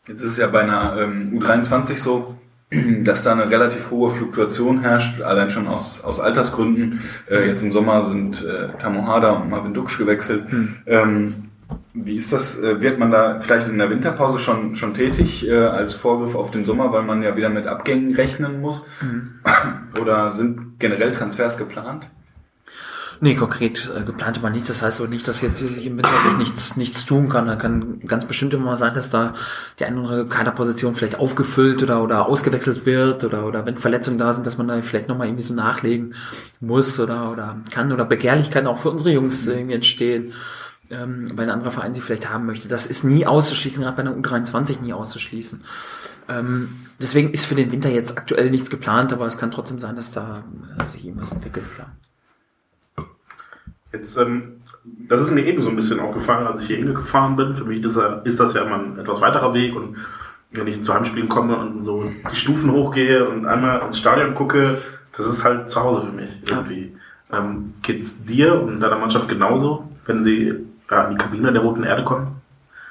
Jetzt ist es ja bei einer ähm, U23 so, dass da eine relativ hohe Fluktuation herrscht, allein schon aus, aus Altersgründen. Äh, jetzt im Sommer sind äh, Tamohada und Marvin Duksch gewechselt. Hm. Ähm, wie ist das? Äh, wird man da vielleicht in der Winterpause schon, schon tätig äh, als Vorgriff auf den Sommer, weil man ja wieder mit Abgängen rechnen muss? Mhm. Oder sind generell Transfers geplant?
Nee, konkret äh, geplant aber nichts. Das heißt aber nicht, dass jetzt im Winter sich nichts, nichts tun kann. Da kann ganz bestimmt immer mal sein, dass da die eine oder andere Kaderposition vielleicht aufgefüllt oder, oder ausgewechselt wird oder, oder wenn Verletzungen da sind, dass man da vielleicht nochmal irgendwie so nachlegen muss oder, oder kann oder Begehrlichkeiten auch für unsere Jungs irgendwie entstehen ähm, weil ein anderer Verein sie vielleicht haben möchte. Das ist nie auszuschließen, gerade bei einer U23 nie auszuschließen. Ähm, deswegen ist für den Winter jetzt aktuell nichts geplant, aber es kann trotzdem sein, dass da äh, sich irgendwas entwickelt, klar.
Jetzt, ähm, das ist mir eben so ein bisschen aufgefallen, als ich hier hingefahren bin. Für mich ist, ist das ja immer ein etwas weiterer Weg und wenn ich zu Heimspielen komme und so die Stufen hochgehe und einmal ins Stadion gucke, das ist halt zu Hause für mich irgendwie. Ja. Ähm, geht's dir und deiner Mannschaft genauso, wenn sie in die Kabine der Roten Erde kommen?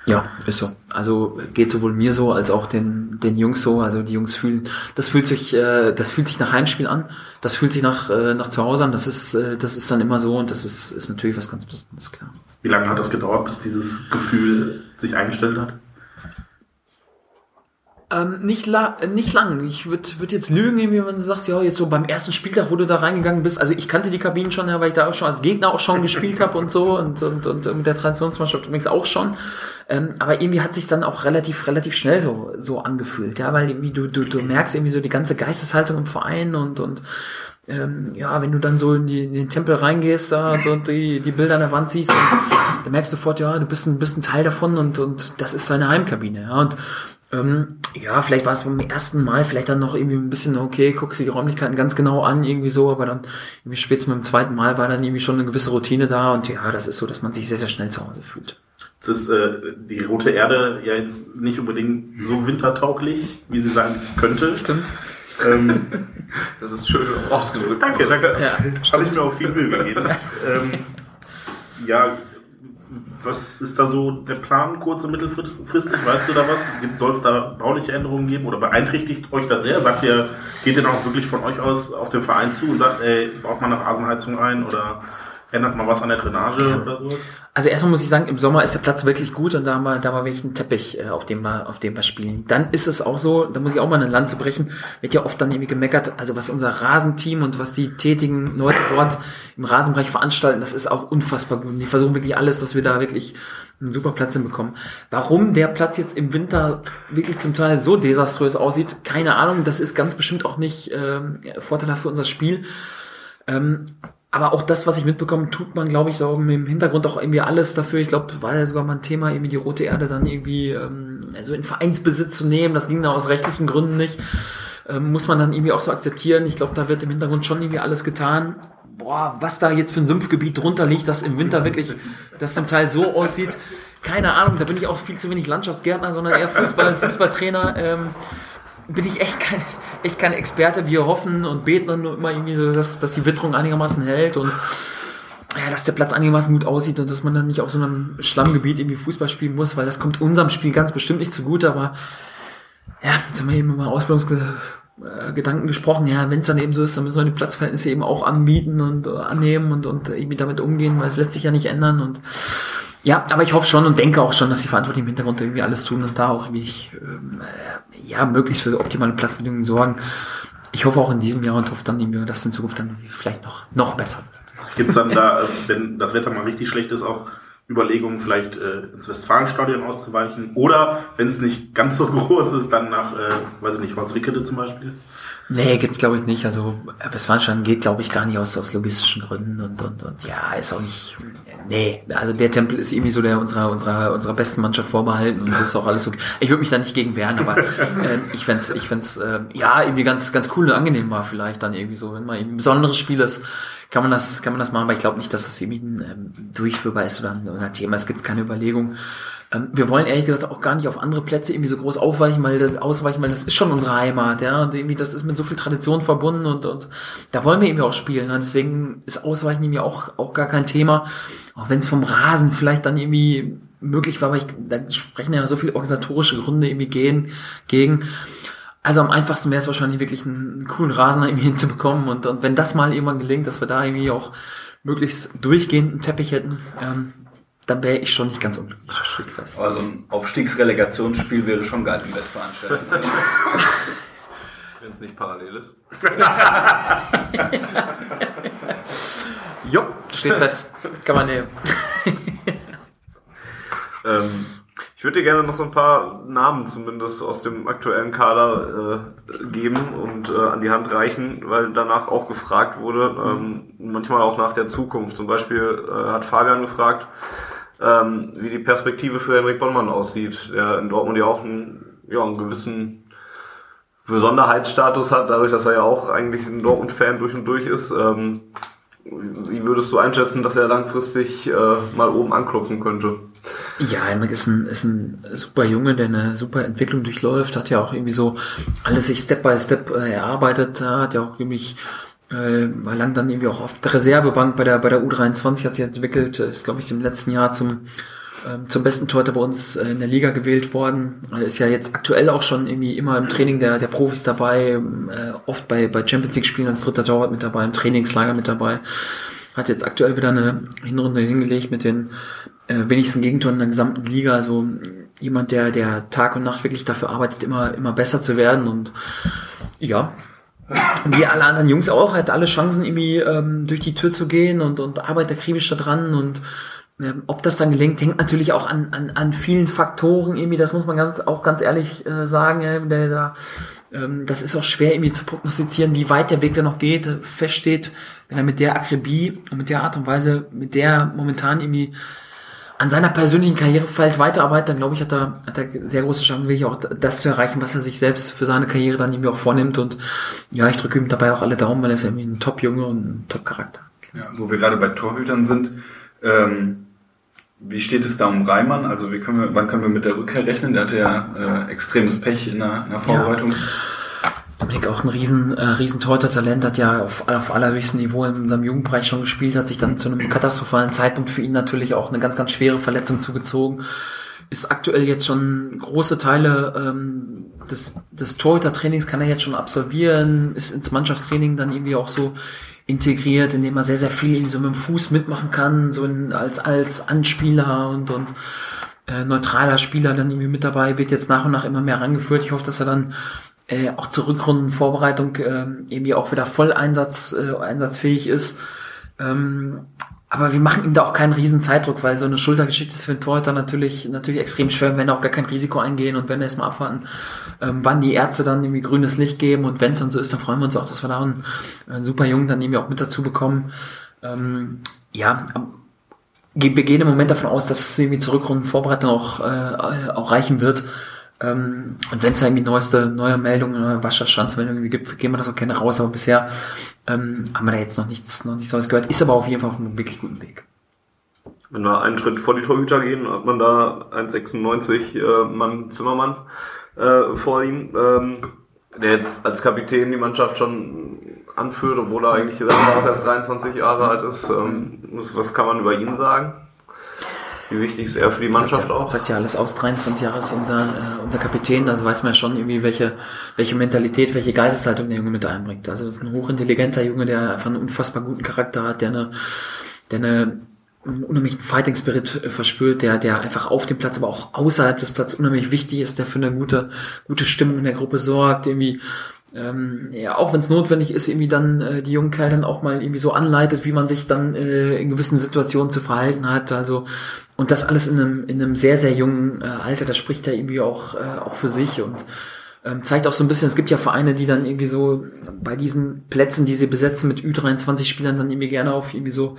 Ja, ist so. Also geht sowohl mir so als auch den, den Jungs so. Also die Jungs fühlen, das fühlt sich, äh, das fühlt sich nach Heimspiel an, das fühlt sich nach, äh, nach zu Hause an. Das ist, äh, das ist dann immer so und das ist, ist natürlich was ganz Besonderes, klar.
Wie lange hat das gedauert, bis dieses Gefühl sich eingestellt hat?
Ähm, nicht, la nicht lang. Ich würde würd jetzt lügen, wenn du sagst, ja, jetzt so beim ersten Spieltag, wo du da reingegangen bist. Also ich kannte die Kabinen schon, ja, weil ich da auch schon als Gegner auch schon gespielt habe und so und, und, und mit der Traditionsmannschaft übrigens auch schon. Ähm, aber irgendwie hat sich dann auch relativ, relativ schnell so, so angefühlt, ja, weil irgendwie du, du, du merkst irgendwie so die ganze Geisteshaltung im Verein und, und ähm, ja, wenn du dann so in, die, in den Tempel reingehst da, und die, die Bilder an der Wand siehst, und, dann merkst du sofort, ja, du bist ein, bist ein Teil davon und, und das ist deine Heimkabine. Ja, und ähm, ja, vielleicht war es beim ersten Mal vielleicht dann noch irgendwie ein bisschen, okay, guckst du die Räumlichkeiten ganz genau an, irgendwie so, aber dann irgendwie spätestens mit dem zweiten Mal war dann irgendwie schon eine gewisse Routine da und ja, das ist so, dass man sich sehr, sehr schnell zu Hause fühlt.
Jetzt ist äh, die rote Erde ja jetzt nicht unbedingt so wintertauglich, wie sie sein könnte.
Stimmt.
Ähm,
das ist schön ausgedrückt.
Danke, danke. Ja, Habe ich mir auch viel Mühe gegeben. ähm, ja, was ist da so der Plan kurz- und mittelfristig? Weißt du da was? Soll es da bauliche Änderungen geben oder beeinträchtigt euch das sehr? Sagt ihr, geht ihr dann auch wirklich von euch aus auf den Verein zu und sagt, ey, baut man eine Rasenheizung ein oder ändert man was an der Drainage oder so?
Also erstmal muss ich sagen, im Sommer ist der Platz wirklich gut und da haben wir, da war wirklich ein Teppich, äh, auf dem wir, auf dem wir spielen. Dann ist es auch so, da muss ich auch mal eine Lanze brechen, wird ja oft dann irgendwie gemeckert, also was unser Rasenteam und was die tätigen Leute dort im Rasenbereich veranstalten, das ist auch unfassbar gut. Die versuchen wirklich alles, dass wir da wirklich einen super Platz hinbekommen. Warum der Platz jetzt im Winter wirklich zum Teil so desaströs aussieht, keine Ahnung. Das ist ganz bestimmt auch nicht ähm, vorteilhaft für unser Spiel. Ähm, aber auch das, was ich mitbekomme, tut man, glaube ich, so im Hintergrund auch irgendwie alles dafür. Ich glaube, war ja sogar mal ein Thema, irgendwie die Rote Erde dann irgendwie ähm, also in Vereinsbesitz zu nehmen. Das ging da aus rechtlichen Gründen nicht. Ähm, muss man dann irgendwie auch so akzeptieren. Ich glaube, da wird im Hintergrund schon irgendwie alles getan. Boah, was da jetzt für ein Sumpfgebiet drunter liegt, das im Winter wirklich, das zum Teil so aussieht. Keine Ahnung, da bin ich auch viel zu wenig Landschaftsgärtner, sondern eher Fußball, Fußballtrainer. Ähm, bin ich echt kein, echt kein Experte. Wir hoffen und beten dann nur immer irgendwie so, dass, dass die Witterung einigermaßen hält und ja, dass der Platz einigermaßen gut aussieht und dass man dann nicht auf so einem Schlammgebiet irgendwie Fußball spielen muss, weil das kommt unserem Spiel ganz bestimmt nicht zugute, aber ja, jetzt haben wir eben über Ausbildungsgedanken gesprochen. Ja, wenn es dann eben so ist, dann müssen wir die Platzverhältnisse eben auch anbieten und uh, annehmen und, und irgendwie damit umgehen, weil es lässt sich ja nicht ändern und ja, aber ich hoffe schon und denke auch schon, dass die Verantwortlichen im Hintergrund irgendwie alles tun und da auch wie ich ähm, ja möglichst für optimale Platzbedingungen sorgen. Ich hoffe auch in diesem Jahr und hoffe dann, irgendwie, dass in Zukunft dann vielleicht noch noch besser wird.
Gibt's dann da, also wenn das Wetter mal richtig schlecht ist, auch Überlegungen, vielleicht äh, ins Westfalenstadion auszuweichen? Oder, wenn es nicht ganz so groß ist, dann nach, äh, weiß ich nicht, Holzwickede zum Beispiel?
Nee, gibt's glaube ich nicht. Also Westfalenstadion geht, glaube ich, gar nicht aus, aus logistischen Gründen und, und, und ja, ist auch nicht. Nee, also der Tempel ist irgendwie so der unserer unserer unserer besten Mannschaft vorbehalten und das ist auch alles so. Ich würde mich da nicht gegen wehren, aber äh, ich fänd's, ich fänd's äh, ja irgendwie ganz ganz cool und angenehm war vielleicht dann irgendwie so, wenn man ein besonderes Spiel ist, kann man das kann man das machen, aber ich glaube nicht, dass das irgendwie ein, ähm, durchführbar ist oder ein, ein Thema. Es gibt keine Überlegung. Ähm, wir wollen ehrlich gesagt auch gar nicht auf andere Plätze irgendwie so groß aufweichen, weil das, ausweichen, weil das ist schon unsere Heimat, ja, und irgendwie das ist mit so viel Tradition verbunden und, und da wollen wir irgendwie auch spielen. Ne? Deswegen ist Ausweichen irgendwie auch, auch gar kein Thema. Auch wenn es vom Rasen vielleicht dann irgendwie möglich war, aber ich, da sprechen ja so viele organisatorische Gründe irgendwie gehen, gegen. Also am einfachsten wäre es wahrscheinlich wirklich einen, coolen Rasen irgendwie hinzubekommen und, und wenn das mal irgendwann gelingt, dass wir da irgendwie auch möglichst durchgehend einen Teppich hätten, ähm, dann wäre ich schon nicht ganz unglücklich, das steht fest.
Also ein Aufstiegsrelegationsspiel wäre schon geil im Westfalenstadion.
Wenn es nicht parallel ist.
Jo, steht fest. Kann man nehmen.
Ähm, ich würde dir gerne noch so ein paar Namen zumindest aus dem aktuellen Kader äh, geben und äh, an die Hand reichen, weil danach auch gefragt wurde, ähm, manchmal auch nach der Zukunft. Zum Beispiel äh, hat Fabian gefragt, ähm, wie die Perspektive für Henrik Bonnmann aussieht, der in Dortmund ja auch einen, ja, einen gewissen Besonderheitsstatus hat, dadurch, dass er ja auch eigentlich ein Dortmund-Fan durch und durch ist. Ähm, wie würdest du einschätzen, dass er langfristig äh, mal oben anklopfen könnte?
Ja, Henrik ist ein, ist ein super Junge, der eine super Entwicklung durchläuft, hat ja auch irgendwie so alles sich Step by Step äh, erarbeitet, hat ja auch nämlich äh, war lang dann irgendwie auch auf der Reservebank bei der bei der U23 hat sich entwickelt, ist glaube ich im letzten Jahr zum ähm, zum besten Torhüter bei uns äh, in der Liga gewählt worden. Er ist ja jetzt aktuell auch schon irgendwie immer im Training der der Profis dabei, äh, oft bei bei Champions League Spielen als dritter Torwart mit dabei, im Trainingslager mit dabei. Hat jetzt aktuell wieder eine Hinrunde hingelegt mit den äh, wenigsten Gegentoren in der gesamten Liga. Also jemand, der, der Tag und Nacht wirklich dafür arbeitet, immer, immer besser zu werden. Und ja, wie alle anderen Jungs auch, hat alle Chancen, irgendwie ähm, durch die Tür zu gehen und, und arbeitet akribisch da dran. Und ähm, ob das dann gelingt, hängt natürlich auch an, an, an vielen Faktoren irgendwie, das muss man ganz auch ganz ehrlich äh, sagen, äh, der da ähm, das ist auch schwer irgendwie zu prognostizieren, wie weit der Weg da noch geht, feststeht, wenn er mit der Akribie und mit der Art und Weise, mit der momentan irgendwie an seiner persönlichen Karriere vielleicht weiterarbeitet, dann glaube ich, hat er, hat er sehr große Chancen, wirklich auch das zu erreichen, was er sich selbst für seine Karriere dann irgendwie auch vornimmt. Und ja, ich drücke ihm dabei auch alle Daumen, weil er ist irgendwie ein Top-Junge und ein Top-Charakter.
Ja, wo wir gerade bei Torhütern sind, ähm, wie steht es da um Reimann? Also wie können wir, wann können wir mit der Rückkehr rechnen? Der hatte ja äh, extremes Pech in der, in der Vorbereitung. Ja.
Dominik auch ein riesen, äh, riesen Torhüter-Talent, hat ja auf, auf allerhöchstem Niveau in unserem Jugendbereich schon gespielt, hat sich dann zu einem katastrophalen Zeitpunkt für ihn natürlich auch eine ganz, ganz schwere Verletzung zugezogen. Ist aktuell jetzt schon große Teile ähm, des, des Torhüter-Trainings kann er jetzt schon absolvieren, ist ins Mannschaftstraining dann irgendwie auch so integriert, indem er sehr, sehr viel so mit dem Fuß mitmachen kann, so in, als, als Anspieler und, und äh, neutraler Spieler dann irgendwie mit dabei, wird jetzt nach und nach immer mehr rangeführt. Ich hoffe, dass er dann äh, auch zur Rückrundenvorbereitung äh, irgendwie auch wieder voll Einsatz, äh, einsatzfähig ist. Ähm, aber wir machen ihm da auch keinen riesen Zeitdruck, weil so eine Schultergeschichte ist für den Torhüter natürlich, natürlich extrem schwer, wenn er auch gar kein Risiko eingehen und wenn er erstmal abwarten, ähm, wann die Ärzte dann irgendwie grünes Licht geben und wenn es dann so ist, dann freuen wir uns auch, dass wir da einen, einen super Jungen dann irgendwie auch mit dazu bekommen. Ähm, ja, wir gehen im Moment davon aus, dass es irgendwie zur Rückrundenvorbereitung auch, äh, auch reichen wird. Ähm, und wenn es irgendwie neueste, neue Meldungen, neue Wasserstandsmeldungen gibt, gehen wir das auch gerne raus. Aber bisher ähm, haben wir da jetzt noch nichts, noch nichts Neues gehört. Ist aber auf jeden Fall auf einem wirklich guten Weg.
Wenn wir einen Schritt vor die Torhüter gehen, hat man da 1,96 äh, Mann Zimmermann äh, vor ihm, ähm, der jetzt als Kapitän die Mannschaft schon anführt, obwohl er eigentlich auch erst 23 Jahre alt ist. Ähm, was kann man über ihn sagen? Wie wichtig ist er für die Mannschaft
sagt
auch?
Ja, sagt ja alles aus, 23 Jahre ist unser, äh, unser Kapitän, also weiß man ja schon irgendwie, welche, welche Mentalität, welche Geisteshaltung der Junge mit einbringt. Also ist ein hochintelligenter Junge, der einfach einen unfassbar guten Charakter hat, der eine, der eine einen unheimlichen Fighting Spirit äh, verspürt, der, der einfach auf dem Platz, aber auch außerhalb des Platzes unheimlich wichtig ist, der für eine gute, gute Stimmung in der Gruppe sorgt, irgendwie ähm, ja, auch wenn es notwendig ist, irgendwie dann äh, die jungen Kerle dann auch mal irgendwie so anleitet, wie man sich dann äh, in gewissen Situationen zu verhalten hat. Also und das alles in einem, in einem sehr, sehr jungen äh, Alter, das spricht ja irgendwie auch, äh, auch für sich und ähm, zeigt auch so ein bisschen, es gibt ja Vereine, die dann irgendwie so bei diesen Plätzen, die sie besetzen mit Ü23-Spielern, dann irgendwie gerne auf irgendwie so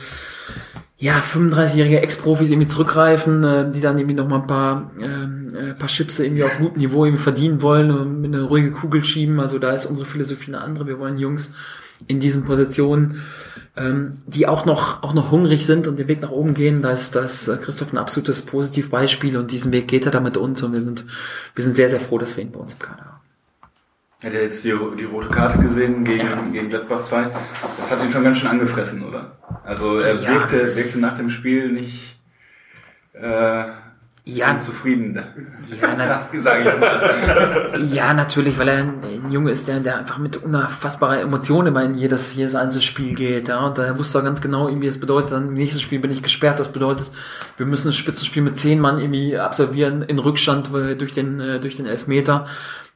ja, 35-jährige Ex-Profis irgendwie zurückgreifen, äh, die dann irgendwie noch mal ein paar, ähm, äh, paar Chipse irgendwie auf gutem Niveau irgendwie verdienen wollen und mit eine ruhige Kugel schieben. Also da ist unsere Philosophie eine andere. Wir wollen Jungs in diesen Positionen, ähm, die auch noch, auch noch hungrig sind und den Weg nach oben gehen. Da ist, da ist äh, Christoph ein absolutes Positivbeispiel und diesen Weg geht er da mit uns und wir sind, wir sind sehr, sehr froh, dass wir ihn bei uns im Kader haben.
Hat er jetzt die, die rote Karte gesehen gegen,
Ja.
gegen Gladbach 2? Das hat ihn schon ganz schön angefressen, oder? Also er
Ja.
wirkte, wirkte nach dem Spiel nicht äh,
Ja.
so zufrieden.
Ja, na-
sag, ich mal.
Ja, natürlich, weil er ein, Junge ist, der, der einfach mit unfassbarer Emotion immer in jedes, jedes einzelne Spiel geht. Ja, und er wusste auch ganz genau, irgendwie, es bedeutet, dann im nächsten Spiel bin ich gesperrt. Das bedeutet, wir müssen ein Spitzenspiel mit zehn Mann irgendwie absolvieren in Rückstand äh, durch den, äh, durch den Elfmeter.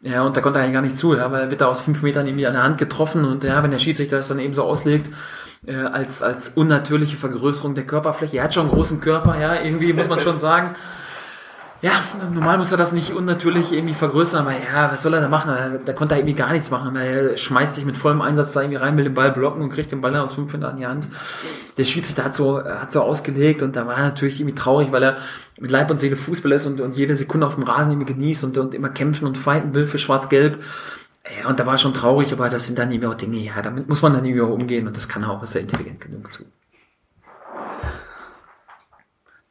Ja, und da konnte er eigentlich gar nicht zu, ja, weil er wird da aus fünf Metern irgendwie an der Hand getroffen und ja, wenn der Schiedsrichter das dann eben so auslegt, äh, als, als unnatürliche Vergrößerung der Körperfläche. Er hat schon einen großen Körper, ja, irgendwie muss man schon sagen. Ja, normal muss er das nicht unnatürlich irgendwie vergrößern, aber ja, was soll er da machen? Da, konnte er irgendwie gar nichts machen, er schmeißt sich mit vollem Einsatz da irgendwie rein, will den Ball blocken und kriegt den Ball dann aus fünf Metern an die Hand. Der Schiedsrichter hat so, hat so ausgelegt und da war er natürlich irgendwie traurig, weil er mit Leib und Seele Fußball ist und, und jede Sekunde auf dem Rasen irgendwie genießt und, und immer kämpfen und fighten will für Schwarz-Gelb. Ja, und da war er schon traurig, aber das sind dann irgendwie auch Dinge, ja, damit muss man dann irgendwie auch umgehen und das kann er auch, ist er intelligent genug zu.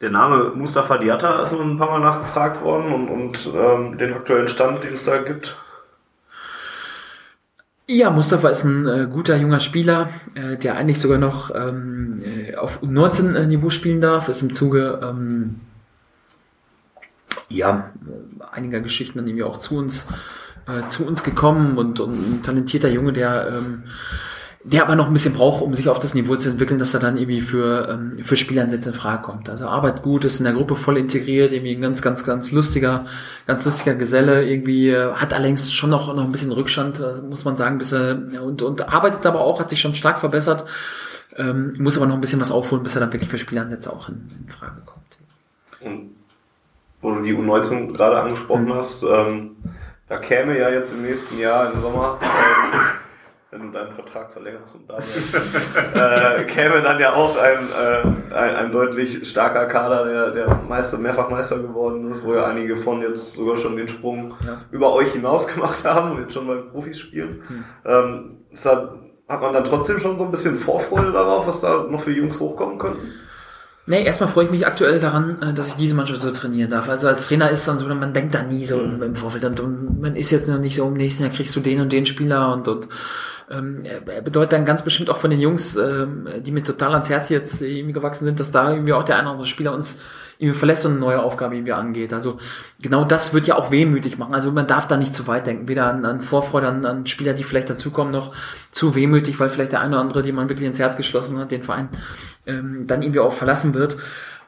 Der Name Mustafa Diatta ist ein paar Mal nachgefragt worden und, und ähm, den aktuellen Stand, den es da gibt.
Ja, Mustafa ist ein äh, guter junger Spieler, äh, der eigentlich sogar noch ähm, äh, auf U19-Niveau spielen darf, ist im Zuge ähm, ja, äh, einiger Geschichten dann irgendwie auch zu uns, äh, zu uns gekommen und, und ein talentierter Junge, der ähm, der aber noch ein bisschen braucht, um sich auf das Niveau zu entwickeln, dass er dann irgendwie für, ähm, für Spieleinsätze in Frage kommt. Also Arbeit gut, ist in der Gruppe voll integriert, irgendwie ein ganz, ganz, ganz lustiger, ganz lustiger Geselle, irgendwie äh, hat allerdings schon noch, noch ein bisschen Rückstand, äh, muss man sagen, bis er, und, und arbeitet aber auch, hat sich schon stark verbessert, ähm, muss aber noch ein bisschen was aufholen, bis er dann wirklich für Spieleinsätze auch in, in Frage kommt.
Und wo du die U19 gerade angesprochen hast, ähm, da käme ja jetzt im nächsten Jahr im Sommer, ähm, wenn du deinen Vertrag verlängerst und da wärst, äh, käme dann ja auch ein, äh, ein, ein deutlich starker Kader, der, der Meister, mehrfach Meister geworden ist, wo ja einige von jetzt sogar schon den Sprung
Ja.
über euch hinaus gemacht haben und jetzt schon den Profis spielen. Ähm, ist da, hat man dann trotzdem schon so ein bisschen Vorfreude darauf, was da noch für Jungs hochkommen könnten?
Nee, erstmal freue ich mich aktuell daran, äh, dass ich diese Mannschaft so trainieren darf. Also als Trainer ist dann so, man denkt da nie so
Mhm.
im Vorfeld und man ist jetzt noch nicht so im nächsten Jahr kriegst du den und den Spieler und, und ähm, er bedeutet dann ganz bestimmt auch von den Jungs, ähm, die mir total ans Herz jetzt irgendwie gewachsen sind, dass da irgendwie auch der eine oder andere Spieler uns irgendwie verlässt und eine neue Aufgabe irgendwie angeht. Also genau das wird ja auch wehmütig machen. Also man darf da nicht zu weit denken, weder an, an Vorfreude, an, an Spieler, die vielleicht dazukommen, noch zu wehmütig, weil vielleicht der eine oder andere, den man wirklich ins Herz geschlossen hat, den Verein ähm, dann irgendwie auch verlassen wird.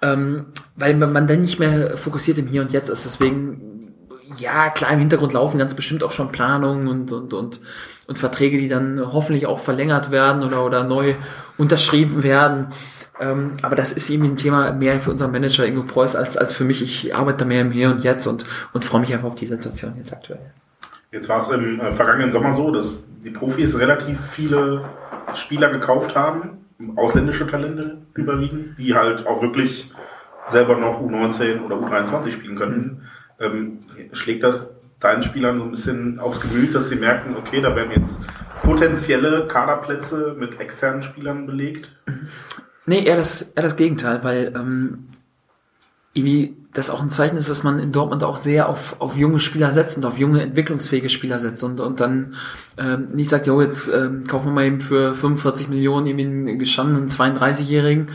Ähm, weil man dann nicht mehr fokussiert im Hier und Jetzt ist. Deswegen, ja, klar, im Hintergrund laufen ganz bestimmt auch schon Planungen und, und, und, und Verträge, die dann hoffentlich auch verlängert werden oder, oder neu unterschrieben werden. Ähm, aber das ist irgendwie ein Thema mehr für unseren Manager Ingo Preuß als, als für mich. Ich arbeite da mehr im Hier und Jetzt und, und freue mich einfach auf die Situation jetzt aktuell.
Jetzt war es im äh, vergangenen Sommer so, dass die Profis relativ viele Spieler gekauft haben, ausländische Talente überwiegend, die halt auch wirklich selber noch U19 oder U23 spielen könnten. Ähm, schlägt das deinen Spielern so ein bisschen aufs Gemüt, dass sie merken, okay, da werden jetzt potenzielle Kaderplätze mit externen Spielern belegt?
Nee, eher das, eher das Gegenteil, weil ähm, irgendwie das auch ein Zeichen ist, dass man in Dortmund auch sehr auf, auf junge Spieler setzt und auf junge, entwicklungsfähige Spieler setzt und, und dann ähm, nicht sagt, jo, jetzt ähm, kaufen wir mal eben für 45 Millionen irgendwie einen gestandenen 32-Jährigen,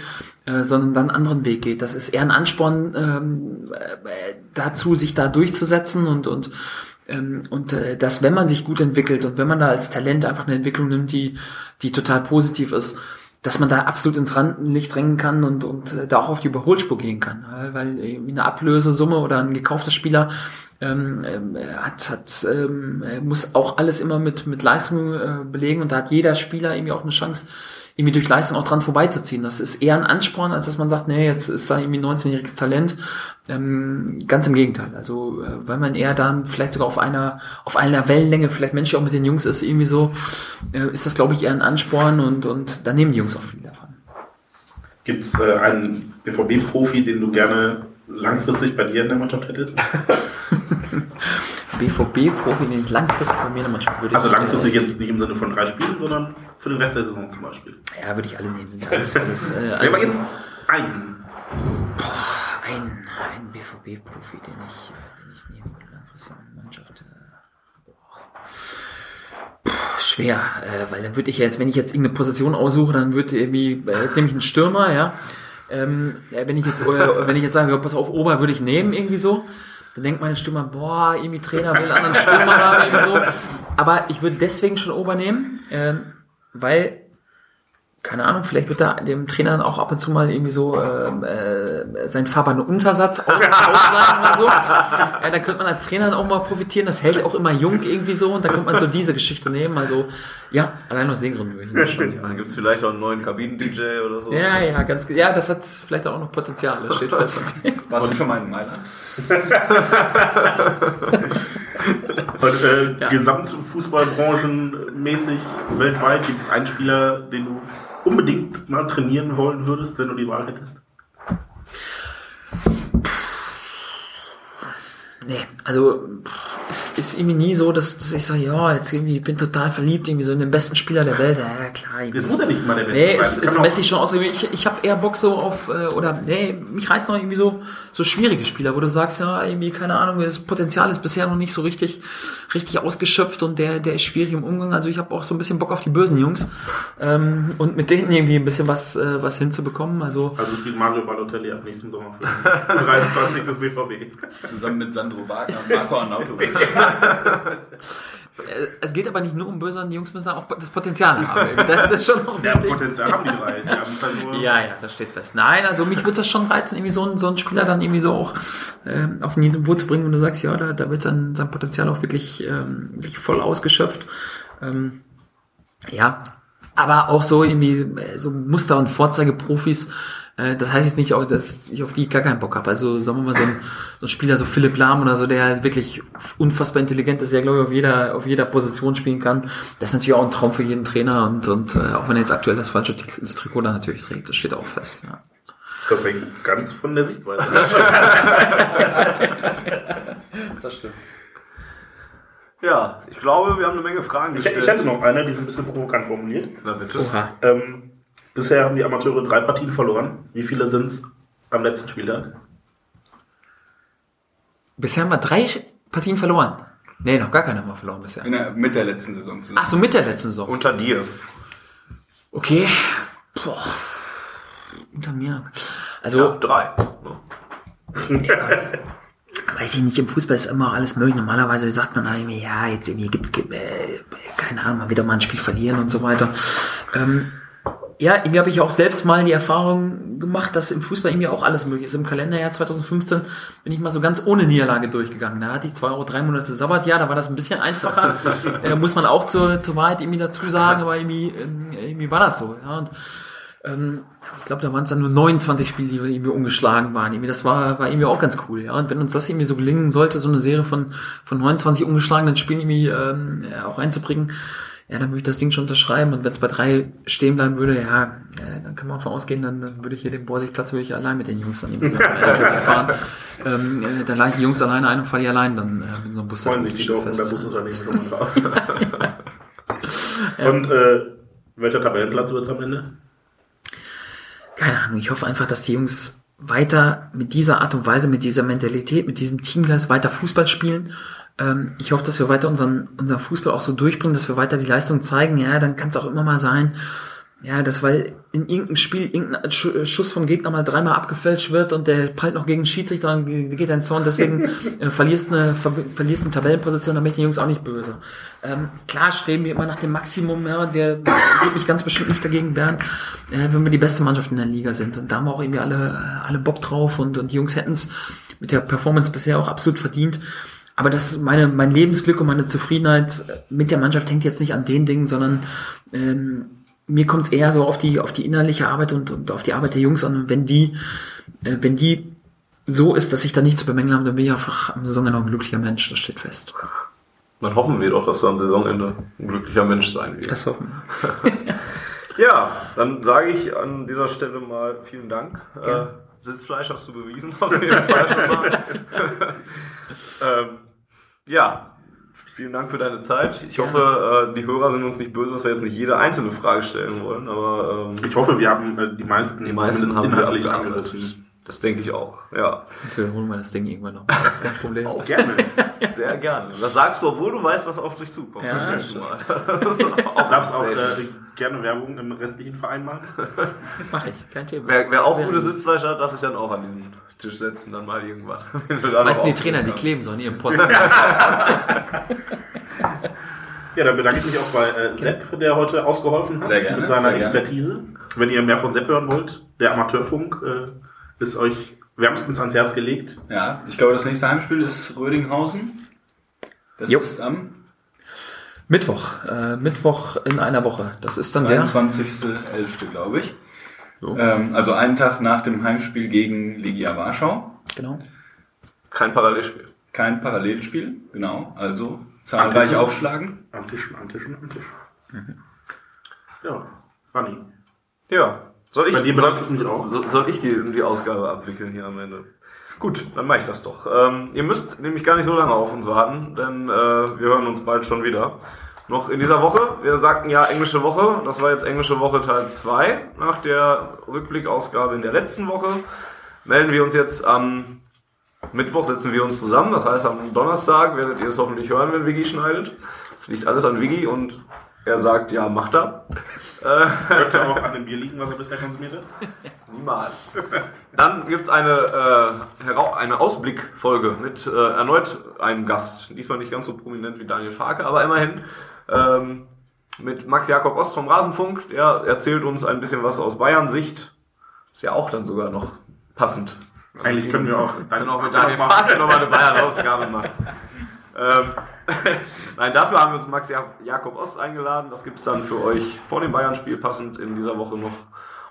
äh, sondern dann einen anderen Weg geht. Das ist eher ein Ansporn ähm, äh, dazu, sich da durchzusetzen und, und ähm, und äh, dass, wenn man sich gut entwickelt und wenn man da als Talent einfach eine Entwicklung nimmt, die, die total positiv ist, dass man da absolut ins Rampenlicht drängen kann und, und äh, da auch auf die Überholspur gehen kann. Weil, irgendwie eine Ablösesumme oder ein gekaufter Spieler ähm, ähm, hat, hat ähm, er muss auch alles immer mit, mit Leistung äh, belegen und da hat jeder Spieler irgendwie auch eine Chance, irgendwie durch Leistung auch dran vorbeizuziehen. Das ist eher ein Ansporn, als dass man sagt, nee, jetzt ist da irgendwie ein 19-jähriges Talent. Ähm, ganz im Gegenteil. Also, äh, weil man eher dann vielleicht sogar auf einer, auf einer Wellenlänge, vielleicht menschlich auch mit den Jungs ist, irgendwie so, äh, ist das, glaube ich, eher ein Ansporn und, und da nehmen die Jungs auch viel davon.
Gibt es äh, einen BVB-Profi, den du gerne langfristig bei dir in der Mannschaft hättest?
BVB-Profi, den ich langfristig bei mir in der Mannschaft würde
Also langfristig jetzt nicht im Sinne von drei Spielen, sondern für den Rest der Saison zum Beispiel.
Äh, ja, würde ich alle nehmen. Sind alles, alles, äh,
Ja,
alles
aber jetzt einen.
ein, ein BVB-Profi, den ich, äh, den ich nehmen würde, langfristig in der Mannschaft. Äh, boah. Puh, schwer, äh, weil dann würde ich jetzt, wenn ich jetzt irgendeine Position aussuche, dann würde irgendwie, äh, jetzt nehme ich einen Stürmer, ja. Ähm, ja, wenn ich jetzt, äh, wenn ich jetzt sage, ja, pass auf, Ober würde ich nehmen, irgendwie so, dann denkt meine Stürmer, boah, irgendwie Trainer will einen anderen Stürmer haben, so. Aber ich würde deswegen schon Ober nehmen, ähm, weil keine Ahnung, vielleicht wird da dem Trainer dann auch ab und zu mal irgendwie so ähm, äh, sein Fahrbahn Untersatz aus, ausleihen oder so. Ja, da könnte man als Trainer dann auch mal profitieren. Das hält auch immer jung irgendwie so und da könnte man so diese Geschichte nehmen. Also ja, allein aus den Gründen würde ich schon
Dann
nehmen.
gibt's vielleicht auch einen neuen Kabinen-DJ oder so.
Ja, ja, ganz ja, das hat vielleicht auch noch Potenzial, das steht fest.
Warst du schon mal in Mailand?
Und äh, Gesamtfußballbranchenmäßig weltweit gibt es einen Spieler, den du unbedingt mal trainieren wollen würdest, wenn du die Wahl hättest?
Nee, also es ist irgendwie nie so, dass, dass ich sage, ja, jetzt irgendwie ich bin total verliebt irgendwie so in den besten Spieler der Welt. Ja, klar.
Jetzt muss er nicht mal der Beste
Nee,
sein.
es
Es
Messi schon ausgewählt. Ich, ich habe eher Bock so auf, äh, oder nee, mich reizt noch irgendwie so, so schwierige Spieler, wo du sagst, ja, irgendwie, keine Ahnung, das Potenzial ist bisher noch nicht so richtig, richtig ausgeschöpft und der, der ist schwierig im Umgang. Also ich habe auch so ein bisschen Bock auf die bösen Jungs ähm, und mit denen irgendwie ein bisschen was, äh, was hinzubekommen. Also
Also spielt Mario Balotelli ab nächsten Sommer für den 23 des BVB.
Zusammen mit Sandro Wagner und Marco Arnautovic.
es geht aber nicht nur um böse, die Jungs müssen auch das Potenzial haben. Das, das ist schon noch
Ja,
wichtig.
Potenzial haben die drei. Die haben halt
Ja, ja, das steht fest. Nein, also mich würde das schon reizen, irgendwie so einen, so einen Spieler dann irgendwie so auch ähm, auf ein Niveau zu bringen, und du sagst, ja, da, da wird sein, sein Potenzial auch wirklich, ähm, wirklich voll ausgeschöpft. Ähm, ja, aber auch so irgendwie äh, so Muster- und Vorzeigeprofis, das heißt jetzt nicht auch, dass ich auf die gar keinen Bock habe. Also sagen wir mal so ein, so ein Spieler, so Philipp Lahm oder so, der halt wirklich unfassbar intelligent ist, der glaube ich auf jeder, auf jeder Position spielen kann. Das ist natürlich auch ein Traum für jeden Trainer und, und äh, auch wenn er jetzt aktuell das falsche Tri- Trikot da natürlich trägt, das steht auch fest. Ja.
Das hängt ganz von der Sichtweise. ab.
Das stimmt.
Ja, ich glaube, wir haben eine Menge Fragen
Ich,
gestellt.
ich hätte noch eine, die ist ein bisschen provokant formuliert.
Na bitte.
Oha.
Ähm, bisher haben die Amateure drei Partien verloren. Wie viele sind es am letzten Spieltag?
Bisher haben wir drei Partien verloren. Nee, noch gar keine haben wir verloren bisher.
In der, mit der letzten Saison zusammen.
Ach so, mit der letzten Saison.
Unter dir.
Okay. Boah. Unter mir. Also,
Ja, drei.
weiß ich nicht, im Fußball ist immer alles möglich. Normalerweise sagt man irgendwie, ja, jetzt irgendwie gibt, gibt äh, keine Ahnung, mal wieder mal ein Spiel verlieren und so weiter. Ähm, ja, irgendwie habe ich auch selbst mal die Erfahrung gemacht, dass im Fußball irgendwie auch alles möglich ist. Im Kalenderjahr 2015 bin ich mal so ganz ohne Niederlage durchgegangen. Da hatte ich zwar auch drei Monate Sabbatjahr, da war das ein bisschen einfacher. äh, muss man auch zur, zur Wahrheit irgendwie dazu sagen, aber irgendwie, irgendwie war das so. Ja, und ähm, ich glaube, da waren es dann nur 29 Spiele, die irgendwie ungeschlagen waren. Irgendwie, das war, war irgendwie auch ganz cool. Ja, und wenn uns das irgendwie so gelingen sollte, so eine Serie von, von 29 ungeschlagenen Spielen irgendwie ähm, ja, auch einzubringen, ja, dann würde ich das Ding schon unterschreiben. Und wenn es bei drei stehen bleiben würde, ja, äh, dann kann man davon ausgehen, dann, dann würde ich hier den Borsigplatz würde ich allein mit den Jungs dann irgendwie so fahren. Ähm, äh, dann lade ich die Jungs alleine ein und fahre die allein dann äh, mit so einem Bus.
Freuen sich die doch
fest.
unter Busunternehmen schon mal drauf. Und äh, welcher Tabellenplatz wird es am Ende?
keine Ahnung, ich hoffe einfach, dass die Jungs weiter mit dieser Art und Weise, mit dieser Mentalität, mit diesem Teamgeist weiter Fußball spielen. Ähm, ich hoffe, dass wir weiter unseren, unseren Fußball auch so durchbringen, dass wir weiter die Leistung zeigen. Ja, dann kann es auch immer mal sein, Ja, das weil in irgendeinem Spiel irgendein Schuss vom Gegner mal dreimal abgefälscht wird und der prallt noch gegen Schiedsrichter und geht ein Zorn, deswegen äh, verlierst eine ver verlierst eine Tabellenposition, da bin ich den Jungs auch nicht böse. Ähm, klar streben wir immer nach dem Maximum, ja, und wir würde mich ganz bestimmt nicht dagegen wehren, äh, wenn wir die beste Mannschaft in der Liga sind. Und da haben wir auch irgendwie alle, alle Bock drauf und, und die Jungs hätten es mit der Performance bisher auch absolut verdient. Aber das meine, mein Lebensglück und meine Zufriedenheit mit der Mannschaft hängt jetzt nicht an den Dingen, sondern ähm, mir kommt es eher so auf die, auf die innerliche Arbeit und, und auf die Arbeit der Jungs an. Und wenn die, äh, wenn die so ist, dass ich da nichts zu bemängeln habe, dann bin ich einfach am Saisonende ein glücklicher Mensch, das steht fest.
Dann hoffen wir doch, dass du am Saisonende ein glücklicher Mensch sein wirst.
Das hoffen
wir. ja, dann sage ich an dieser Stelle mal vielen Dank. Äh, Sitzfleisch hast du bewiesen, auf jeden Fall schon mal. ähm, ja, Vielen Dank für deine Zeit. Ich hoffe, äh, die Hörer sind uns nicht böse, dass wir jetzt nicht jede einzelne Frage stellen wollen, aber
ähm, ich hoffe, wir haben äh, die meisten,
die meisten haben inhaltlich angerissen. Das denke ich auch, ja.
Sonst wiederholen wir das Ding irgendwann noch. Das ist kein Problem.
Auch gerne. Sehr gerne. Das sagst du, obwohl du weißt, was auf dich zukommt. Ja, Mal.
das auch Darfst auch äh, gerne Werbung im restlichen Verein machen?
Mach ich, kein Thema.
Wer, wer auch gutes Sitzfleisch hat, darf sich dann auch an diesen Tisch setzen, dann mal irgendwann.
Weißt du, die Trainer, die kleben so an ihrem Posten.
Ja, dann bedanke ich mich auch bei äh, Sepp, der heute ausgeholfen hat
sehr gerne,
mit seiner Expertise. Wenn ihr mehr von Sepp hören wollt, der Amateurfunk äh, ist euch wärmstens ans Herz gelegt.
Ja, ich glaube, das nächste Heimspiel ist Rödinghausen. Das jo. ist am
Mittwoch. Äh, Mittwoch in einer Woche. Das ist dann
23. der 23.11., glaube ich. So. Ähm, also einen Tag nach dem Heimspiel gegen Legia Warschau.
Genau.
Kein Parallelspiel.
Kein Parallelspiel, genau. Also zahlreich aufschlagen.
Antischen, Antischen, Antischen. Mhm. Ja, funny.
Ja. Soll ich,
soll.
Soll ich die, die Ausgabe abwickeln hier am Ende? Gut, dann mache ich das doch. Ähm, ihr müsst nämlich gar nicht so lange auf uns warten, denn äh, wir hören uns bald schon wieder. Noch in dieser Woche, wir sagten ja englische Woche, das war jetzt englische Woche Teil 2. Nach der Rückblickausgabe in der letzten Woche melden wir uns jetzt am Mittwoch, setzen wir uns zusammen. Das heißt, am Donnerstag werdet ihr es hoffentlich hören, wenn Viggi schneidet. Es liegt alles an Viggi und er sagt, ja, macht er.
Könnte auch an dem Bier liegen, was er bisher konsumiert hat?
Niemals. Dann gibt es eine, äh, eine Ausblickfolge mit äh, erneut einem Gast. Diesmal nicht ganz so prominent wie Daniel Farke, aber immerhin. Ähm, mit Max Jakob Ost vom Rasenfunk. Der erzählt uns ein bisschen was aus Bayern-Sicht. Ist ja auch dann sogar noch passend.
Eigentlich können wir auch,
dann auch mit Daniel Farke nochmal eine Bayern-Ausgabe machen. Ähm, Nein, dafür haben wir uns Max Jakob Ost eingeladen. Das gibt es dann für euch vor dem Bayern-Spiel passend in dieser Woche noch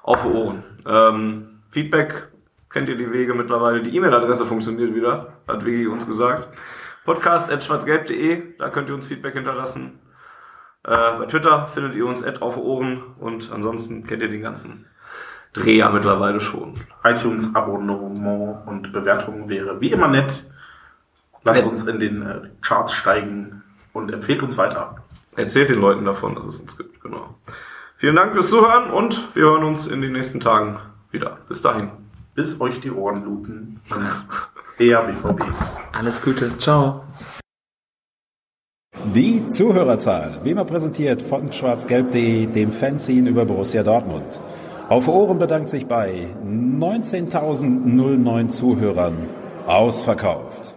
auf Ohren. Ähm, Feedback kennt ihr die Wege mittlerweile. Die E-Mail-Adresse funktioniert wieder, hat Wigi uns gesagt. Podcast.schwarzgelb.de, da könnt ihr uns Feedback hinterlassen. Äh, bei Twitter findet ihr uns auf Ohren und ansonsten kennt ihr den ganzen Dreh ja mittlerweile schon.
iTunes, Abonnement und Bewertung wäre wie immer nett. Lasst uns in den äh, Charts steigen und empfehlt uns weiter.
Erzählt den Leuten davon, dass es uns gibt, genau. Vielen Dank fürs Zuhören und wir hören uns in den nächsten Tagen wieder. Bis dahin.
Bis euch die Ohren bluten und eher BVB.
Alles Gute. Ciao.
Die Zuhörerzahl, wie immer präsentiert von schwarzgelb.de, dem Fanzine über Borussia Dortmund. Auf Ohren bedankt sich bei 19.009 Zuhörern ausverkauft.